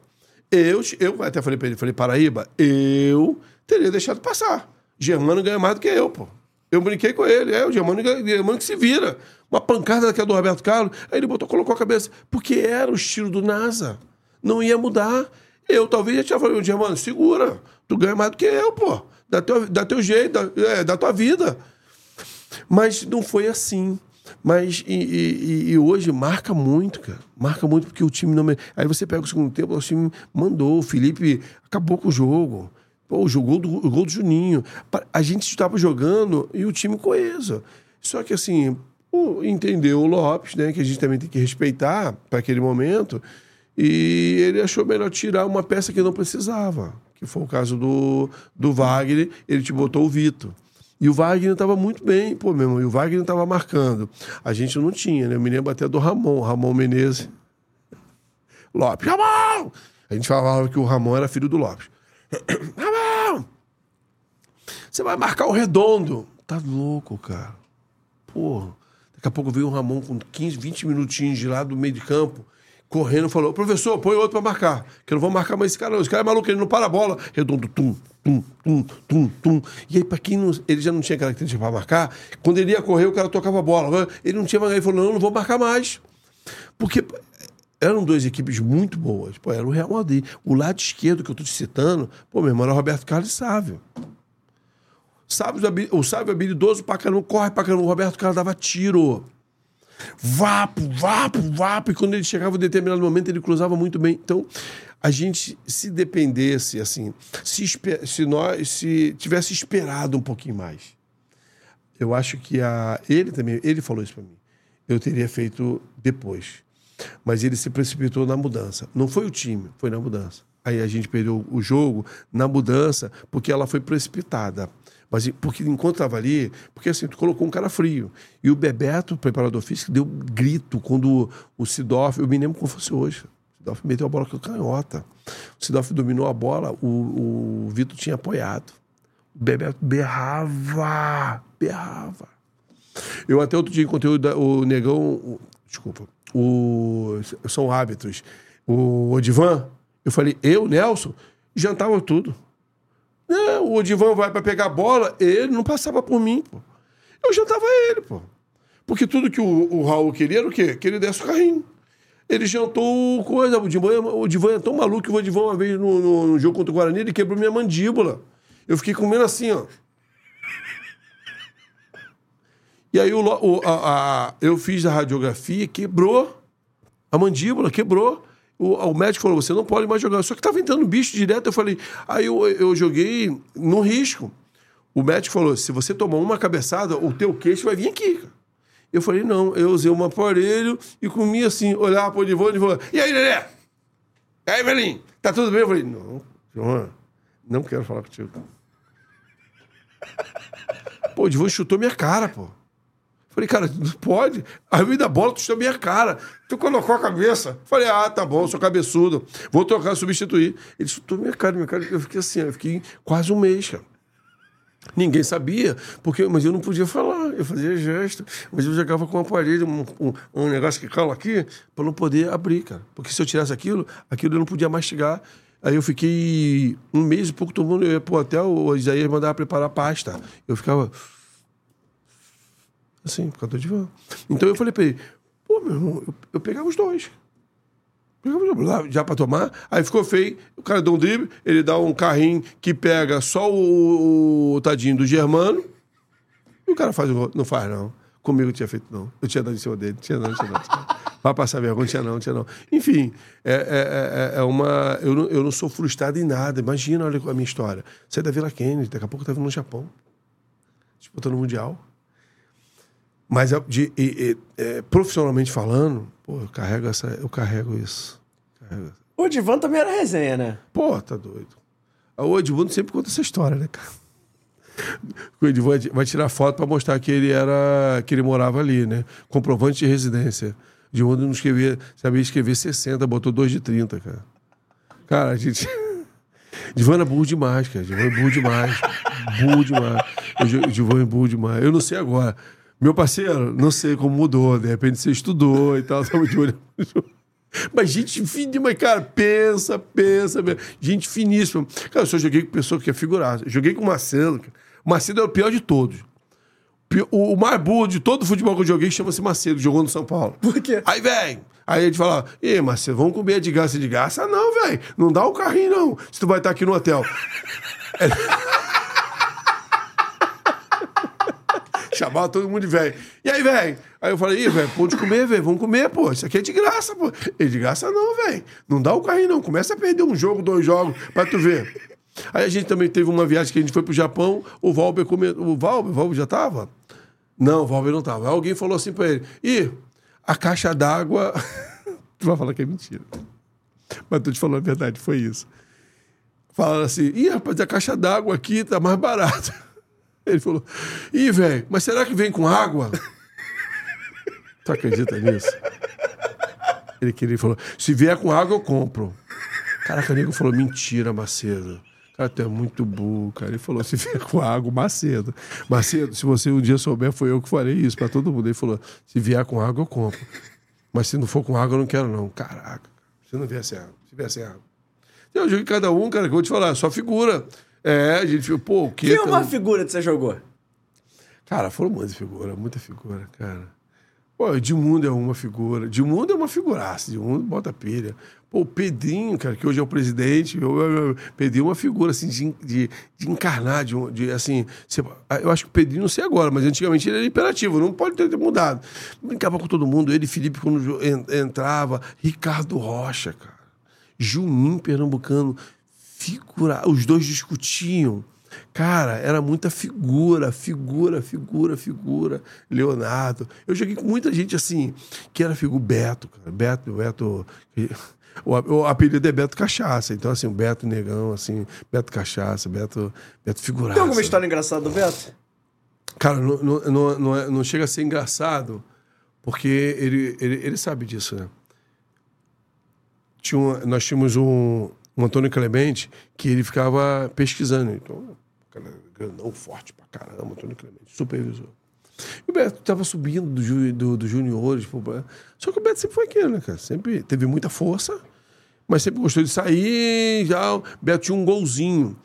Eu, eu até falei pra ele, falei, Paraíba, eu teria deixado passar. Germano ganha mais do que eu, pô. Eu brinquei com ele, é, o Germano, Germano que se vira. Uma pancada daquela do Roberto Carlos, aí ele botou, colocou a cabeça, porque era o estilo do NASA. Não ia mudar. Eu talvez já tinha falado, Germano, segura, tu ganha mais do que eu, pô. Dá teu, dá teu jeito, dá, é, dá tua vida. Mas não foi assim. Mas e, e- e hoje marca muito, cara. Marca muito porque o time não. Aí você pega o segundo tempo, o time mandou. O Felipe acabou com o jogo. Pô, o gol do, o gol do Juninho. A gente estava jogando e o time coeso. Só que assim, o- entendeu o Lopes, né? Que a gente também tem que respeitar para aquele momento. E ele achou melhor tirar uma peça que não precisava. Que foi o caso do, do Wagner. Ele te botou o Vitor. E o Wagner estava muito bem, pô, meu irmão. E o Wagner estava marcando. A gente não tinha, né? Eu me lembro até do Ramon, Ramon Menezes. Lopes, Ramon! A gente falava que o Ramon era filho do Lopes. [clears throat] Ramon! Você vai marcar o redondo. Tá louco, cara. Porra. Daqui a pouco veio o Ramon com 15, 20 minutinhos de lá do meio de campo, correndo, falou: professor, põe outro pra marcar. Que eu não vou marcar mais esse cara, não. Esse cara é maluco, ele não para a bola. Redondo, tum, tum, tum, tum, tum. E aí, pra quem não, ele já não tinha característica pra marcar, quando ele ia correr, o cara tocava a bola. Ele não tinha mais. Ele falou: não, não vou marcar mais. Porque eram duas equipes muito boas. Pô, era o Real Madrid. O lado esquerdo que eu tô te citando, pô, meu irmão, era o Roberto Carlos Sávio. Sábio, habi- o sábio habilidoso pra caramba, corre pra caramba. O Roberto Carlos dava tiro. Vapo, vapo, vapo. E quando ele chegava em determinado momento, ele cruzava muito bem. Então, a gente, se dependesse, assim, se, se nós se tivesse esperado um pouquinho mais, eu acho que a, ele também, ele falou isso pra mim. Eu teria feito depois. Mas ele se precipitou na mudança. Não foi o time, foi na mudança. Aí a gente perdeu o jogo na mudança porque ela foi precipitada. Mas porque enquanto estava ali, porque assim, tu colocou um cara frio. E o Bebeto, preparador físico, deu grito quando o Sidoff, eu me lembro como fosse hoje. O Sidoff meteu a bola com a canhota. O Sidoff dominou a bola, o, o Vitor tinha apoiado. O Bebeto berrava, berrava. Eu até outro dia encontrei o, o Negão, o- desculpa. O, são hábitos. O Odivan, eu falei, eu, Nelson, jantava tudo. O Odivan vai para pegar a bola, ele não passava por mim, pô. Eu jantava ele, pô. Porque tudo que o, o Raul queria era o quê? Que ele desse o carrinho. Ele jantou coisa. O Divan, o Divan é tão maluco que o Divan, uma vez no, no, no, jogo contra o Guarani, ele quebrou minha mandíbula. Eu fiquei comendo assim, ó. E aí o, o a, a, eu fiz a radiografia, quebrou a mandíbula, quebrou. O, o, médico falou: você não pode mais jogar. Só que tava entrando bicho direto. Eu falei, aí eu, eu joguei no risco. O médico falou: se você tomar uma cabeçada, o teu queixo vai vir aqui. Eu falei, não, eu usei um aparelho e comi assim, olhava pro Divone e falou, e aí, Lelé? E aí, velhinho? Tá tudo bem? Eu falei, não, João, não quero falar contigo. [laughs] Pô, o Divone chutou minha cara, pô. Falei, cara, não pode. Aí eu da bola, tu chutou minha cara. Tu colocou a cabeça. Falei, ah, tá bom, sou cabeçudo. Vou trocar, substituir. Ele chutou minha cara, minha cara. Eu fiquei assim, eu fiquei quase um mês, cara. Ninguém sabia, porque, mas eu não podia falar, eu fazia gesto, mas eu jogava com um aparelho, um, um, um negócio que cala aqui, para não poder abrir, cara. Porque se eu tirasse aquilo, aquilo eu não podia mastigar. Aí eu fiquei um mês e pouco tomando, eu ia pro hotel, o Isaías mandava preparar pasta. Eu ficava assim, por causa de van. Então eu falei para ele, pô, meu irmão, eu, eu pegava os dois já para tomar, aí ficou feio, o cara dá um drible, ele dá um carrinho que pega só o, o tadinho do Germano, e o cara faz o. Não faz, não. Comigo tinha feito, não. Eu tinha dado em cima dele. Tinha não, tinha não. Tinha. Vai passar vergonha, tinha não, tinha não. Enfim, é, é, é, é uma. Eu não, eu não sou frustrado em nada. Imagina, olha a minha história. Saí da Vila Kennedy, daqui a pouco eu estava no Japão, disputando o Mundial. Mas de, de, de, é, profissionalmente falando, pô, eu carrego, essa, eu carrego isso. Carrego. O Divan também era resenha, né? Pô, tá doido. O Edmundo sempre conta essa história, né, cara? O Edmundo vai tirar foto para mostrar que ele era que ele morava ali, né? Comprovante de residência. De onde não escrevia, sabia escrever 60, botou 2 de 30, cara. Cara, a gente. [laughs] Divana é burro demais, cara. Divana é burro demais. burro demais. Divana é burro demais. Eu não sei agora. Meu parceiro, não sei como mudou, de repente você estudou e tal, estamos de olho. Mas gente finíssima, cara, pensa, pensa, gente finíssima. Cara, eu só joguei com pessoa que é figurada. Joguei com o Macedo. O Macedo é o pior de todos. O, o mais burro de todo o futebol que eu joguei chama-se Macedo, jogou no São Paulo. Por quê? Aí, velho, aí a gente fala, ê, Macedo, vamos comer de graça de graça? Ah, não, velho, não dá o carrinho, não, se tu vai estar aqui no hotel. é... [laughs] Chamava todo mundo de velho. E aí, velho? Aí eu falei, velho, pode comer, velho, vamos comer, pô. Isso aqui é de graça, pô. Ele, de graça não, velho. Não dá o carrinho, não. Começa a perder um jogo, dois jogos, pra tu ver. Aí a gente também teve uma viagem que a gente foi pro Japão, o Valber comentou. O Valber, o Valber já tava? Não, o Valber não tava. Alguém falou assim pra ele: Ih, a caixa d'água. [laughs] tu vai falar que é mentira. Mas tô te falando a verdade, foi isso. Falaram assim: Ih, rapaz, a caixa d'água aqui tá mais barata. Ele falou: Ih, velho, mas será que vem com água? tu acredita nisso? Ele queria falou: Se vier com água, eu compro. Caraca, o nego falou: Mentira, Macedo. Cara, tu é muito burro, cara. Ele falou: se vier com água, Macedo. Macedo, se você um dia souber, foi eu que falei isso pra todo mundo. Ele falou: se vier com água, eu compro. Mas se não for com água, eu não quero, não. Caraca, se não vier sem água, se vier sem água. Eu joguei cada um, cara, que eu vou te falar, só figura. É, a gente viu, pô, o quê? Que uma figura que você jogou? Cara, foram muitas figuras, muita figura, cara. Pô, Edmundo é uma figura. Edmundo é uma figuraça. Edmundo bota pilha. Pô, o Pedrinho, cara, que hoje é o presidente, eu, eu, eu Pedrinho é uma figura, assim, de, de, de encarnar, de, de, assim... Eu acho que o Pedrinho, não sei agora, mas antigamente ele era imperativo, não pode ter mudado. Brincava com todo mundo, ele, Felipe, quando entrava, Ricardo Rocha, cara. Juninho Pernambucano figura. Os dois discutiam. Cara, era muita figura, figura, figura, figura. Leonardo. Eu joguei com muita gente assim, que era figura. Beto, cara. Beto, Beto. O, o apelido é Beto Cachaça. Então, assim, o Beto Negão, assim, Beto Cachaça, Beto, Beto Figuraça. Tem alguma história engraçada do Beto? Cara, não, não, não, não, é, chega a ser engraçado, porque ele, ele, ele sabe disso, né? Tinha uma, nós tínhamos um, um Antônio Clemente, que ele ficava pesquisando. Então, cara grandão, forte pra caramba, Antônio Clemente, supervisor. E o Beto tava subindo do, do, do juniores. Só que o Beto sempre foi aquele, né, cara? Sempre teve muita força, mas sempre gostou de sair. Já, o Beto tinha um golzinho.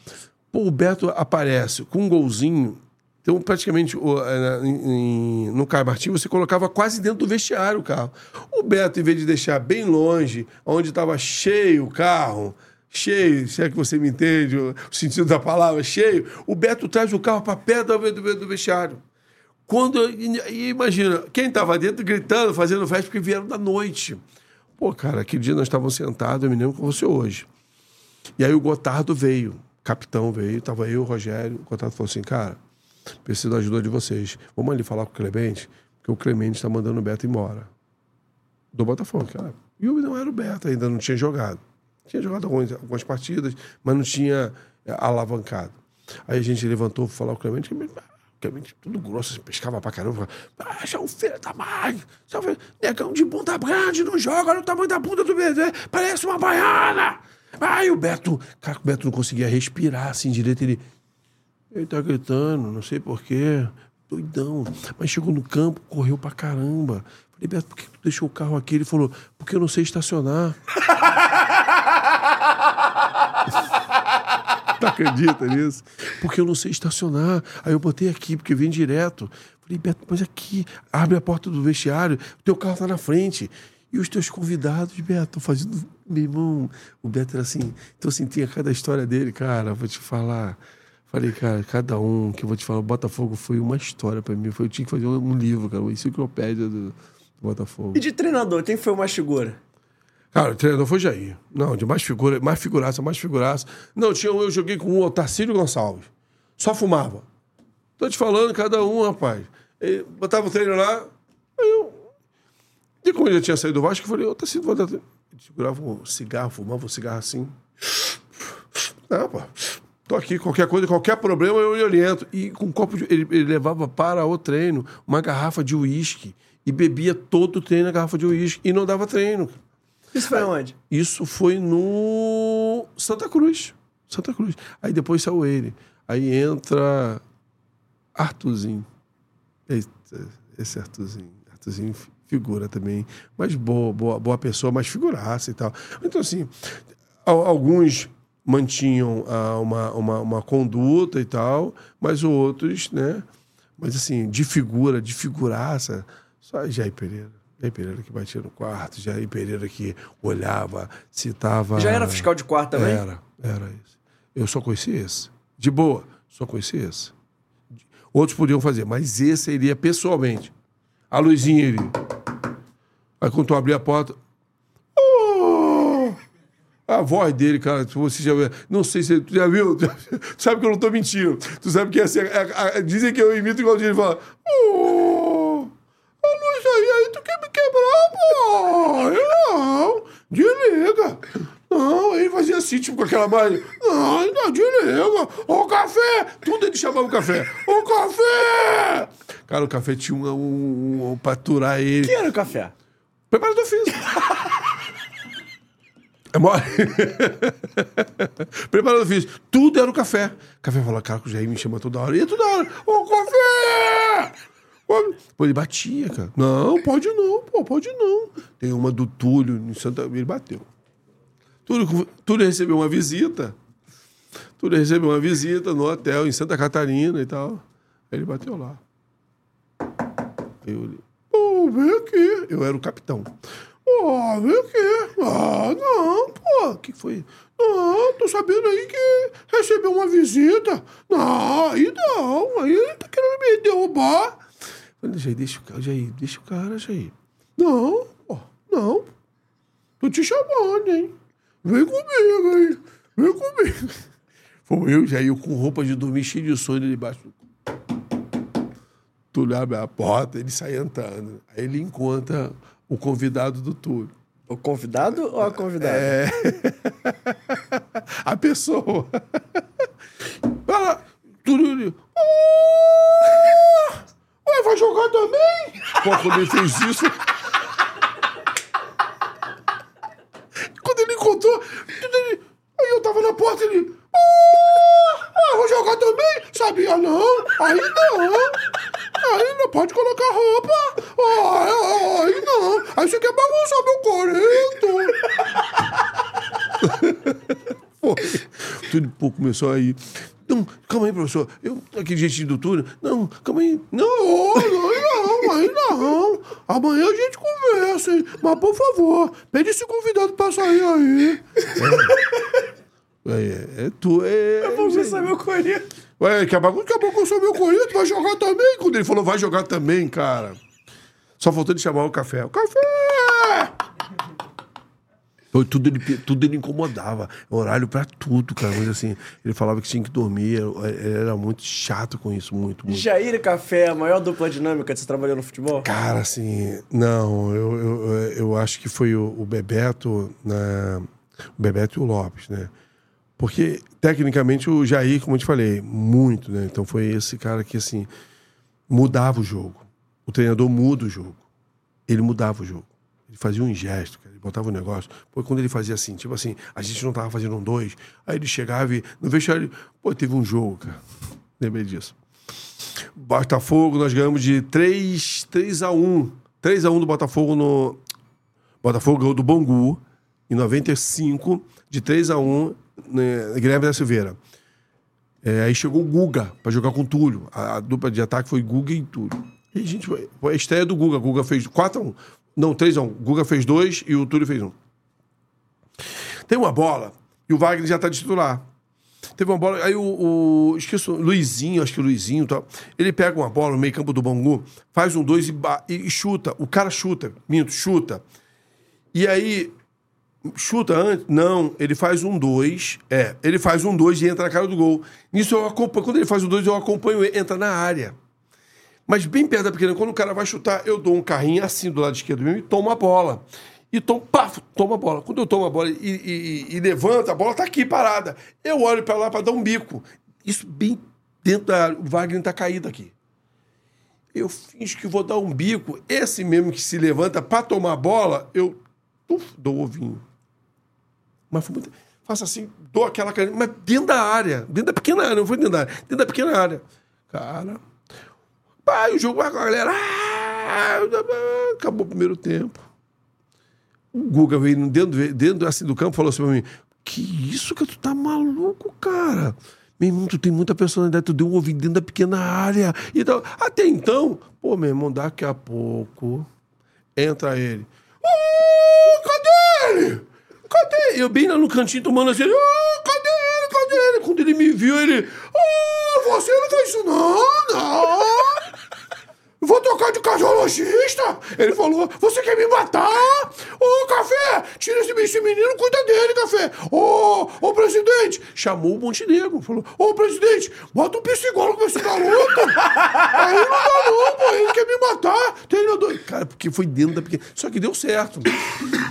Pô, o Beto aparece com um golzinho. Então, praticamente, o- em- no Caio Martins, você colocava quase dentro do vestiário o carro. O Beto, em vez de deixar bem longe, onde estava cheio o carro, cheio, se é que você me entende o sentido da palavra, cheio, o Beto traz o carro para perto do, do- vestiário. Quando, e, imagina, quem estava dentro gritando, fazendo festa, porque vieram da noite. Pô, cara, aquele dia nós estávamos sentados, eu me lembro com você hoje. E aí o Gotardo veio, capitão veio, tava eu, o Rogério. O Gotardo falou assim, cara, preciso da ajuda de vocês. Vamos ali falar com o Clemente, porque o Clemente está mandando o Beto embora. Do Botafogo, cara. E o não era o Beto, ainda não tinha jogado. Tinha jogado algumas, algumas partidas, mas não tinha é, alavancado. Aí a gente levantou para falar com o Clemente, que Clemente tudo grosso, assim, pescava pra caramba. falava, Ah, já é um filho da mãe, já é filho- negão de bunda grande, não joga, olha o tamanho da bunda do bebê, parece uma baiana. Aí o Beto, cara, o Beto não conseguia respirar assim direito, ele... Ele tá gritando, não sei porquê, doidão. Mas chegou no campo, correu pra caramba. Falei, Beto, por que tu deixou o carro aqui? Ele falou, porque eu não sei estacionar. [laughs] Tu acredita nisso? Porque eu não sei estacionar. Aí eu botei aqui, porque vem direto. Falei, Beto, mas aqui, abre a porta do vestiário, o teu carro tá na frente. E os teus convidados, Beto, fazendo. Meu irmão, o Beto era assim. Então, assim, tinha cada história dele, cara, vou te falar. Falei, cara, cada um que eu vou te falar, o Botafogo foi uma história pra mim. Foi, eu tinha que fazer um livro, cara, uma enciclopédia do, do Botafogo. E de treinador, quem foi o mais figura? Cara, o treinador foi Jair. Não, de mais figura, mais figuraça, mais figuraça. Não, tinha eu joguei com o Tarcílio Gonçalves. Só fumava. Tô te falando, cada um, rapaz. Ele botava o treino lá, aí eu. E como ele já tinha saído do Vasco, eu falei, ô, Tarcílio, vou dar treino. Ele segurava um cigarro, fumava um cigarro assim. Não, pô. Tô aqui, qualquer coisa, qualquer problema eu lhe oriento. E com um copo de. Ele, ele levava para o treino uma garrafa de uísque e bebia todo o treino na garrafa de uísque e não dava treino. Isso foi onde? Isso foi no Santa Cruz. Santa Cruz. Aí depois saiu ele. Aí entra Arthurzinho. Eita, Esse. Arthurzinho fi- figura também. Mas boa, boa, boa pessoa, mas figuraça e tal. Então, assim, al- alguns mantinham ah, uma, uma, uma conduta e tal, mas outros, né? Mas assim, de figura, de figuraça, só Jair Pereira. Jair Pereira que batia no quarto, Jair Pereira que olhava, citava. Já era fiscal de quarto também? Era, era isso. Eu só conheci esse. De boa, só conheci esse. Outros podiam fazer, mas esse iria pessoalmente. A luzinha iria. Aí quando tu abrir a porta. "Oh!" A voz dele, cara, se você já viu. Não sei se tu já viu. Tu sabe que eu não tô mentindo. Tu sabe que assim, a- a- dizem que eu imito igual ele fala. Oh, a luz aí, aí tu quer me quebrar, pô? Não, desliga. Não, ele fazia assim, tipo, com aquela mais. Não, não, desliga. Ô, café! Tudo ele chamava o café. Ô, café! Cara, o café tinha um, um, um pra aturar ele. Quem era o café? Preparador físico. É mole. [laughs] Preparador físico. Tudo era o café. Café falou, cara, que o Jair me chama toda hora. E toda hora. Ô, café! Pô, ele batia, cara. Não, pode não, pô, pode não. Tem uma do Túlio em Santa... Ele bateu. Túlio, Túlio recebeu uma visita. Túlio recebeu uma visita no hotel em Santa Catarina e tal. Aí ele bateu lá. Eu olhei. Pô, vem aqui. Eu era o capitão. Ó, vem aqui. Ah, não, pô. O que foi? Não, tô sabendo aí que recebeu uma visita. Não, aí não. Aí ele tá querendo me derrubar. Falei, Jair, deixa o cara, Jair, deixa o cara, Jair. Não, pô, não. Tô te chamando, hein? Vem comigo, hein? Vem comigo. Foi eu, Jair, com roupa de dormir, cheio de sonho debaixo Túlio abre a porta, ele sai entrando. Aí ele encontra o convidado do Túlio. O convidado ou a convidada? É. [laughs] a pessoa. Fala, Túlio. "Ah! Ué, vai jogar também? Pô, quando ele fez isso. quando ele encontrou. ele- Aí eu tava na porta ele. Ah, ah, vou jogar também? Sabia não? Aí não. Aí não pode colocar roupa. Ai, ai, não. Aí você quer bagunçar meu coreto. Foi. Tudo pouco começou aí. Não, calma aí, professor. Eu, aquele jeitinho do túnel. Não, calma aí. Não, não, não, aí não. Amanhã a gente conversa, hein? Mas, por favor, pede esse convidado pra sair aí. É, é, é tu, é... Eu vou pensar meu coreto. Ué, que a bagunça que a bagunça meu Corinthians vai jogar também. Quando ele falou vai jogar também, cara. Só faltou ele chamar o café. O café! Foi tudo ele, tudo ele incomodava. Horário pra tudo, cara. Mas assim, ele falava que tinha que dormir. Ele era muito chato com isso, muito, muito. Jair e Café, a maior dupla dinâmica que você trabalhou no futebol? Cara, assim, não, eu, eu, eu acho que foi o, o Bebeto, na, o Bebeto e o Lopes, né? Porque, tecnicamente, o Jair, como eu te falei, muito, né? Então foi esse cara que, assim, mudava o jogo. O treinador muda o jogo. Ele mudava o jogo. Ele fazia um gesto, botava um negócio. Pô, quando ele fazia assim, tipo assim, a gente não tava fazendo um dois, aí ele chegava e no vestiário, pô, teve um jogo, cara. Lembrei disso. Botafogo, nós ganhamos de 3, 3 a 1. 3 a 1 do Botafogo no Botafogo ganhou do Bangu em 95, de 3 a 1 né, Guilherme da Silveira. É, aí chegou o Guga para jogar com o Túlio. A, a, dupla de ataque foi Guga e Túlio. E a gente foi. Foi a estreia do Guga. Guga fez 4x1. Não, 3x1. Guga fez 2 e o Túlio fez 1. Um. Tem uma bola e o Wagner já tá de titular. Teve uma bola. Aí o. o esqueci, Luizinho, acho que o Luizinho tal. Ele pega uma bola no meio-campo do Bangu, faz um 2 e, e, chuta. O cara chuta, minto, chuta. E aí chuta antes? Não, ele faz um dois. É, ele faz um dois e entra na cara do gol. Nisso eu acompanho. Quando ele faz o dois, eu acompanho entra na área. Mas bem perto da pequena, quando o cara vai chutar, eu dou um carrinho assim do lado esquerdo mesmo e tomo a bola. E tomo, paf, toma a bola. Quando eu tomo a bola e, e, e levanta, a bola tá aqui parada. Eu olho para lá para dar um bico. Isso bem dentro da. O Wagner tá caído aqui. Eu finjo que vou dar um bico. Esse mesmo que se levanta para tomar a bola, eu uf, dou o ovinho. Mas foi muito. Faço assim, dou aquela mas dentro da área, dentro da pequena área, não foi dentro da área, dentro da pequena área. Cara. Pai, o jogo vai com a galera. Ah, acabou o primeiro tempo. O Guga veio dentro, dentro assim, do campo e falou assim pra mim: Que isso que tu tá maluco, cara? Meu irmão, tu tem muita personalidade, tu deu um ouvido dentro da pequena área. Então, até então, pô, meu irmão, daqui a pouco entra ele. Oh, cadê ele? Cadê? Eu bem lá no cantinho tomando assim, oh, cadê ele? Cadê ele? Quando ele me viu, ele, oh, você não faz isso não, não. Vou trocar de cardiologista. Ele falou: Você quer me matar? Ô, oh, Café, tira esse, esse menino, cuida dele, Café. Ô, oh, ô, oh, presidente. Chamou o Montenegro. Falou: Ô, oh, presidente, bota um psicólogo pra esse garoto. [laughs] Aí não dá, não, pô. Ele quer me matar. Treinador. Cara, porque foi dentro da pequena. Só que deu certo.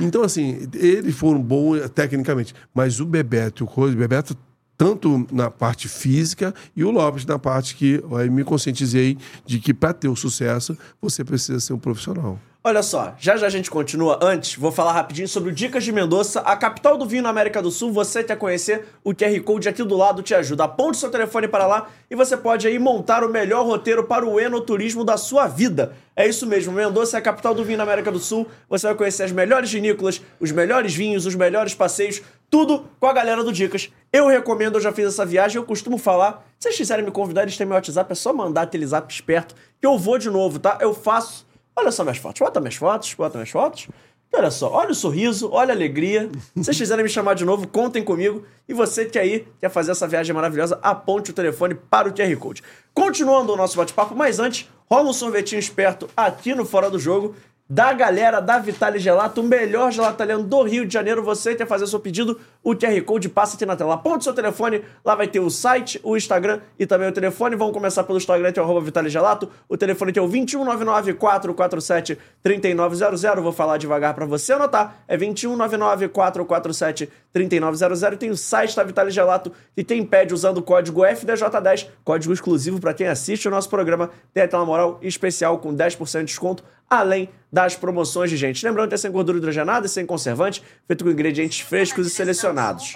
Então, assim, eles foram bons tecnicamente. Mas o Bebeto e o Coisa, o Bebeto tanto na parte física e o Lopes na parte que aí me conscientizei de que para ter o sucesso você precisa ser um profissional. Olha só, já já a gente continua. Antes, vou falar rapidinho sobre o Dicas de Mendoza, a capital do vinho na América do Sul. Você quer conhecer, o QR Code aqui do lado te ajuda. Aponte seu telefone para lá e você pode aí montar o melhor roteiro para o enoturismo da sua vida. É isso mesmo, Mendoza é a capital do vinho na América do Sul. Você vai conhecer as melhores vinícolas, os melhores vinhos, os melhores passeios, tudo com a galera do Dicas. Eu recomendo, eu já fiz essa viagem, eu costumo falar. Se vocês quiserem me convidar, eles têm meu WhatsApp, é só mandar aquele zap esperto que eu vou de novo, tá? Eu faço Olha só minhas fotos, bota minhas fotos, bota minhas fotos. E olha só, olha o sorriso, olha a alegria. Se vocês quiserem me chamar de novo, contem comigo. E você que aí quer fazer essa viagem maravilhosa, aponte o telefone para o QR Code. Continuando o nosso bate-papo, mas antes, rola um sorvetinho esperto aqui no Fora do Jogo da galera da Vitale Gelato, o melhor gelato italiano do Rio de Janeiro. Você quer fazer seu pedido, o QR Code passa aqui na tela. Aponte seu telefone, lá vai ter o site, o Instagram e também o telefone. Vamos começar pelo Instagram, que é o Vitale Gelato. O telefone que é o 2199-447-3900. Vou falar devagar para você anotar. É 2199-447-3900. Tem o site da Vitale Gelato que tem pede usando o código FDJ10, código exclusivo para quem assiste o nosso programa. Tem aquela moral especial com 10% de desconto além das promoções de gente. Lembrando que é sem gordura hidrogenada e sem conservante, feito com ingredientes frescos e selecionados.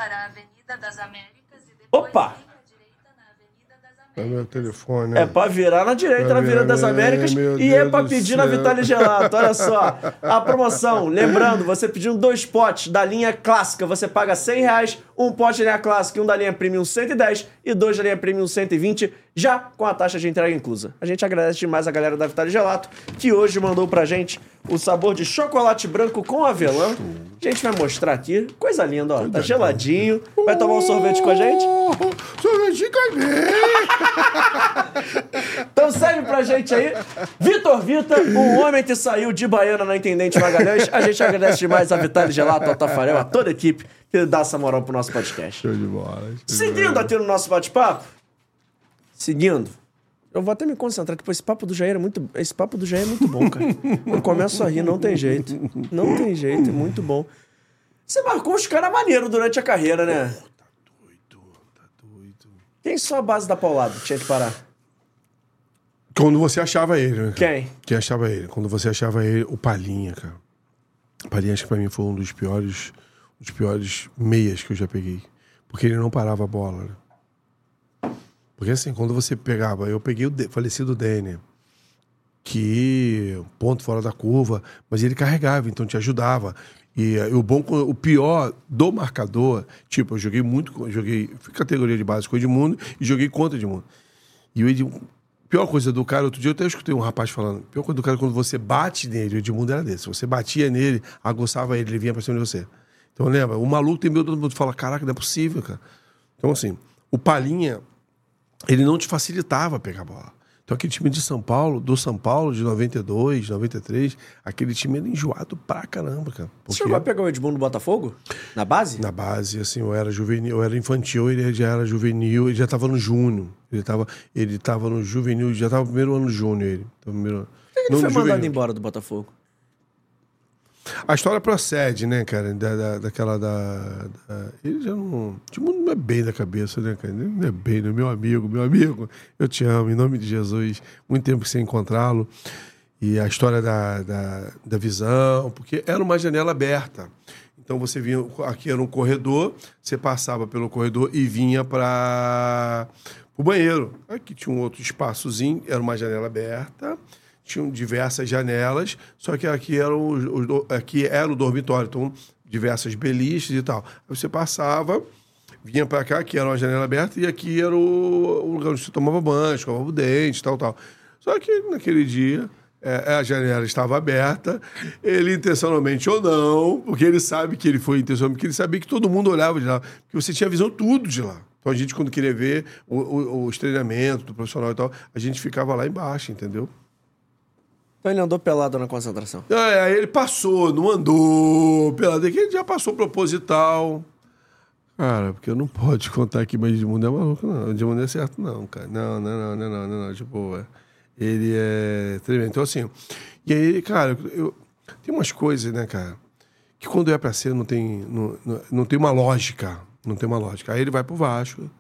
Opa! É meu telefone. É pra virar na direita, Pra na Vila das Américas. E é pra pedir na. Vitale Gelato. Olha só. A promoção. Lembrando, você pedindo dois potes da linha clássica, você paga 100 reais. Um pote da linha clássica e um da linha premium 110. E dois da linha premium 120, já com a taxa de entrega inclusa. A gente agradece demais a galera da Vitale Gelato, que hoje mandou pra gente o sabor de chocolate branco com avelã. A gente vai mostrar aqui. Coisa linda, ó. Tá geladinho. Vai tomar um sorvete com a gente? Oh, sorvete com [laughs] Então serve pra gente aí. Vitor Vita, o homem que saiu de Baiana na Intendente Magalhães. A gente agradece demais a Vitale Gelato, ao Tafarel, a toda a equipe dá essa moral pro nosso podcast. Show de bola. show de Seguindo aqui no nosso bate-papo. Seguindo. Eu vou até me concentrar, pô, esse papo do Jair é muito. Esse papo do Jair é muito bom, cara. Eu começo a rir, não tem jeito. Não tem jeito, é muito bom. Você marcou uns caras maneiros durante a carreira, né? doido, tá doido. Quem só a base da paulada tinha que parar? Quando você achava ele, né? Quem? Quem achava ele? Quando você achava ele, o Palhinha, cara. O Palhinha, acho que pra mim foi um dos piores, dos piores meias que eu já peguei. Porque ele não parava a bola, né? Porque assim, quando você pegava, eu peguei o de- falecido Denner, que ponto fora da curva, mas ele carregava, então te ajudava. E, eh, o bom, o pior do marcador, tipo, eu joguei muito, joguei, categoria de base com o Edmundo e joguei contra o Edmundo. E o Edmundo, pior coisa do cara, outro dia eu até escutei um rapaz falando, pior coisa do cara é quando você bate nele, o Edmundo era desse, você batia nele, aguçava ele, ele vinha pra cima de você. Então lembra, o maluco tem medo, todo mundo fala, caraca, não é possível, cara. Então assim, o Palinha, ele não te facilitava pegar a bola. Então aquele time de São Paulo, do São Paulo, de 92, 93, aquele time era enjoado pra caramba, cara. Você Porque chegou a pegar o Edmundo no Botafogo? Na base? na base, assim, eu era juvenil, eu era infantil, ele já era juvenil, ele já estava no júnior. Ele estava ele tava no juvenil, já estava no primeiro ano júnior ele. Tava primeiro. Por que ele Não, foi mandado juvenil. embora do Botafogo? A história procede, né, cara? Da, da- daquela da, da- Ele já não. Tipo, não é bem da cabeça, né, cara? Não é bem, né? Meu amigo, meu amigo, eu te amo, em nome de Jesus. Muito tempo sem encontrá-lo. E a história da, da, da visão, porque era uma janela aberta. Então você vinha. Aqui era um corredor, você passava pelo corredor e vinha para o banheiro. Aqui tinha um outro espaçozinho, era uma janela aberta tinham diversas janelas, só que aqui era o, aqui era o dormitório, então diversas beliches e tal. Aí você passava, vinha para cá, que era uma janela aberta, e aqui era o, o lugar onde você tomava banho, escovava o dente, tal, tal. Só que naquele dia é, a janela estava aberta, ele intencionalmente ou não, porque ele sabe que ele foi intencionalmente, porque ele sabia que todo mundo olhava de lá, porque você tinha visão tudo de lá. Então a gente, quando queria ver o, o, os treinamentos do profissional e tal, a gente ficava lá embaixo, entendeu? Então ele andou pelado na concentração. É, aí ele passou, não andou pela daqui, ele já passou proposital. Cara, porque eu não pode contar que mas Edmundo é maluco, não. Edmundo é certo, não, cara. Não, não, não, não, não, não, não. Tipo, é, ele é tremendo. Então, assim, e aí, cara, eu, tem umas coisas, né, cara, que quando é pra ser não tem, não, não, não tem uma lógica. Não tem uma lógica. Aí ele vai pro Vasco.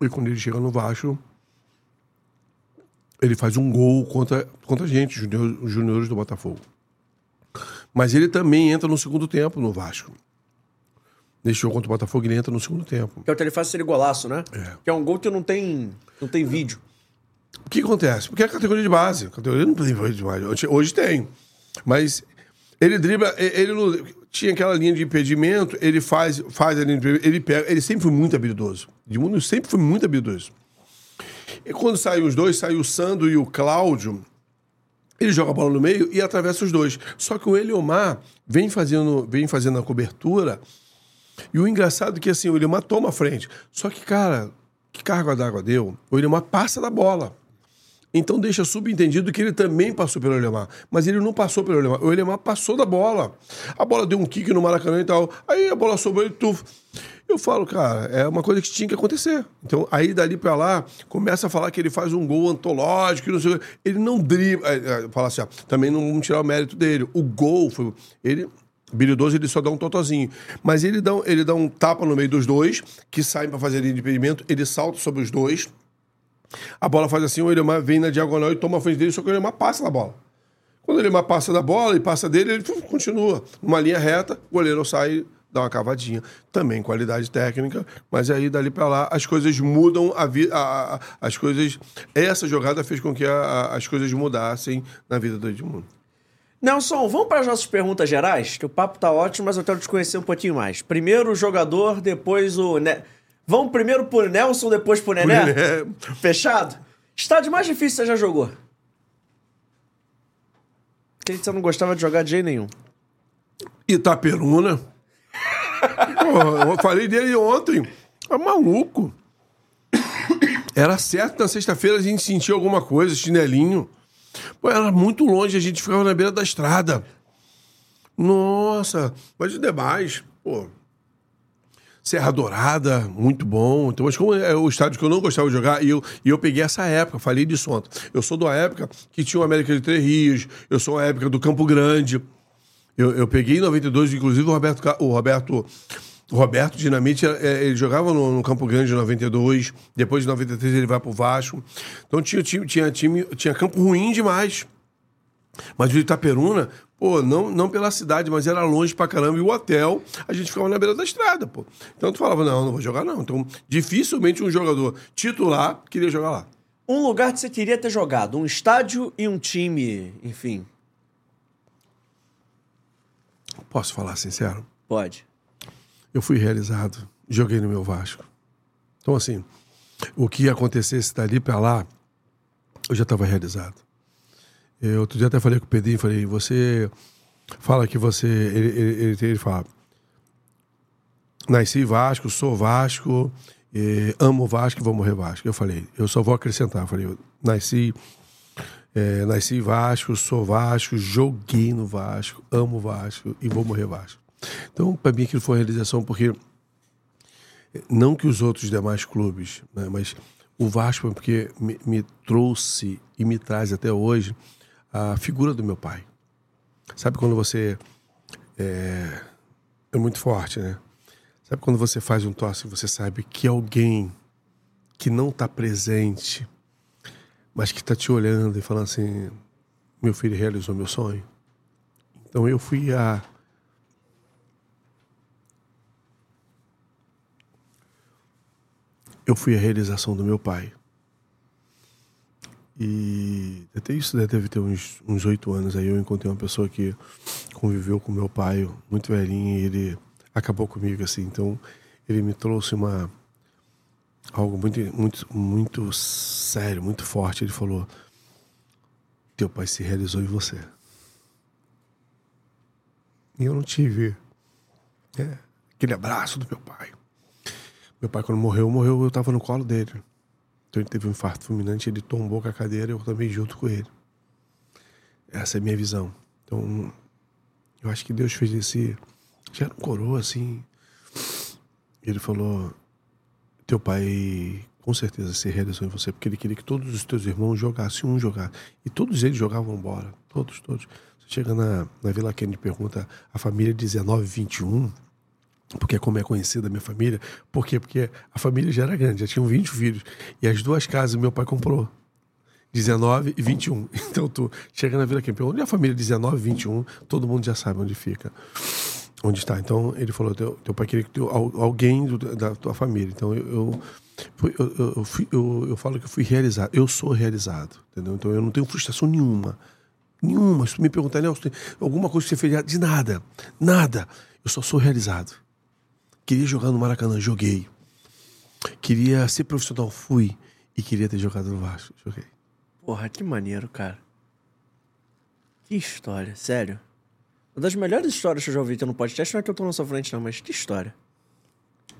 E quando ele chega no Vasco, ele faz um gol contra, contra a gente, os junior- os juniores do Botafogo. Mas ele também entra no segundo tempo no Vasco. Nesse jogo contra o Botafogo, ele entra no segundo tempo. Que é o que ele faz aquele golaço, né? É. Que é um gol que não tem, não tem vídeo. O que acontece? Porque é a categoria de base. A categoria não tem de base. Hoje- Hoje tem. Mas ele dribla, ele não- tinha aquela linha de impedimento, ele faz, faz a linha de impedimento, ele pega. Ele sempre foi muito habilidoso. Edmundo sempre foi muito habilidoso. E quando saem os dois, sai o Sandro e o Cláudio, ele joga a bola no meio e atravessa os dois. Só que o Eliomar vem fazendo, vem fazendo a cobertura. E o engraçado é que assim, o Eliomar toma a frente. Só que, cara, que carga d'água deu? O Eliomar passa da bola. Então deixa subentendido que ele também passou pelo Elemar. Mas ele não passou pelo Elemar. O Elemar passou da bola. A bola deu um kick no Maracanã e tal. Aí a bola sobrou e tu. Eu falo, cara, é uma coisa que tinha que acontecer. Então, aí dali pra lá, começa a falar que ele faz um gol antológico, não sei. Ele não dribla. É, é, fala assim, ó, também não vamos tirar o mérito dele. O gol foi. Ele. Habilidoso, ele só dá um totozinho. Mas ele dá, ele dá um tapa no meio dos dois, que saem pra fazer a linha de impedimento, ele salta sobre os dois. A bola faz assim, o Elemar vem na diagonal e toma a frente dele, só que o Elemar passa da bola. Quando o Elemar passa da bola e passa dele, ele continua numa linha reta, o goleiro sai, dar uma cavadinha. Também qualidade técnica, mas aí dali para lá as coisas mudam, a vida, as coisas. Essa jogada fez com que a, a, as coisas mudassem na vida do Edmundo. Nelson, vamos para as nossas perguntas gerais? Que o papo tá ótimo, mas eu quero te conhecer um pouquinho mais. Primeiro o jogador, depois o. Ne... Vamos primeiro pro Nelson, depois pro Nené? Nené. [laughs] Fechado? Estádio mais difícil você já jogou? Aquele que você não gostava de jogar de jeito nenhum. Itaperuna. Eu falei dele ontem. É maluco. Era certo na sexta-feira a gente sentia alguma coisa, chinelinho. Pô, era muito longe, a gente ficava na beira da estrada. Nossa, mas demais, pô. Serra Dourada, muito bom. Então, mas como é o estádio que eu não gostava de jogar, e eu, e eu peguei essa época, falei disso ontem. Eu sou da época que tinha o América de Três Rios, eu sou a época do Campo Grande. Eu, eu peguei em 92, inclusive, o Roberto, o Roberto, Roberto Dinamite, é, ele jogava no, no, Campo Grande em 92, depois de 93 ele vai pro Vasco. Então tinha, tinha, tinha, time, tinha campo ruim demais. Mas o Itaperuna, pô, não, não pela cidade, mas era longe pra caramba. E o hotel, a gente ficava na beira da estrada, pô. Então tu falava, não, não vou jogar não. Então, dificilmente um jogador titular queria jogar lá. Um lugar que você queria ter jogado, um estádio e um time, enfim. Posso falar sincero? Pode. Eu fui realizado, joguei no meu Vasco. Então, assim, o que acontecesse dali pra lá, eu já estava realizado. Eu, outro dia até falei com o Pedrinho, falei, você fala que você. Ele, ele, ele, ele fala. Nasci Vasco, sou Vasco, amo Vasco e vou morrer Vasco. Eu falei, eu só vou acrescentar. Eu falei, eu nasci. É, nasci Vasco, sou Vasco, joguei no Vasco, amo Vasco e vou morrer Vasco. Então, para mim, aquilo foi uma realização, porque não que os outros demais clubes, né, mas o Vasco, porque me, me trouxe e me traz até hoje a figura do meu pai. Sabe quando você é, é muito forte, né? Sabe quando você faz um tosse você sabe que alguém que não está presente, mas que está te olhando e falando assim: meu filho realizou meu sonho. Então eu fui a. Eu fui a realização do meu pai. E até isso deve ter uns oito anos aí. Eu encontrei uma pessoa que conviveu com meu pai, muito velhinho, e ele acabou comigo assim. Então ele me trouxe uma algo muito muito muito sério, muito forte. Ele falou: "Teu pai se realizou em você". E eu não tive é, aquele abraço do meu pai. Meu pai quando morreu, morreu, eu estava no colo dele. Então ele teve um infarto fulminante, ele tombou com a cadeira, eu também junto com ele. Essa é a minha visão. Então, eu acho que Deus fez esse. Já era um coroa assim. Ele falou: Teu pai com certeza se realizou em você, porque ele queria que todos os teus irmãos jogassem um jogar. E todos eles jogavam bola. Todos, todos. Você chega na, na Vila Kennedy pergunta a família 1921 porque é como é conhecida a minha família. Por quê? Porque a família já era grande, já tinham 20 filhos. E as duas casas meu pai comprou. 19 e 21. [laughs] Então tu chega na Vila Campeão, onde é a família 19 e 21, todo mundo já sabe onde fica. Onde está. Então ele falou: teu, teu pai queria que teu, alguém do, da tua família. Então eu, eu, eu, eu, eu, eu falo que eu fui realizado. Eu sou realizado. Entendeu? Então eu não tenho frustração nenhuma. Nenhuma. Se tu me perguntar, Nelson, alguma coisa que você fez de nada. Nada. Eu só sou realizado. Queria jogar no Maracanã, joguei. Queria ser profissional, fui. E queria ter jogado no Vasco, joguei. Porra, que maneiro, cara. Que história, sério. Uma das melhores histórias que eu já ouvi no podcast não é que eu tô na sua frente, não, mas que história.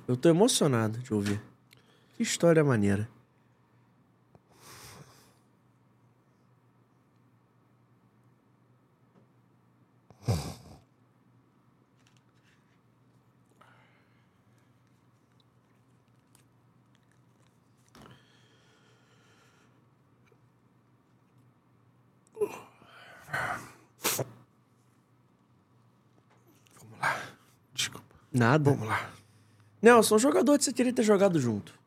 Eu tô emocionado de ouvir. Que história maneira. Nada. Vamos lá. Nelson, um jogador que você queria ter jogado junto.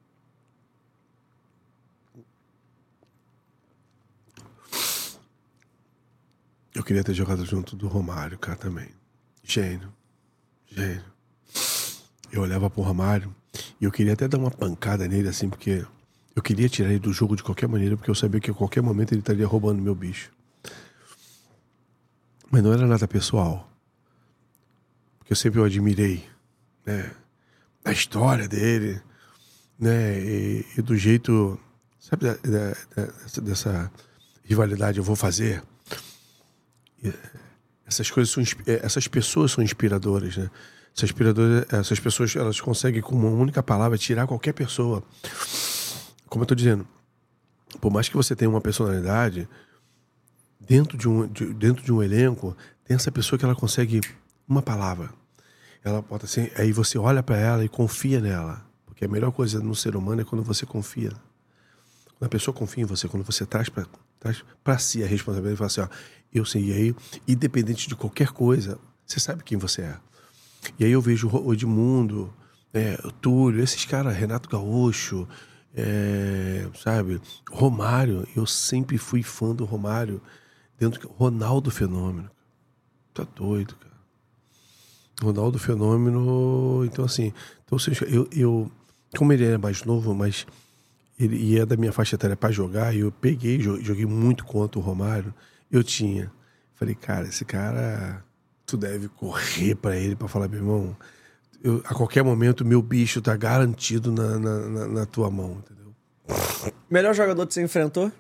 Eu queria ter jogado junto do Romário, cara, também. Gênio. Gênio. eu olhava pro Romário e eu queria até dar uma pancada nele, assim, porque eu queria tirar ele do jogo de qualquer maneira, porque eu sabia que a qualquer momento ele estaria roubando meu bicho. Mas não era nada pessoal. Porque eu sempre o admirei, né? A história dele, né? E, e do jeito, sabe, da, da, dessa, dessa rivalidade eu vou fazer. E essas coisas são, essas pessoas são inspiradoras, né? Essas, inspiradoras, essas pessoas elas conseguem com uma única palavra tirar qualquer pessoa. Como eu tô dizendo, por mais que você tenha uma personalidade, dentro de um, de, dentro de um elenco, tem essa pessoa que ela consegue uma palavra. Ela bota assim, aí você olha para ela e confia nela. Porque a melhor coisa no ser humano é quando você confia. Quando a pessoa confia em você, quando você traz para traz pra si a responsabilidade e fala assim, ó, eu sei, e aí, independente de qualquer coisa, você sabe quem você é. E aí eu vejo o Edmundo, é, o Túlio, esses caras, Renato Gaúcho, é, sabe, Romário, eu sempre fui fã do Romário, dentro Ronaldo Fenômeno. Tá doido, cara. Ronaldo Fenômeno, então assim, então, eu, eu como ele é mais novo, mas ele é da minha faixa etária para jogar, eu peguei, joguei muito contra o Romário, eu tinha. Falei, cara, esse cara, tu deve correr para ele para falar, meu irmão, eu, a qualquer momento meu bicho tá garantido na, na, na, na tua mão, entendeu? Melhor jogador que você enfrentou?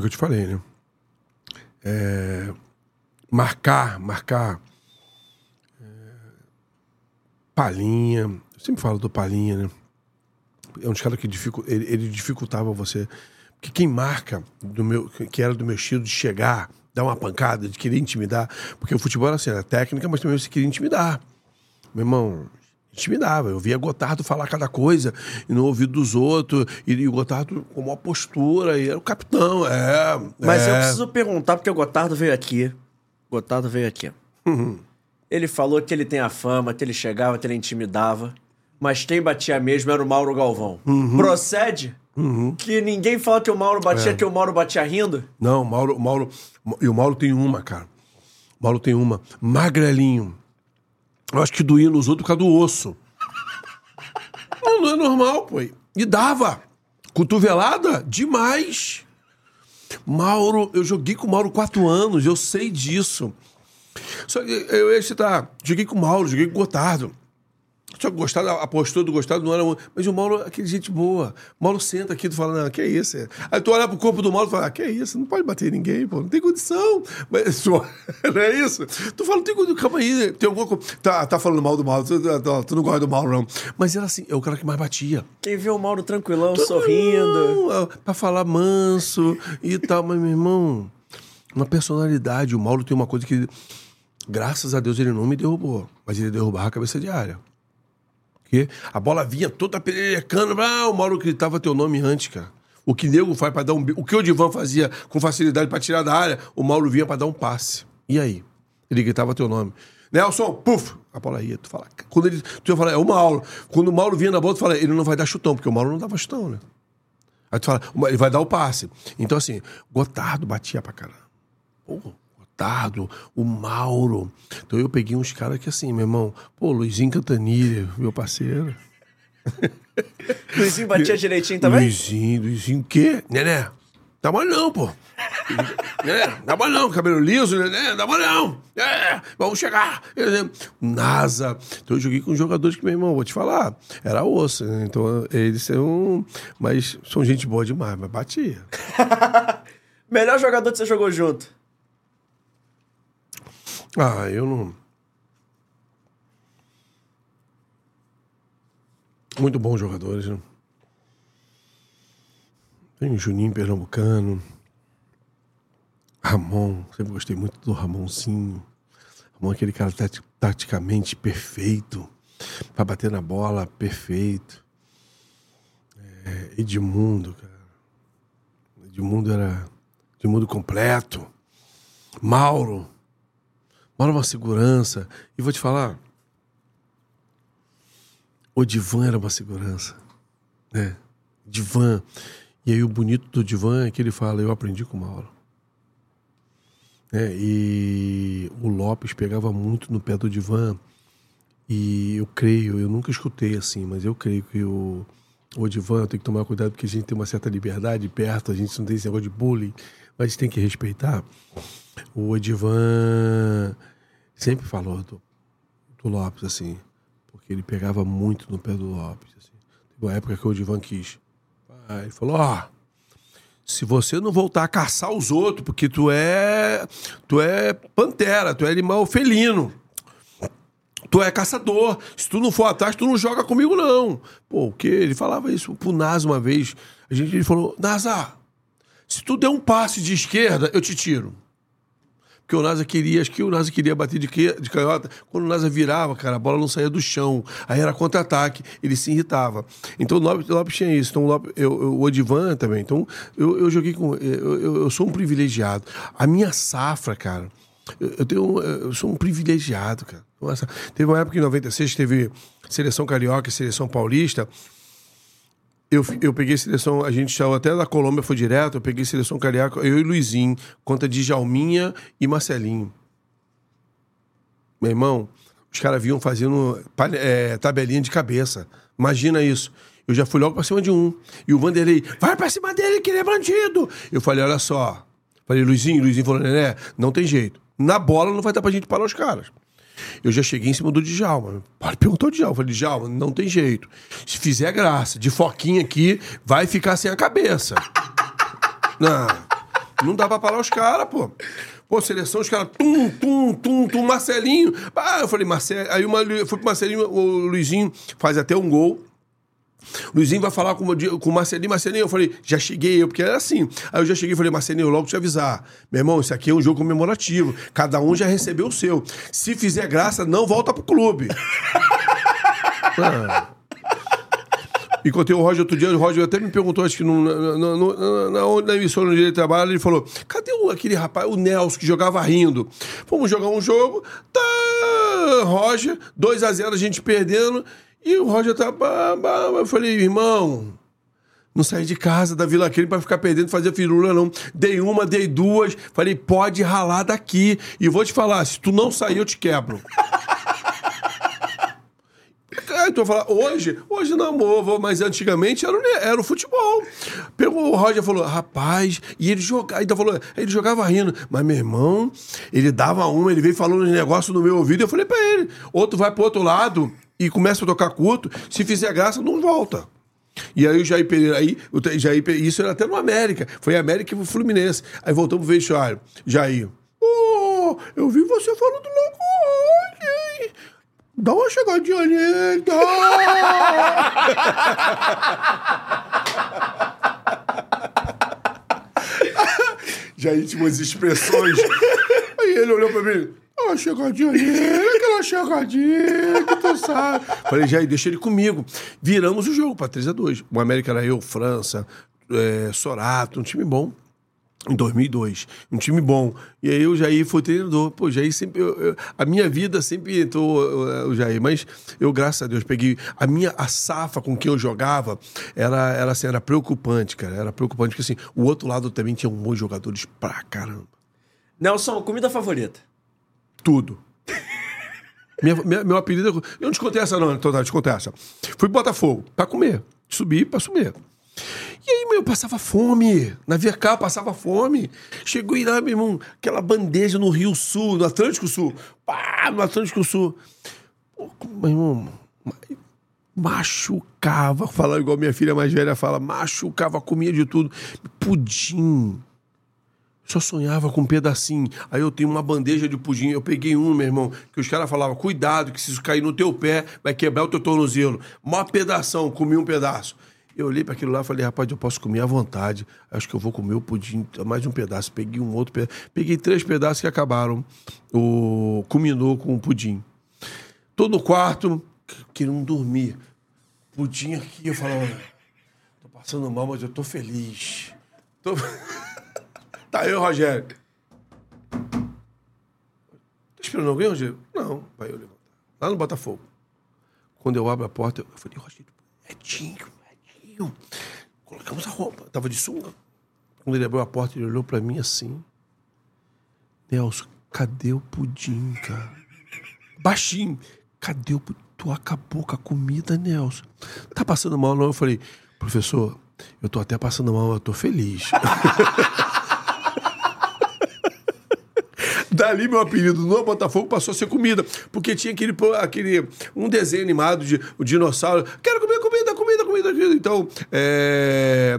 O que eu te falei, né? É, marcar, marcar. É, Palhinha. Eu sempre falo do Palhinha, né? É um dos caras que dificu, ele, ele, dificultava você. Porque quem marca, do meu, que era do meu estilo de chegar, dar uma pancada, de querer intimidar. Porque o futebol era assim, era técnica, mas também você queria intimidar. Meu irmão, intimidava. Eu via Gotardo falar cada coisa e no ouvido dos outros, e, o Gotardo com uma postura, e era o capitão. É. Mas é. eu preciso perguntar, porque o Gotardo veio aqui. Gotardo veio aqui. Uhum. Ele falou que ele tem a fama, que ele chegava, que ele intimidava. Mas quem batia mesmo era o Mauro Galvão. Uhum. Procede? Uhum. Que ninguém fala que o Mauro batia, É. que o Mauro batia rindo? Não, Mauro, Mauro. E o Mauro tem uma, cara. O Mauro tem uma. Magrelinho. Eu acho que doía nos outros por causa do osso. Não, não é normal, pô. E dava. Cotovelada? Demais. Mauro, eu joguei com o Mauro quatro anos, eu sei disso. Só que eu ia citar, joguei com o Mauro, joguei com o Gotardo. Só que gostado, a postura do gostado não era. muito- Mas o Mauro, aquele gente boa. O Mauro senta aqui, tu fala, não, que é isso? é?" Aí tu olha pro corpo do Mauro e fala, ah, que é isso? Não pode bater ninguém, pô, não tem condição. Mas, [laughs] não é isso? Tu fala, não tem condição, calma aí, tem alguma coisa. Tá, tá falando mal do Mauro, tu, tu- tu não gosta do Mauro, não. Mas era assim, é o cara que mais batia. Quem vê o Mauro tranquilão, sorrindo. Não, pra falar manso e tal, mas, meu irmão, uma personalidade. O Mauro tem uma coisa que, graças a Deus, ele não me derrubou, mas ele derrubava a cabeça de área. Porque a bola vinha toda perecando, ah, o Mauro gritava teu nome antes, cara. O que nego faz para dar um. O que o Divan fazia com facilidade para tirar da área, o Mauro vinha para dar um passe. E aí? Ele gritava teu nome. Nelson, puf! A bola ia. Tu fala. Quando ele, tu ia falar, é o Mauro. Quando o Mauro vinha na bola, tu fala, ele não vai dar chutão, porque o Mauro não dava chutão, né? Aí tu fala, ele vai dar o passe. Então, assim, Gotardo batia pra caramba. Pô, O Mauro. Então eu peguei uns caras que assim, meu irmão, pô, Luizinho Cantanilha, meu parceiro. [laughs] Luizinho batia direitinho também? Luizinho, Luizinho o quê? Nené, dá mole não, pô. Nené, dá mole não, cabelo liso, nené, dá mole não. É, vamos chegar. NASA. Então eu joguei com jogadores que, meu irmão, vou te falar, era osso. né? Então eles são. Mas são gente boa demais, mas batia. [laughs] Melhor jogador que você jogou junto? Ah, eu não. Muito bons jogadores, né? Tem o Juninho Pernambucano. Ramon, sempre gostei muito do Ramonzinho. Ramon é aquele cara tati- taticamente perfeito. Pra bater na bola, perfeito. É, Edmundo, cara. Edmundo era. Edmundo completo. Mauro. É uma segurança. E vou te falar. O Divan era uma segurança. Né? Divan. E aí o bonito do Divan é que ele fala, eu aprendi com o Mauro. né? E o Lopes pegava muito no pé do divã. E eu creio, eu nunca escutei assim, mas eu creio que o, o Odivan tem que tomar cuidado porque a gente tem uma certa liberdade perto, a gente não tem esse negócio de bullying, mas a gente tem que respeitar. O Odivan sempre falou do, do Lopes, assim, porque ele pegava muito no pé do Lopes. Assim. Teve uma época que o Odivan quis. Aí ele falou: Ó, oh, se você não voltar a caçar os outros, porque tu é. Tu é pantera, tu é animal felino. Tu é caçador. Se tu não for atrás, tu não joga comigo, não. Pô, o quê? Ele falava isso pro Nasa uma vez. A gente ele falou: Nasa, se tu der um passe de esquerda, eu te tiro. Porque o Nasa queria, acho que o Nasa queria bater de, que, de canhota. Quando o Nasa virava, cara, a bola não saía do chão. Aí era contra-ataque, ele se irritava. Então o Lopes, Lopes tinha isso. Então o, Lopes, eu, eu, o Odivan também. Então eu, eu joguei com. Eu, eu, sou um privilegiado. A minha safra, cara, eu, tenho, eu sou um privilegiado, cara. Nossa, teve uma época em 96 que teve seleção carioca e seleção paulista. Eu, eu peguei seleção, a gente saiu até da Colômbia, foi direto, eu peguei seleção carioca, eu e Luizinho, conta de Jalminha e Marcelinho. Meu irmão, os caras vinham fazendo é, tabelinha de cabeça. Imagina isso. Eu já fui logo pra cima de um. E o Vanderlei, vai pra cima dele que ele é bandido. Eu falei, olha só. Falei, Luizinho, Luizinho falou, Nené, não tem jeito. Na bola não vai dar pra gente parar os caras. Eu já cheguei em cima do Djalma. Ele perguntou o Djalma. Eu falei, Djalma, não tem jeito. Se fizer graça, de foquinha aqui, vai ficar sem a cabeça. [laughs] não, não dá pra parar os caras, pô. Pô, seleção, os caras, tum, tum, tum, tum, Marcelinho. Ah, eu falei, Marcelo. Aí uma, fui pro Marcelinho, o Luizinho faz até um gol. Luizinho vai falar com, com o Marcelinho, Marcelinho, eu falei, já cheguei eu, porque era assim. Aí eu já cheguei e falei, Marcelinho, logo te avisar. Meu irmão, isso aqui é um jogo comemorativo. Cada um já recebeu o seu. Se fizer graça, não volta pro clube. [laughs] ah. Encontrei o Roger outro dia, o Roger até me perguntou, acho que no, na, na, na, na emissora onde ele trabalha, ele falou: cadê o, aquele rapaz, o Nelson, que jogava rindo? Vamos jogar um jogo, tá, Roger, 2 a 0 a gente perdendo. E o Roger tá. Eu falei, irmão, não saí de casa da Vila Crime para ficar perdendo, fazer firula, não. Dei uma, dei duas. Falei, pode ralar daqui. E vou te falar, se tu não sair, eu te quebro. Aí tu vai falar, hoje? Hoje não, amor, mas antigamente era, era o futebol. Pegou o Roger falou, rapaz, e ele jogava, ainda falou, ele jogava rindo. Mas, meu irmão, ele dava uma, ele veio falando uns negócios no meu ouvido, eu falei pra ele, outro vai pro outro lado e começa a tocar curto, se fizer graça, não volta. E aí o Jair Pereira, aí, o Jair Pereira, isso era até no América, foi América e o Fluminense. Aí voltamos pro vestiário. Jair, oh, eu vi você falando louco hoje, Dá uma chegadinha nele, [laughs] dá! Jair tinha umas expressões. Aí ele olhou pra mim, uma chegadinha nele, aquela chegadinha que tu sabe. Falei, Jair, deixa ele comigo. Viramos o jogo para 3x2. O América era eu, França, é, Sorato, um time bom. Em 2002, um time bom. E aí o Jair foi treinador. Pô, Jair sempre. Eu, eu, a minha vida sempre entrou o Jair, mas eu, graças a Deus, peguei. A minha a safa com quem eu jogava era, era, assim, era preocupante, cara. Era preocupante, porque assim, o outro lado também tinha um bons jogadores pra caramba. Nelson, comida favorita? Tudo. Minha, minha, meu apelido é... Eu não te contei essa, não, então, te contei essa. Fui Botafogo pra comer. Subir pra subir. E aí, meu, eu passava fome. Na VK passava fome. Chegou aí lá, meu irmão, aquela bandeja no Rio Sul, no Atlântico Sul. Pá, no Atlântico Sul. Pô, meu irmão, machucava. Falar igual minha filha mais velha fala, machucava, comia de tudo. Pudim só sonhava com um pedacinho. Aí eu tenho uma bandeja de pudim. Eu peguei um, meu irmão, que os caras falavam: cuidado, que se isso cair no teu pé, vai quebrar o teu tornozelo. Mó pedação, comi um pedaço. Eu olhei para aquilo lá e falei, rapaz, eu posso comer à vontade. Acho que eu vou comer o pudim, mais um pedaço. Peguei um outro pedaço. Peguei três pedaços que acabaram. O... Culminou com o pudim. Tô no quarto, querendo dormir. Pudim aqui, eu falo, tô passando mal, mas eu tô feliz. Tô... [laughs] Tá eu, Rogério. Tá esperando alguém, Rogério? Não. Vai eu levantar. Lá no Botafogo. Quando eu abro a porta, eu falei, Rogério, Edinho, Edinho. Colocamos a roupa. Tava de sunga. Quando ele abriu a porta, ele olhou pra mim assim. Nelson, cadê o pudim, cara? Baixinho, cadê o pudim? Tu acabou com a comida, Nelson. Tá passando mal, não? Eu falei, professor, eu tô até passando mal, eu tô feliz. [laughs] Dali meu apelido no Botafogo passou a ser comida, porque tinha aquele, aquele um desenho animado de o dinossauro. Quero comer comida, comida, comida, comida. Então, é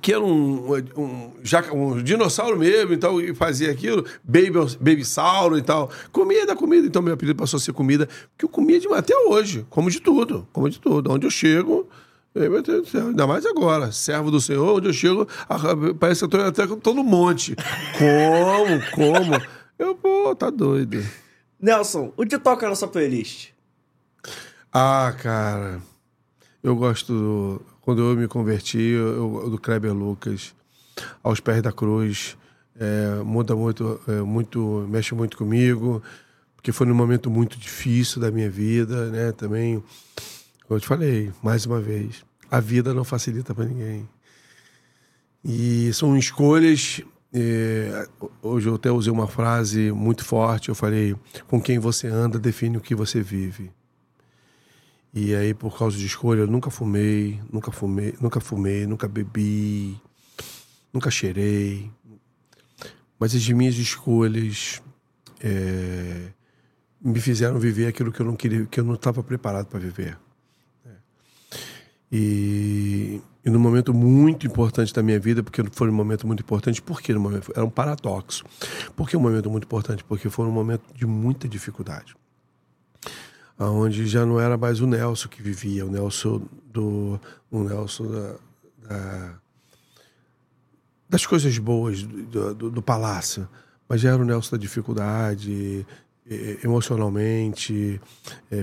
que era um, um, um dinossauro mesmo, então, e fazia aquilo, baby, baby sauro e tal. Comida, comida. Então, meu apelido passou a ser comida, porque eu comia de, até hoje, como de tudo, como de tudo. Onde eu chego, meu Deus do céu, ainda mais agora, servo do Senhor, onde eu chego, parece que eu tô, até tô no monte. Como, como? Eu, pô, tá doido. Nelson, o que toca na sua playlist? Ah, cara, eu gosto do, quando eu me converti, eu, do Kleber Lucas, aos pés da cruz, é, muda muito, é, muito, mexe muito comigo, porque foi num momento muito difícil da minha vida, né? Também, eu te falei, mais uma vez, a vida não facilita para ninguém. E são escolhas. É, hoje eu até usei uma frase muito forte. Eu falei: com quem você anda define o que você vive. E aí, por causa de escolha, eu nunca fumei, nunca fumei, nunca fumei, nunca bebi, nunca cheirei. Mas as minhas escolhas é, me fizeram viver aquilo que eu não queria, que eu não estava preparado para viver. E, e num momento muito importante da minha vida, porque foi um momento muito importante, porque era um paradoxo. Por que um momento muito importante? Porque foi um momento de muita dificuldade onde já não era mais o Nelson que vivia, o Nelson do o Nelson da, da das coisas boas do, do, do, palácio, mas já era o Nelson da dificuldade, emocionalmente,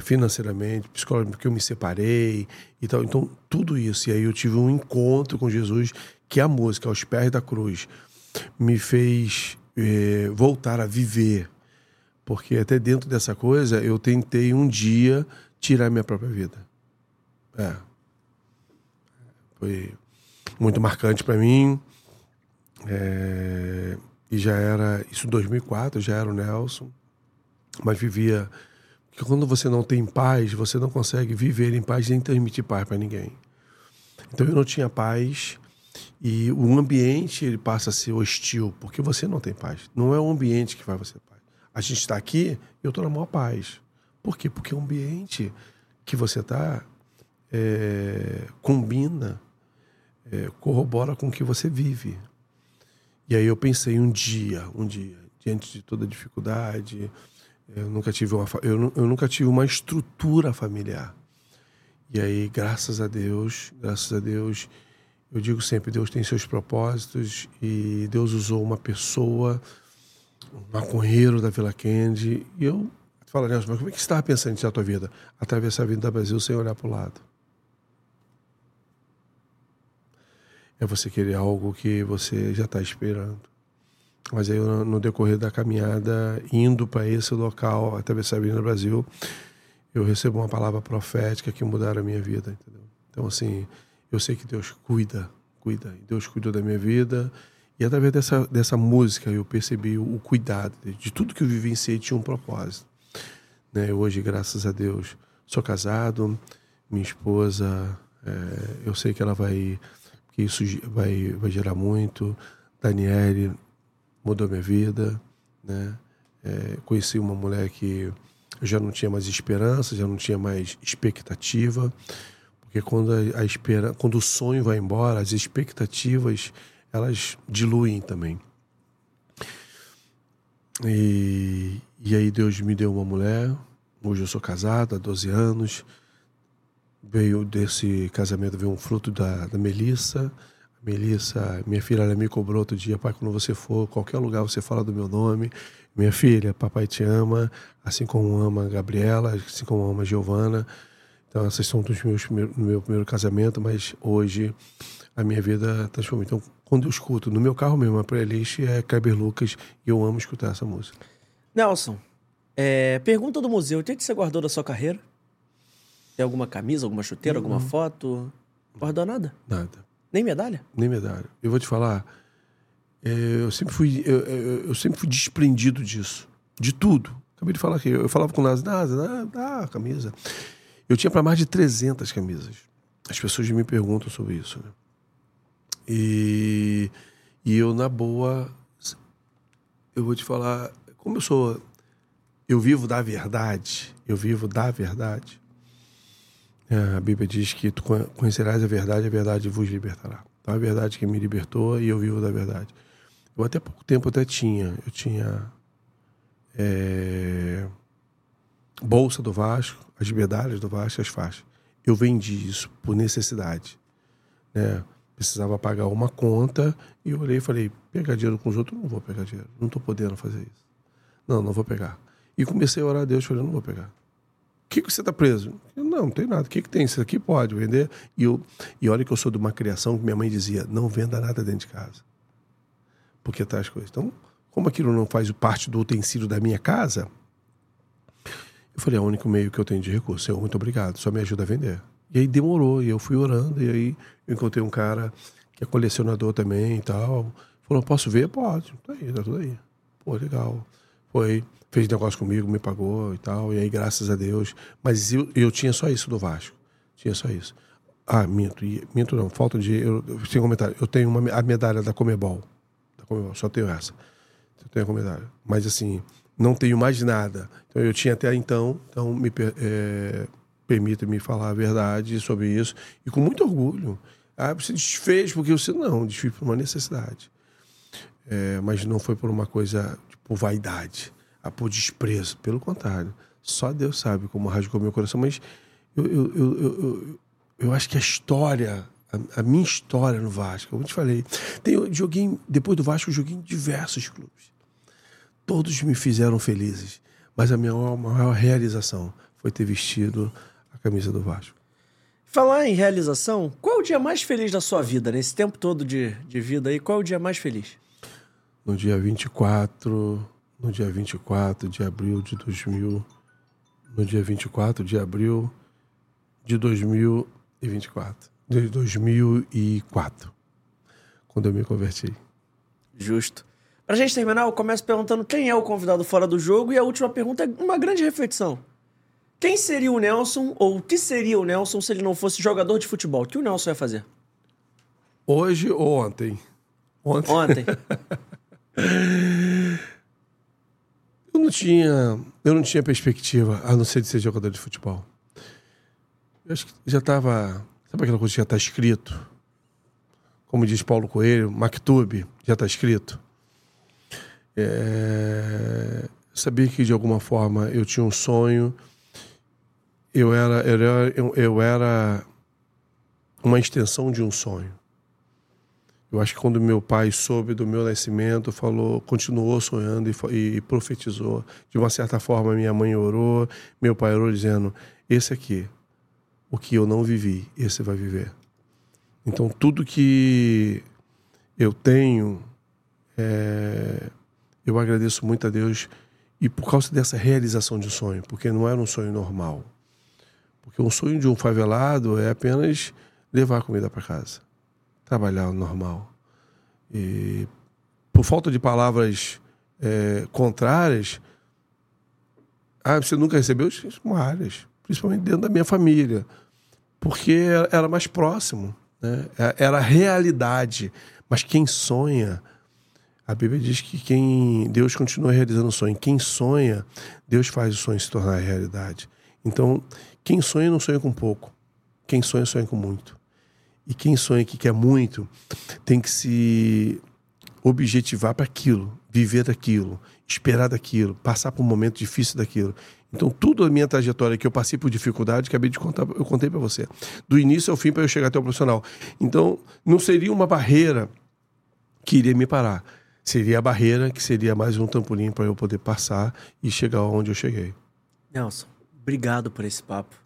financeiramente, psicologicamente, porque eu me separei e tal. Então, tudo isso. E aí eu tive um encontro com Jesus, que a música, aos pés da cruz, me fez eh, voltar a viver porque até dentro dessa coisa eu tentei um dia tirar minha própria vida. É. Foi muito marcante para mim. É... E já era. Isso em 2004, já era o Nelson. Mas vivia. Porque quando você não tem paz, você não consegue viver em paz nem transmitir paz para ninguém. Então eu não tinha paz. E o ambiente ele passa a ser hostil, porque você não tem paz. Não é o ambiente que faz você paz. A gente está aqui eu estou na maior paz. Por quê? Porque o ambiente que você está é, combina, é, corrobora com o que você vive. E aí eu pensei um dia, um dia, diante de toda dificuldade, eu nunca tive uma, eu, eu nunca tive uma estrutura familiar. E aí, graças a Deus, graças a Deus, eu digo sempre, Deus tem seus propósitos e Deus usou uma pessoa um maconheiro da Vila Kennedy. E eu falo, Nelson, mas como é que você estava pensando em a tua vida? Atravessar a vida do Brasil sem olhar para o lado. É você querer algo que você já está esperando. Mas aí, no decorrer da caminhada, indo para esse local, atravessar a Avenida Brasil, eu recebo uma palavra profética que mudaram a minha vida. Entendeu? Então, assim, eu sei que Deus cuida, cuida. Deus cuidou da minha vida e através dessa, dessa música eu percebi o, o cuidado de, de, tudo que eu vivenciei tinha um propósito. Né? Hoje, graças a Deus, sou casado, minha esposa, é, eu sei que ela vai, que isso vai, vai gerar muito. Daniele mudou minha vida, né? É, conheci uma mulher que eu já não tinha mais esperança, já não tinha mais expectativa, porque quando a, a espera, quando o sonho vai embora, as expectativas elas diluem também. E, e aí Deus me deu uma mulher, hoje eu sou casado há 12 anos, veio desse casamento veio um fruto da, da Melissa. Melissa, minha filha, ela me cobrou outro dia, pai, quando você for, qualquer lugar você fala do meu nome. Minha filha, papai te ama, assim como ama a Gabriela, assim como ama a Giovana. Então, essas são dos meus no meu primeiro casamento, mas hoje a minha vida transformou. Então, quando eu escuto no meu carro mesmo, a playlist é Kleber Lucas e eu amo escutar essa música. Nelson, é, pergunta do museu: o que, é que você guardou da sua carreira? Tem alguma camisa, alguma chuteira, uhum. alguma foto? Guardou nada? Nada. Nem medalha? Nem medalha. Eu vou te falar, é, eu sempre fui eu, eu, eu sempre fui desprendido disso, de tudo. Acabei de falar aqui, eu falava com o Nasa, dá, camisa. Eu tinha para mais de 300 camisas. As pessoas me perguntam sobre isso. Né? E, e eu, na boa, eu vou te falar, como eu sou, eu vivo da verdade, eu vivo da verdade. É, a Bíblia diz que tu conhecerás a verdade, a verdade vos libertará. Então, a verdade que me libertou e eu vivo da verdade. Eu até pouco tempo até tinha, eu tinha é, bolsa do Vasco, as medalhas do Vasco, as faixas. Eu vendi isso por necessidade, né? Precisava pagar uma conta e eu olhei e falei: pegar dinheiro com os outros, não vou pegar dinheiro, não estou podendo fazer isso. Não, não vou pegar. E comecei a orar a Deus, falei: não vou pegar. Que, que você está preso? Eu, não, não tem nada. O que, que tem? Isso aqui pode vender. E, eu, e olha que eu sou de uma criação que minha mãe dizia: não venda nada dentro de casa. Porque tá as coisas. Então, como aquilo não faz parte do utensílio da minha casa, eu falei, é o único meio que eu tenho de recurso. Eu, muito obrigado, só me ajuda a vender. E aí demorou, e eu fui orando, e aí eu encontrei um cara que é colecionador também e tal. Falou, posso ver? Pode. Tá aí, tá tudo aí. Pô, legal. Foi, fez negócio comigo, me pagou e tal. E aí, graças a Deus. Mas eu, eu tinha só isso do Vasco. Tinha só isso. Ah, minto. Minto não, falta de. Eu, sem comentário. Eu tenho uma, a medalha da Comebol. Da Comebol, só tenho essa. Eu tenho a comentário. Mas assim, não tenho mais nada. Então eu tinha até então, então me é, permita-me falar a verdade sobre isso e com muito orgulho. Ah, você desfez porque você não, desfiz por uma necessidade. É, mas não foi por uma coisa tipo vaidade, ah, por desprezo. Pelo contrário, só Deus sabe como rasgou meu coração. Mas eu, eu, eu, eu, eu acho que a história a, a, minha história no Vasco, como eu te falei, tem, eu joguei, depois do Vasco, eu joguei em diversos clubes todos me fizeram felizes. Mas a minha maior realização foi ter vestido a camisa do Vasco. Falar em realização, qual é o dia mais feliz da sua vida, nesse tempo todo de, de vida aí? Qual é o dia mais feliz? No dia 24, no dia 24 de abril de 2000, no dia 24 de abril de 2024, de 2004, quando eu me converti. Justo. Pra gente terminar, eu começo perguntando quem é o convidado fora do jogo e a última pergunta é uma grande reflexão. Quem seria o Nelson, ou o que seria o Nelson se ele não fosse jogador de futebol? O que o Nelson ia fazer? Hoje ou ontem? Ontem. Ontem. [laughs] eu não tinha, eu não tinha perspectiva a não ser de ser jogador de futebol. Eu acho que já estava, sabe aquela coisa que já está escrito? Como diz Paulo Coelho, Mactube, já está escrito. É, sabia que de alguma forma eu tinha um sonho, eu era, eu era, eu era uma extensão de um sonho. Eu acho que quando meu pai soube do meu nascimento, falou, continuou sonhando e, e, profetizou. De uma certa forma, minha mãe orou, meu pai orou dizendo: esse aqui, o que eu não vivi, esse vai viver. Então, tudo que eu tenho é, eu agradeço muito a Deus e por causa dessa realização de sonho, porque não era um sonho normal. Porque um sonho de um favelado é apenas levar comida para casa, trabalhar normal. E por falta de palavras é, contrárias, ah, você nunca recebeu várias, principalmente dentro da minha família, porque era mais próximo, né? era a realidade. Mas quem sonha a Bíblia diz que quem Deus continua realizando o sonho. Quem sonha, Deus faz o sonho se tornar realidade. Então, quem sonha não sonha com pouco. Quem sonha sonha com muito. E quem sonha que quer muito tem que se objetivar para aquilo, viver daquilo, esperar daquilo, passar por um momento difícil daquilo. Então, tudo a minha trajetória que eu passei por dificuldade, acabei de contar, eu contei para você. Do início ao fim para eu chegar até o profissional. Então, não seria uma barreira que iria me parar seria a barreira, que seria mais um trampolim para eu poder passar e chegar onde eu cheguei. Nelson, obrigado por esse papo.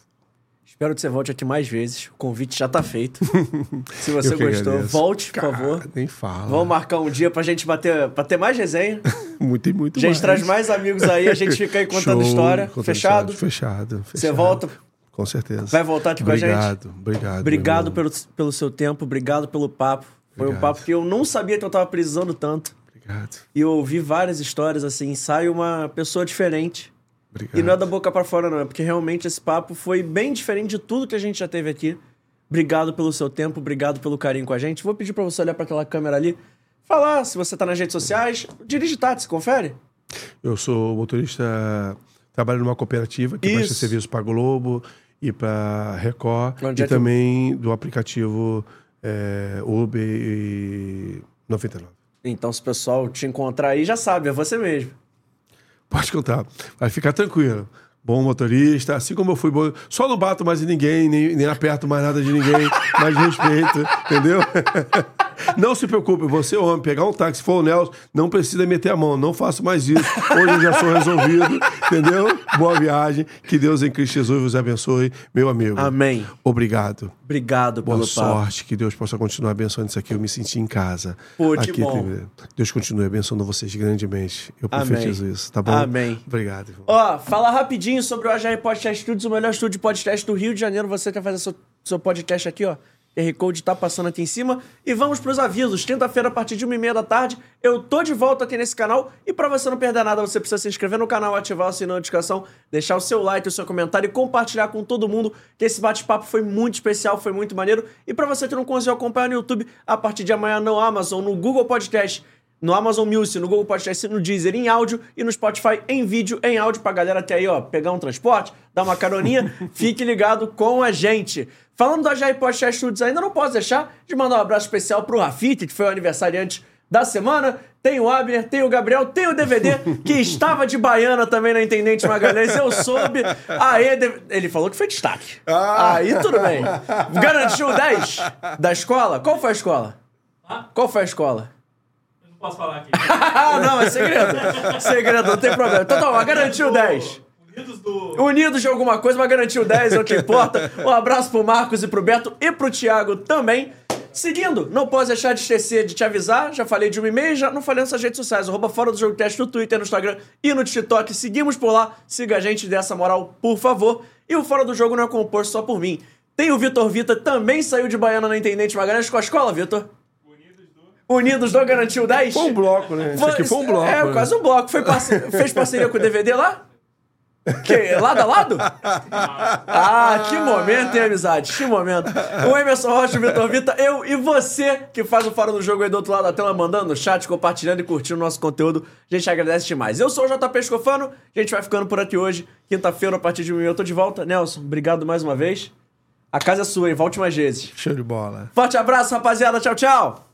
Espero que você volte aqui mais vezes. O convite já está feito. [laughs] Se você gostou, agradeço. volte, por Cara, favor. Nem fala. Vamos marcar um dia para a gente bater, pra ter mais resenha. [laughs] muito e muito A gente mais. traz mais amigos aí, a gente fica aí [laughs] contando Show, história. Contando fechado? Fechado, fechado. Você volta? Com certeza. Vai voltar aqui obrigado, com a gente? Obrigado, obrigado. Obrigado pelo, pelo seu tempo, obrigado pelo papo. Foi um papo que eu não sabia que eu tava precisando tanto. Obrigado. E eu ouvi várias histórias assim, sai uma pessoa diferente. Obrigado. E não é da boca pra fora, não. É porque realmente esse papo foi bem diferente de tudo que a gente já teve aqui. Obrigado pelo seu tempo, obrigado pelo carinho com a gente. Vou pedir pra você olhar pra aquela câmera ali, falar se você tá nas redes sociais. Dirige táxi, confere? Eu sou motorista, trabalho numa cooperativa que presta Isso. serviço para Globo e para Record Onde e é que- também do aplicativo é, Uber e 99. Então, se o pessoal te encontrar aí, já sabe, é você mesmo. Pode contar. Vai ficar tranquilo. Bom motorista, assim como eu fui bom. Só não bato mais em ninguém, nem, nem aperto mais nada de ninguém, mais respeito, entendeu? [laughs] Não se preocupe, você, homem, pegar um táxi, se for o Nelson, não precisa meter a mão, não faço mais isso. Hoje eu já sou resolvido, entendeu? Boa viagem, que Deus em Cristo Jesus vos abençoe, meu amigo. Amém. Obrigado. Obrigado Boa pelo papo. sorte, que Deus possa continuar abençoando isso aqui. Eu me senti em casa. Pô, que aqui, bom. tem- Deus continue abençoando vocês grandemente. Eu Amém. profetizo isso, tá bom? Amém. Obrigado, irmão. Ó, fala rapidinho sobre o AJR Podcast Studios, o melhor estúdio de podcast do Rio de Janeiro. Você quer fazer seu, seu podcast aqui, ó. QR Code tá passando aqui em cima. E vamos pros avisos. Quinta-feira, a partir de uma e meia da tarde, eu tô de volta aqui nesse canal. E pra você não perder nada, você precisa se inscrever no canal, ativar o sininho de notificação, deixar o seu like, o seu comentário e compartilhar com todo mundo que esse bate-papo foi muito especial, foi muito maneiro. E pra você que não conseguiu acompanhar no YouTube, a partir de amanhã no Amazon, no Google Podcast, no Amazon Music, no Google Podcast, no Deezer em áudio e no Spotify em vídeo, em áudio pra galera até aí, ó, pegar um transporte, dar uma caroninha, [laughs] fique ligado com a gente. Falando do Ajaí Podcast Studios ainda, não posso deixar de mandar um abraço especial pro Rafite, que foi o aniversariante da semana. Tem o Abner, tem o Gabriel, tem o DVD, que [laughs] estava de baiana também na Intendente Magalhães, eu soube. Aê, de- ele falou que foi destaque. Ah. Aí tudo bem. Garantiu 10 da escola? Qual foi a escola? Qual foi a escola? Posso falar aqui. [laughs] Ah, não, é segredo. segredo, não tem problema. Então tá bom, garantiu 10. Unidos do. Unidos de alguma coisa, mas garantiu 10, é o que importa. Um abraço pro Marcos e pro Beto e pro Thiago também. Seguindo, não posso deixar de esquecer de te avisar, já falei de uma e meia, já não falei nessas redes sociais, arroba Fora do Jogo Teste no Twitter, no Instagram e no TikTok. Seguimos por lá, siga a gente dessa moral, por favor. E o Fora do Jogo não é composto só por mim. Tem o Vitor Vita, também saiu de Baiana na Intendente Magalhães com a escola, Vitor. Unidos do garantiu 10? Foi um bloco, né? Isso aqui foi um bloco. É, né? quase um bloco. Foi parce- Fez parceria com o DVD lá? Que? Lado a lado? Ah, que momento, hein, amizade? Que momento. O Emerson Rocha, o Vitor Vita, eu e você que faz o Fora do Jogo aí do outro lado da tela, mandando no chat, compartilhando e curtindo o nosso conteúdo. A gente agradece demais. Eu sou o JP Escofano, a gente vai ficando por aqui hoje. Quinta-feira, a partir de um eu tô de volta. Nelson, obrigado mais uma vez. A casa é sua, hein? Volte mais vezes. Show de bola. Forte abraço, rapaziada. Tchau, tchau.